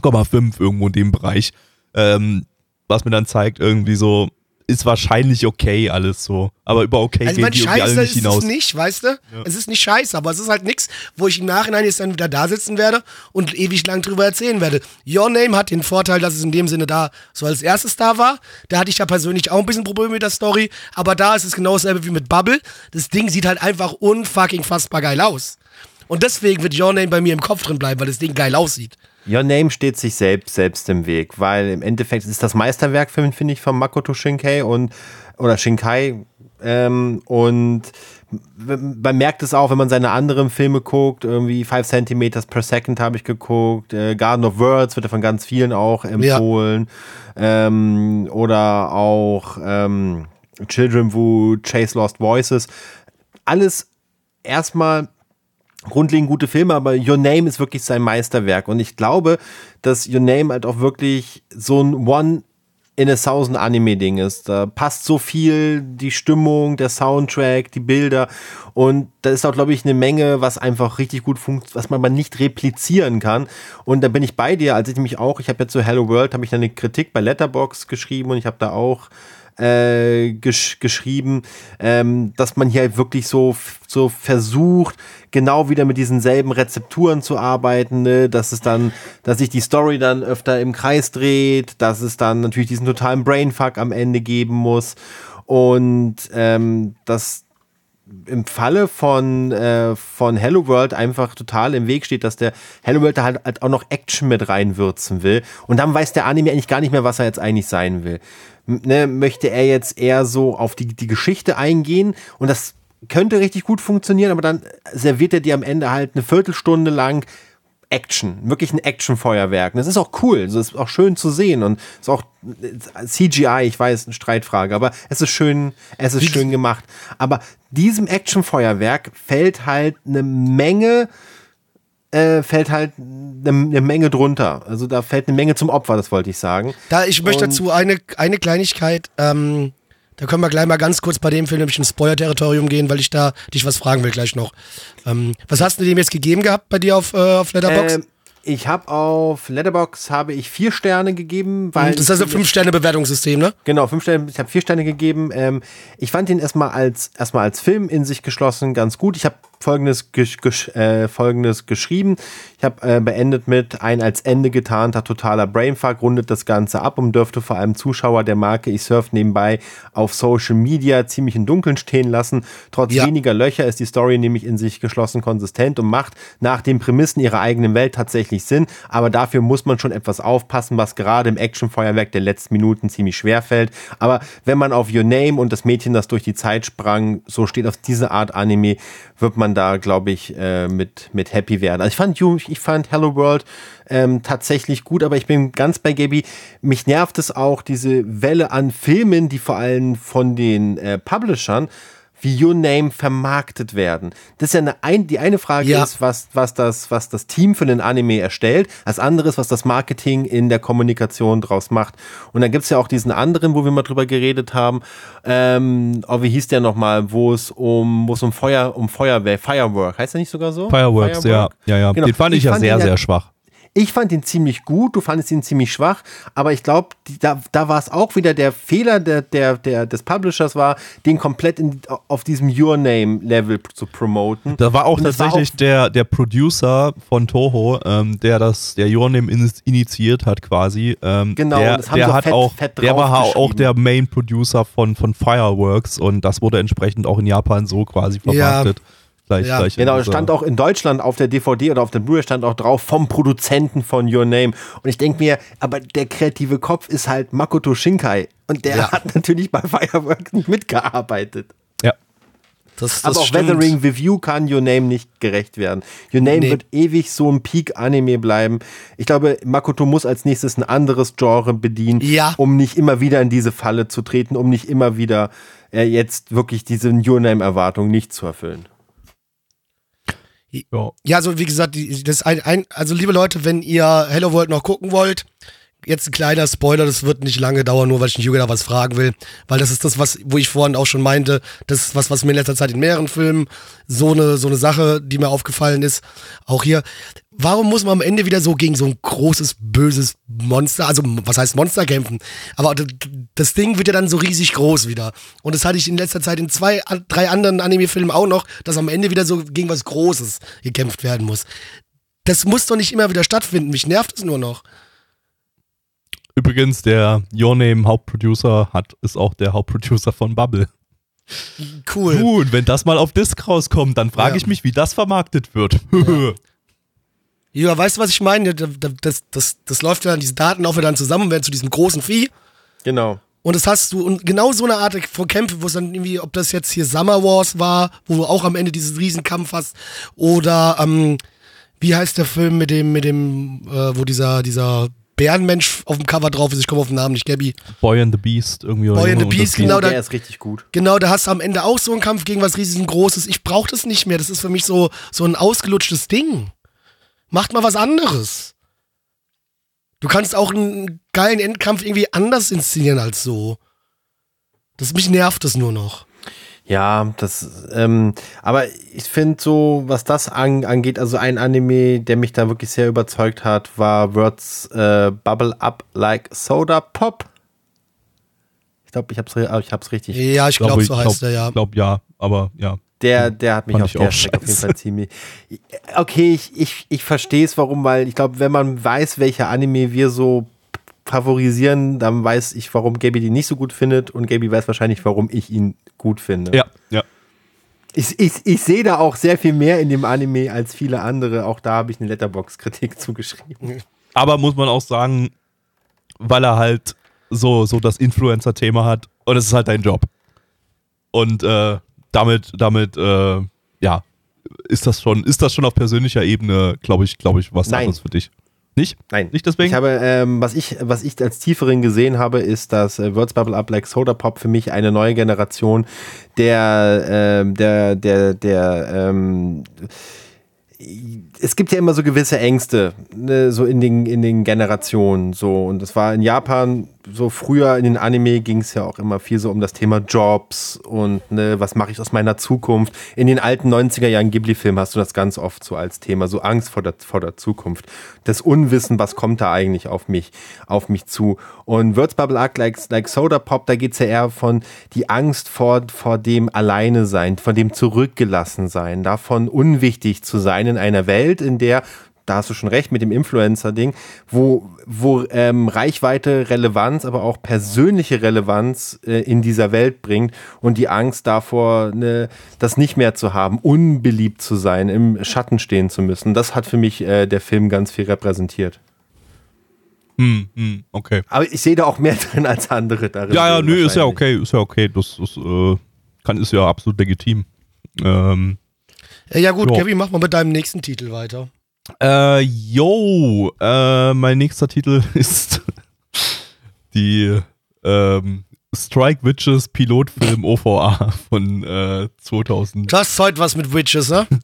6,5 irgendwo in dem Bereich. Ähm, was mir dann zeigt, irgendwie so, ist wahrscheinlich okay alles so. Aber über okay
Also, meine,
die irgendwie alle
scheiße
nicht
ist
hinaus.
es nicht, weißt du? Es ist nicht scheiße, aber es ist halt nichts, wo ich im Nachhinein jetzt dann wieder da sitzen werde und ewig lang drüber erzählen werde. Your Name hat den Vorteil, dass es in dem Sinne da so als erstes da war. Da hatte ich ja persönlich auch ein bisschen Probleme mit der Story, aber da ist es genau dasselbe wie mit Bubble. Das Ding sieht halt einfach unfucking fassbar geil aus. Und deswegen wird Your Name bei mir im Kopf drin bleiben, weil das Ding geil aussieht.
Your Name steht sich selbst, selbst im Weg, weil im Endeffekt ist das Meisterwerk, finde ich, von Makoto Shinkai und oder Shinkai. Ähm, und man merkt es auch, wenn man seine anderen Filme guckt, irgendwie 5 cm per Second habe ich geguckt, äh, Garden of Words wird ja von ganz vielen auch empfohlen. Ähm, oder auch ähm, Children Who Chase Lost Voices. Alles erstmal grundlegend gute Filme, aber Your Name ist wirklich sein Meisterwerk. Und ich glaube, dass Your Name halt auch wirklich so ein One in a Thousand Anime-Ding ist. Da passt so viel, die Stimmung, der Soundtrack, die Bilder. Und da ist auch, glaube ich, eine Menge, was einfach richtig gut funktioniert, was man aber nicht replizieren kann. Und da bin ich bei dir, als ich nämlich auch, ich habe jetzt zu Hello World, habe ich eine Kritik bei Letterbox geschrieben und ich habe da auch äh, gesch geschrieben, ähm, dass man hier halt wirklich so, so versucht, genau wieder mit diesen selben Rezepturen zu arbeiten, ne? dass es dann, dass sich die Story dann öfter im Kreis dreht, dass es dann natürlich diesen totalen Brainfuck am Ende geben muss und ähm, dass im Falle von, äh, von Hello World einfach total im Weg steht, dass der Hello World da halt, halt auch noch Action mit reinwürzen will. Und dann weiß der Anime eigentlich gar nicht mehr, was er jetzt eigentlich sein will. Ne, möchte er jetzt eher so auf die, die Geschichte eingehen und das könnte richtig gut funktionieren, aber dann serviert er dir am Ende halt eine Viertelstunde lang Action, wirklich ein Actionfeuerwerk. Und das ist auch cool, das ist auch schön zu sehen und ist auch äh, CGI, ich weiß, eine Streitfrage, aber es ist schön, es ist schön gemacht. Aber diesem Actionfeuerwerk fällt halt eine Menge, äh, fällt halt eine, eine Menge drunter. Also da fällt eine Menge zum Opfer, das wollte ich sagen.
Da, ich möchte
Und-
dazu eine, eine Kleinigkeit, ähm, da können wir gleich mal ganz kurz bei dem Film nämlich ins Spoiler-Territorium gehen, weil ich da dich was fragen will gleich noch. Ähm, was hast du dem jetzt gegeben gehabt bei dir auf, äh, auf Letterboxd?
Ähm, ich habe auf Letterbox habe ich vier Sterne gegeben, weil
das ist also fünf Sterne Bewertungssystem, ne?
Genau, fünf Sterne, ich habe vier Sterne gegeben. Ähm, ich fand ihn erstmal als, erstmal als Film in sich geschlossen ganz gut. Ich habe folgendes, gesch, gesch, äh, folgendes geschrieben. Ich habe äh, beendet mit ein als Ende getarnter totaler Brainfuck, rundet das Ganze ab und dürfte vor allem Zuschauer der Marke Ich Surf nebenbei auf Social Media ziemlich im Dunkeln stehen lassen. Trotz
Ja.
weniger Löcher ist die Story nämlich in sich geschlossen konsistent und macht nach den Prämissen ihrer eigenen Welt tatsächlich Sinn. Aber dafür muss man schon etwas aufpassen, was gerade im Actionfeuerwerk der letzten Minuten ziemlich schwer fällt. Aber wenn man auf Your Name und das Mädchen, das durch die Zeit sprang, so steht auf diese Art Anime, wird man man da, glaube ich, äh, mit, mit happy werden. Also ich fand, ich fand Hello World ähm, tatsächlich gut, aber ich bin ganz bei Gaby. Mich nervt es auch, diese Welle an Filmen, die vor allem von den äh, Publishern wie Your Name vermarktet werden. Das ist ja eine, ein, die eine Frage
Ja.
ist, was, was, das, was das Team für den Anime erstellt. Das andere ist, was das Marketing in der Kommunikation draus macht. Und dann gibt es ja auch diesen anderen, wo wir mal drüber geredet haben. Ähm, oh, wie hieß der nochmal, wo es um, wo es um Feuer, um Feuerwehr, Firework, heißt der nicht sogar so?
Fireworks, ja, ja, ja.
Genau.
Den fand ich, ja
fand
sehr, sehr schwach.
Ich fand ihn ziemlich gut, du fandest ihn ziemlich schwach, aber ich glaube, da, da war es auch wieder der Fehler der, der, der, des Publishers war, den komplett in, auf diesem Your Name-Level zu promoten.
Da war auch
Und das war
tatsächlich
auch-
der, der Producer von Toho, ähm, der das, der Your Name in, initiiert hat quasi. Ähm,
Genau,
der,
das haben
der
sie auch
hat
fett-
auch,
fett
der war auch der Main Producer von, von Fireworks und das wurde entsprechend auch in Japan so quasi vermarktet. Gleich,
Ja.
gleich
Genau, stand auch in Deutschland auf der DVD oder auf der Blu-ray stand auch drauf vom Produzenten von Your Name. Und ich denke mir, aber der kreative Kopf ist halt Makoto Shinkai. Und der hat natürlich bei Fireworks nicht mitgearbeitet.
Ja.
Das, das
aber auch
stimmt.
Weathering with You kann Your Name nicht gerecht werden. Your Name
Nee.
wird ewig so ein Peak-Anime bleiben. Ich glaube, Makoto muss als nächstes ein anderes Genre bedienen,
Ja.
um nicht immer wieder in diese Falle zu treten, um nicht immer wieder äh, jetzt wirklich diese Your Name-Erwartung nicht zu erfüllen.
Ja.
Also wie gesagt, das ein, ein, also liebe Leute, wenn ihr Hello World noch gucken wollt, jetzt ein kleiner Spoiler, das wird nicht lange dauern, nur weil ich den Jürgen da was fragen will, weil das ist das, was, wo ich vorhin auch schon meinte, das ist was, was mir in letzter Zeit in mehreren Filmen so eine, so eine Sache, die mir aufgefallen ist, auch hier. Warum muss man am Ende wieder so gegen so ein großes, böses Monster, also was heißt Monster kämpfen? Aber das Ding wird ja dann so riesig groß wieder. Und das hatte ich in letzter Zeit in zwei, drei anderen Anime-Filmen auch noch, dass am Ende wieder so gegen was Großes gekämpft werden muss. Das muss doch nicht immer wieder stattfinden. Mich nervt es nur noch.
Übrigens, der Your Name Hauptproducer hat, ist auch der Hauptproducer von Bubble.
Cool.
Gut, wenn das mal auf Disc rauskommt, dann frage
Ja.
ich mich, wie das vermarktet wird.
Ja, (laughs) weißt du, was ich meine? Das, das, das, das läuft ja, diese Daten laufen ja dann zusammen und werden zu diesem großen Vieh.
Genau.
Und das hast du, und genau so eine Art von Kämpfen, wo es dann irgendwie, ob das jetzt hier Summer Wars war, wo du auch am Ende diesen Riesenkampf hast, oder, ähm, wie heißt der Film mit dem, mit dem, äh, wo dieser, dieser Bärenmensch auf dem Cover drauf ist, ich komme auf den Namen nicht, Gabby.
Boy and the Beast irgendwie. oder
Boy and the Beast, genau, da-
der ist richtig gut.
Genau, da hast du am Ende auch so einen Kampf gegen was riesengroßes. Ich brauche das nicht mehr. Das ist für mich so, so ein ausgelutschtes Ding. Macht mal was anderes. Du kannst auch einen geilen Endkampf irgendwie anders inszenieren als so. Das mich nervt es nur noch.
Ja, das, ähm, aber ich finde so, was das an, angeht, also ein Anime, der mich da wirklich sehr überzeugt hat, war Words äh, Bubble Up Like Soda Pop. Ich glaube, ich hab's, ich hab's richtig.
Ja, ich glaube,
ich
so heißt er ja.
Ich glaube ja, aber ja.
Der, der hat mich
Fand
auf der
auch
Strecke auf jeden. Fall ziemlich. (laughs) Okay, ich, ich, ich verstehe es, warum, weil ich glaube, wenn man weiß, welche Anime wir so favorisieren, dann weiß ich, warum Gaby die nicht so gut findet und Gaby weiß wahrscheinlich, warum ich ihn gut finde.
Ja, ja.
Ich, ich, ich sehe da auch sehr viel mehr in dem Anime als viele andere. Auch da habe ich eine Letterbox-Kritik (laughs) zugeschrieben.
Aber muss man auch sagen, weil er halt so, so das Influencer-Thema hat und es ist halt dein Job. Und äh, damit, damit, äh, ja, ist das schon, ist das schon auf persönlicher Ebene, glaube ich, glaube ich, was
Nein.
anderes für dich. Nicht?
Nein.
Nicht deswegen?
Ich habe, ähm, was, ich, was ich als tieferen gesehen habe, ist, dass äh, Words Bubble Up Like Soda Pop für mich eine neue Generation der, ähm, der, der, der, ähm, es gibt ja immer so gewisse Ängste, ne, so in den, in den Generationen, so. Und das war in Japan, so früher in den Anime ging es ja auch immer viel so um das Thema Jobs und ne, was mache ich aus meiner Zukunft. In den alten 90er Jahren Ghibli-Filmen hast du das ganz oft so als Thema, so Angst vor der, vor der Zukunft. Das Unwissen, was kommt da eigentlich auf mich, auf mich zu. Und Words Bubble Arc like, like Soda Pop, da geht es ja eher von die Angst vor, vor dem Alleine sein, von dem zurückgelassen sein, davon unwichtig zu sein in einer Welt, in der da hast du schon recht mit dem Influencer-Ding, wo, wo ähm, Reichweite, Relevanz, aber auch persönliche Relevanz äh, in dieser Welt bringt und die Angst davor, ne, das nicht mehr zu haben, unbeliebt zu sein, im Schatten stehen zu müssen. Das hat für mich äh, der Film ganz viel repräsentiert.
Hm, hm, okay.
Aber ich sehe da auch mehr (laughs) drin als andere darin.
Ja, ja, nö, ist ja okay, ist ja okay. Das ist, äh, kann, ist ja absolut legitim. Ähm,
Äh, ja gut,
Jo.
Kevin, mach mal mit deinem nächsten Titel weiter.
Äh, yo, äh, mein nächster Titel (laughs) ist die ähm, Strike Witches Pilotfilm OVA von äh, 2000.
Du hast heute was mit Witches, ne? (laughs)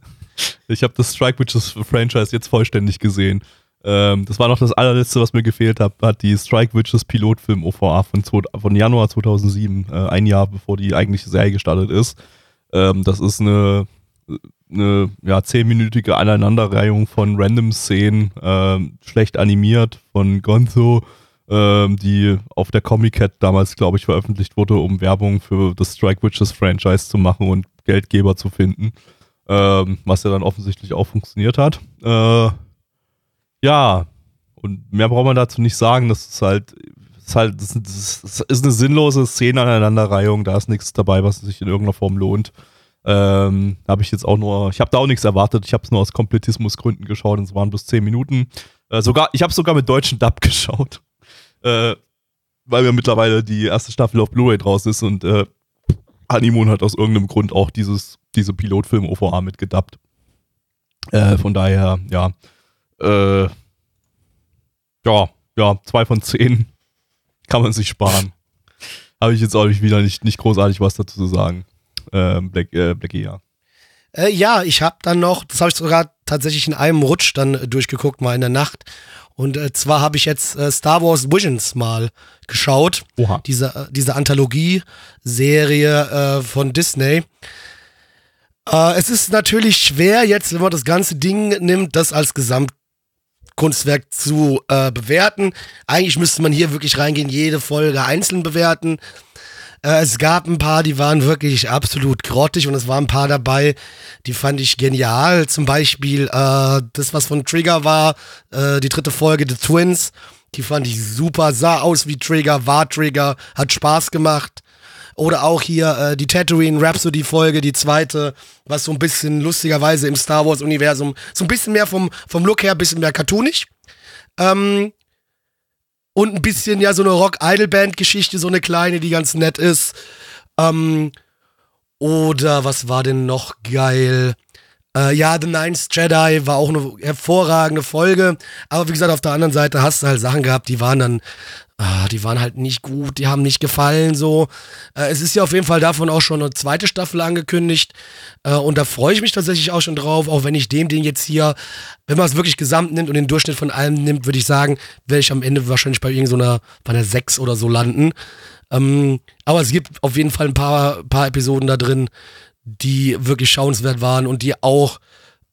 Ich habe das Strike Witches Franchise jetzt vollständig gesehen. Ähm, das war noch das allerletzte, was mir gefehlt hat, hat die Strike Witches Pilotfilm OVA von, von Januar 2007, äh, ein Jahr bevor die eigentliche Serie gestartet ist. Ähm, das ist eine, eine ja, zehnminütige Aneinanderreihung von random Szenen, ähm, schlecht animiert von Gonzo, ähm, die auf der Comic Cat damals, glaube ich, veröffentlicht wurde, um Werbung für das Strike Witches Franchise zu machen und Geldgeber zu finden. Ähm, was ja dann offensichtlich auch funktioniert hat. Äh, ja, und mehr braucht man dazu nicht sagen. Das ist halt, das ist halt, ist eine sinnlose Szenenaneinanderreihung. Da ist nichts dabei, was sich in irgendeiner Form lohnt. Ähm, habe ich jetzt auch nur, ich habe da auch nichts erwartet. Ich habe es nur aus Komplettismusgründen geschaut und es waren bloß 10 Minuten. Äh, sogar, ich habe sogar mit deutschen Dub (laughs) geschaut, äh, weil mir mittlerweile die erste Staffel auf Blu-ray draußen ist und äh, Honeymoon hat aus irgendeinem Grund auch dieses, diese Pilotfilm-OVA mitgedubbt. Äh, von daher, ja, äh, ja, ja, zwei von zehn (laughs) kann man sich sparen. Habe ich jetzt auch wieder nicht, nicht großartig was dazu zu sagen. Ähm, Black, äh, Blackie, ja.
Äh, ja, ich habe dann noch, das habe ich sogar tatsächlich in einem Rutsch dann äh, durchgeguckt, mal in der Nacht. Und äh, zwar habe ich jetzt äh, Star Wars Visions mal geschaut.
Oha.
Diese, äh, diese Anthologie-Serie äh, von Disney. Äh, es ist natürlich schwer jetzt, wenn man das ganze Ding nimmt, das als Gesamtkunstwerk zu äh, bewerten. Eigentlich müsste man hier wirklich reingehen, jede Folge einzeln bewerten. Äh, es gab ein paar, die waren wirklich absolut grottig und es waren ein paar dabei, die fand ich genial. Zum Beispiel äh, das, was von Trigger war, äh, die dritte Folge, The Twins. Die fand ich super, sah aus wie Trigger, war Trigger, hat Spaß gemacht. Oder auch hier äh, die Tatooine Rhapsody Folge, die zweite, was so ein bisschen lustigerweise im Star Wars Universum, so ein bisschen mehr vom, vom Look her, ein bisschen mehr cartoonig. Ähm, und ein bisschen ja so eine Rock-Idol-Band-Geschichte, so eine kleine, die ganz nett ist. Ähm, oder was war denn noch geil? Äh, ja, The Ninth Jedi war auch eine hervorragende Folge. Aber wie gesagt, auf der anderen Seite hast du halt Sachen gehabt, die waren dann, ah, die waren halt nicht gut, die haben nicht gefallen so. Äh, es ist ja auf jeden Fall davon auch schon eine zweite Staffel angekündigt. Äh, und da freue ich mich tatsächlich auch schon drauf, auch wenn ich dem Ding jetzt hier, wenn man es wirklich gesamt nimmt und den Durchschnitt von allem nimmt, würde ich sagen, werde ich am Ende wahrscheinlich bei irgendeiner, bei einer 6 oder so landen. Ähm, aber es gibt auf jeden Fall ein paar, paar Episoden da drin, die wirklich schauenswert waren und die auch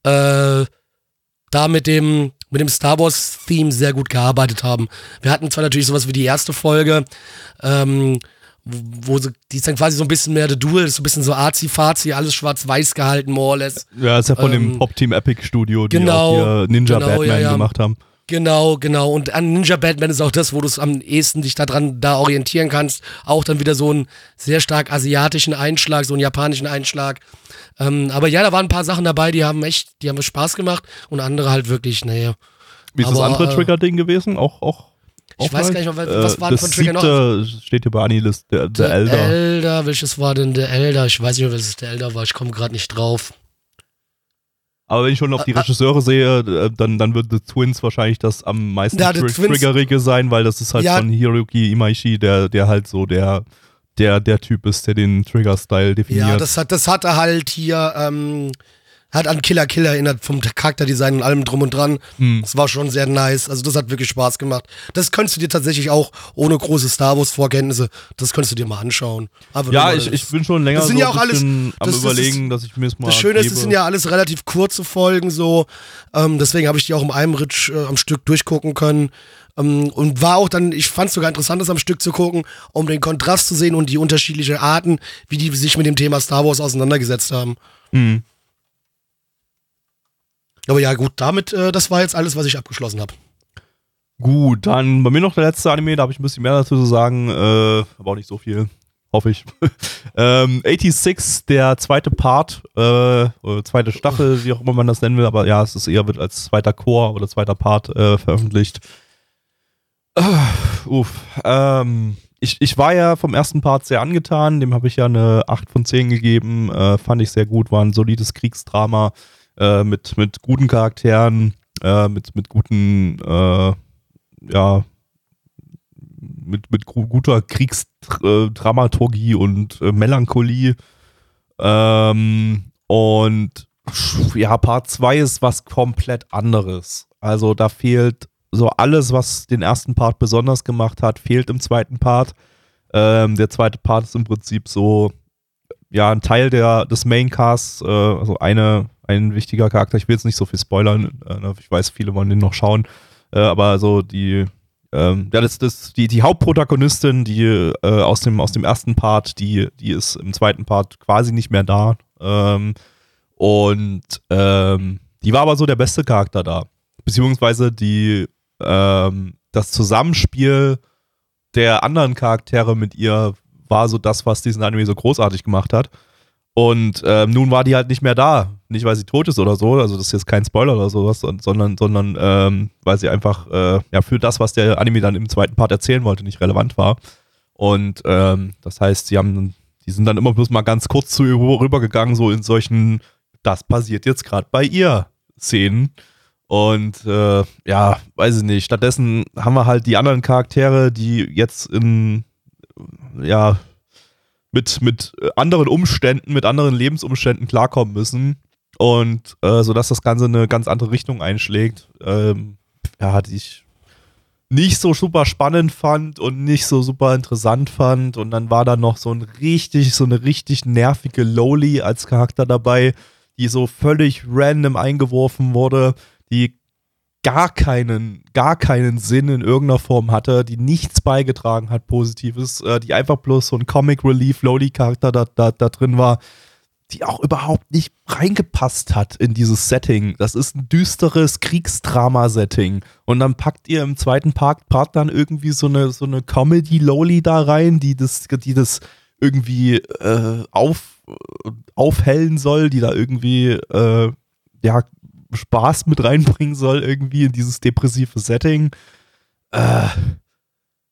äh, da mit dem, mit dem Star Wars-Theme sehr gut gearbeitet haben. Wir hatten zwar natürlich sowas wie die erste Folge, ähm, wo sie, die ist dann quasi so ein bisschen mehr The Duel, ist so ein bisschen so arzi-fazi, alles schwarz-weiß gehalten, more or less.
Ja, ist ja von
Ähm,
dem Pop-Team Epic Studio, die
genau,
auch hier Ninja
genau,
Batman
ja, ja.
gemacht haben.
Genau, genau. Und an Ninja Batman ist auch das, wo du es am ehesten dich daran da orientieren kannst. Auch dann wieder so einen sehr stark asiatischen Einschlag, so einen japanischen Einschlag. Ähm, aber ja, da waren ein paar Sachen dabei, die haben echt, die haben Spaß gemacht und andere halt wirklich, naja.
Wie ist
Aber,
das andere
äh,
Trigger-Ding gewesen? Auch, auch.
Ich weiß gar nicht, was- was war denn
das
von Trigger noch?
steht hier bei Anilist, der, der
Der
Elder.
Elder, welches war denn der Elder? Ich weiß nicht welches der Elder war. Ich komme gerade nicht drauf.
Aber wenn ich schon auf die. Regisseure sehe, äh, dann, dann wird The Twins wahrscheinlich das am meisten
Ja,
tr Triggerige sein, weil das ist halt
Ja.
von Hiroki Imaishi, der, der halt so der, der, der Typ ist, der den Trigger-Style definiert.
Ja, das hat, das hatte halt hier, ähm, hat an Killer Killer erinnert vom Charakterdesign und allem drum und dran.
Hm.
Das war schon sehr nice. Also das hat wirklich Spaß gemacht. Das könntest du dir tatsächlich auch ohne große Star Wars Vorkenntnisse, das könntest du dir mal anschauen. Nur
ja, ich, ich bin schon länger
Das sind
so
ja auch alles-
am
das- das
überlegen, dass ich mir es mal
Das Schöne ist, es sind ja alles relativ kurze Folgen so. Ähm, deswegen habe ich die auch im einem Ritsch äh, am Stück durchgucken können. Ähm, und war auch dann, ich fand es sogar interessant, das am Stück zu gucken, um den Kontrast zu sehen und die unterschiedlichen Arten, wie die sich mit dem Thema Star Wars auseinandergesetzt haben.
Hm.
Aber ja, gut, damit, äh, das war jetzt alles, was ich abgeschlossen habe.
Gut, dann bei mir noch der letzte Anime, da habe ich ein bisschen mehr dazu zu sagen, äh, aber auch nicht so viel, hoffe ich. (laughs) ähm, 86, der zweite Part, äh, zweite Staffel, wie auch immer man das nennen will, aber ja, es ist eher wird als zweiter Chor oder zweiter Part äh, veröffentlicht. Äh, uff, ähm, ich, ich war ja vom ersten Part sehr angetan, dem habe ich ja eine 8 von 10 gegeben, äh, fand ich sehr gut, war ein solides Kriegsdrama äh, mit, mit guten Charakteren, äh, mit, mit guten, äh, ja, mit, mit guter Kriegsdramaturgie und äh, Melancholie. Ähm, und ja, Part 2 ist was komplett anderes. Also da fehlt so alles, was den ersten Part besonders gemacht hat, fehlt im zweiten Part. Ähm, der zweite Part ist im Prinzip so, ja, ein Teil der, des Maincasts, äh, also eine, ein wichtiger Charakter. Ich will jetzt nicht so viel spoilern, äh, ich weiß, viele wollen den noch schauen, äh, aber so die, ähm, ja, das, das, die, die Hauptprotagonistin, die äh, aus, dem, aus dem ersten Part, die, die ist im zweiten Part quasi nicht mehr da. Ähm, und ähm, die war aber so der beste Charakter da. Beziehungsweise die ähm, das Zusammenspiel der anderen Charaktere mit ihr war so das, was diesen Anime so großartig gemacht hat. Und ähm, nun war die halt nicht mehr da. Nicht, weil sie tot ist oder so, also das ist jetzt kein Spoiler oder sowas, sondern, sondern ähm, weil sie einfach äh, ja, für das, was der Anime dann im zweiten Part erzählen wollte, nicht relevant war. Und ähm, das heißt, sie haben, die sind dann immer bloß mal ganz kurz zu ihr rübergegangen, so in solchen, das passiert jetzt gerade bei ihr Szenen. Und äh, ja, weiß ich nicht. Stattdessen haben wir halt die anderen Charaktere, die jetzt in, ja, mit, mit anderen Umständen, mit anderen Lebensumständen klarkommen müssen. Und äh, sodass das Ganze eine ganz andere Richtung einschlägt. Ähm, ja, die ich nicht so super spannend fand und nicht so super interessant fand. Und dann war da noch so ein richtig, so eine richtig nervige Loli als Charakter dabei, die so völlig random eingeworfen wurde die gar keinen, gar keinen Sinn in irgendeiner Form hatte, die nichts beigetragen hat, Positives, äh, die einfach bloß so ein Comic Relief Lowly-Charakter da, da, da drin war, die auch überhaupt nicht reingepasst hat in dieses Setting. Das ist ein düsteres Kriegsdrama-Setting. Und dann packt ihr im zweiten Part, Part dann irgendwie so eine, so eine Comedy-Lowly da rein, die das, die das irgendwie äh, auf, aufhellen soll, die da irgendwie äh, ja Spaß mit reinbringen soll, irgendwie in dieses depressive Setting. Äh,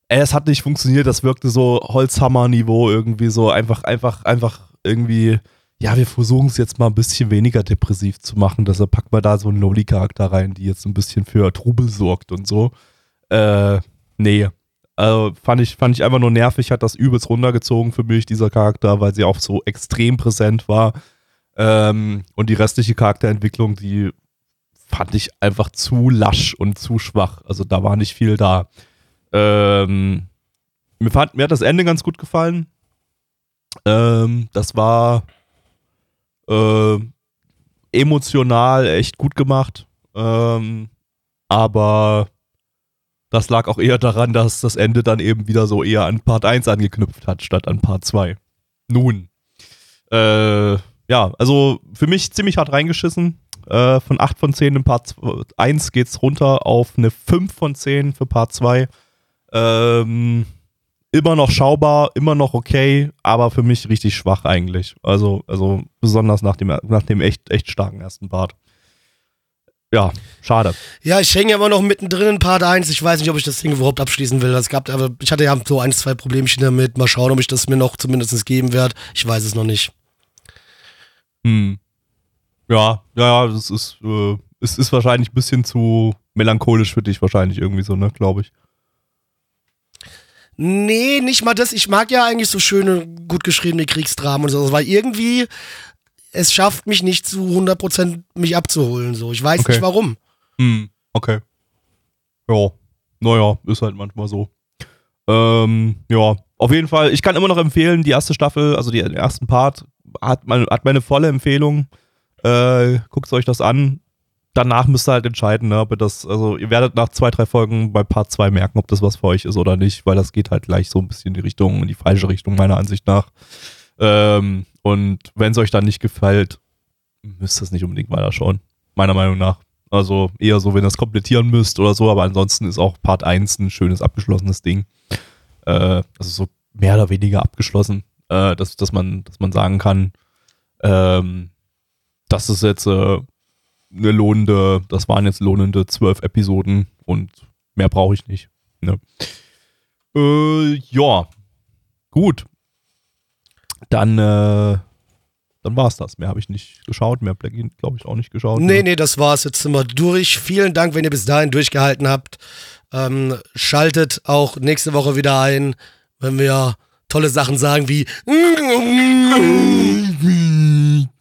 es hat nicht funktioniert, das wirkte so Holzhammer-Niveau irgendwie so einfach, einfach, einfach irgendwie, ja, wir versuchen es jetzt mal ein bisschen weniger depressiv zu machen, deshalb packt man da so einen Loli-Charakter rein, die jetzt ein bisschen für Trubel sorgt und so. Äh, nee. Also fand ich, fand ich einfach nur nervig, hat das übelst runtergezogen für mich, dieser Charakter, weil sie auch so extrem präsent war. Ähm, und die restliche Charakterentwicklung, die fand ich einfach zu lasch und zu schwach. Also da war nicht viel da. Ähm, mir, fand, mir hat das Ende ganz gut gefallen. Ähm, das war äh, emotional echt gut gemacht. Ähm, aber das lag auch eher daran, dass das Ende dann eben wieder so eher an Part 1 angeknüpft hat, statt an Part 2. Nun. Äh, ja, also für mich ziemlich hart reingeschissen. Äh, von 8 von 10 in Part 1 geht es runter auf eine 5 von 10 für Part 2. Ähm, immer noch schaubar, immer noch okay, aber für mich richtig schwach eigentlich. Also, also besonders nach dem, nach dem echt, echt starken ersten Part. Ja, schade.
Ja, ich hänge ja immer noch mittendrin in Part 1. Ich weiß nicht, ob ich das Ding überhaupt abschließen will. Es gab, aber ich hatte ja so ein, zwei Problemchen damit. Mal schauen, ob ich das mir noch zumindest geben werde. Ich weiß es noch nicht.
Hm. Ja, ja, das ist, äh, es ist wahrscheinlich ein bisschen zu melancholisch für dich, wahrscheinlich irgendwie so, ne, glaube ich.
Nee, nicht mal das. Ich mag ja eigentlich so schöne, gut geschriebene Kriegsdramen und so, weil irgendwie es schafft mich nicht zu 100% mich abzuholen. So. Ich weiß okay. nicht warum.
Hm, okay. Ja, naja, ist halt manchmal so. Ähm, ja, auf jeden Fall, ich kann immer noch empfehlen, die erste Staffel, also den ersten Part, hat, mein, hat meine volle Empfehlung. Äh, Guckt euch das an. Danach müsst ihr halt entscheiden, ne, ob ihr das, also ihr werdet nach zwei, drei Folgen bei Part 2 merken, ob das was für euch ist oder nicht, weil das geht halt gleich so ein bisschen in die Richtung, in die falsche Richtung, meiner Ansicht nach. Ähm, und wenn es euch dann nicht gefällt, müsst ihr es nicht unbedingt weiter schauen. Meiner Meinung nach. Also eher so, wenn ihr es komplettieren müsst oder so, aber ansonsten ist auch Part 1 ein schönes abgeschlossenes Ding. Äh, also so mehr oder weniger abgeschlossen, äh, dass, dass, man, dass man sagen kann, ähm, das ist jetzt äh, eine lohnende, das waren jetzt lohnende zwölf Episoden und mehr brauche ich nicht. Ne? Äh, ja, Gut. Dann, äh, dann war's das. Mehr habe ich nicht geschaut. Mehr Blackie, glaube ich, auch nicht geschaut.
Nee,
ne?
nee, das war's. Jetzt sind wir durch. Vielen Dank, wenn ihr bis dahin durchgehalten habt. Ähm, schaltet auch nächste Woche wieder ein, wenn wir tolle Sachen sagen wie. (laughs)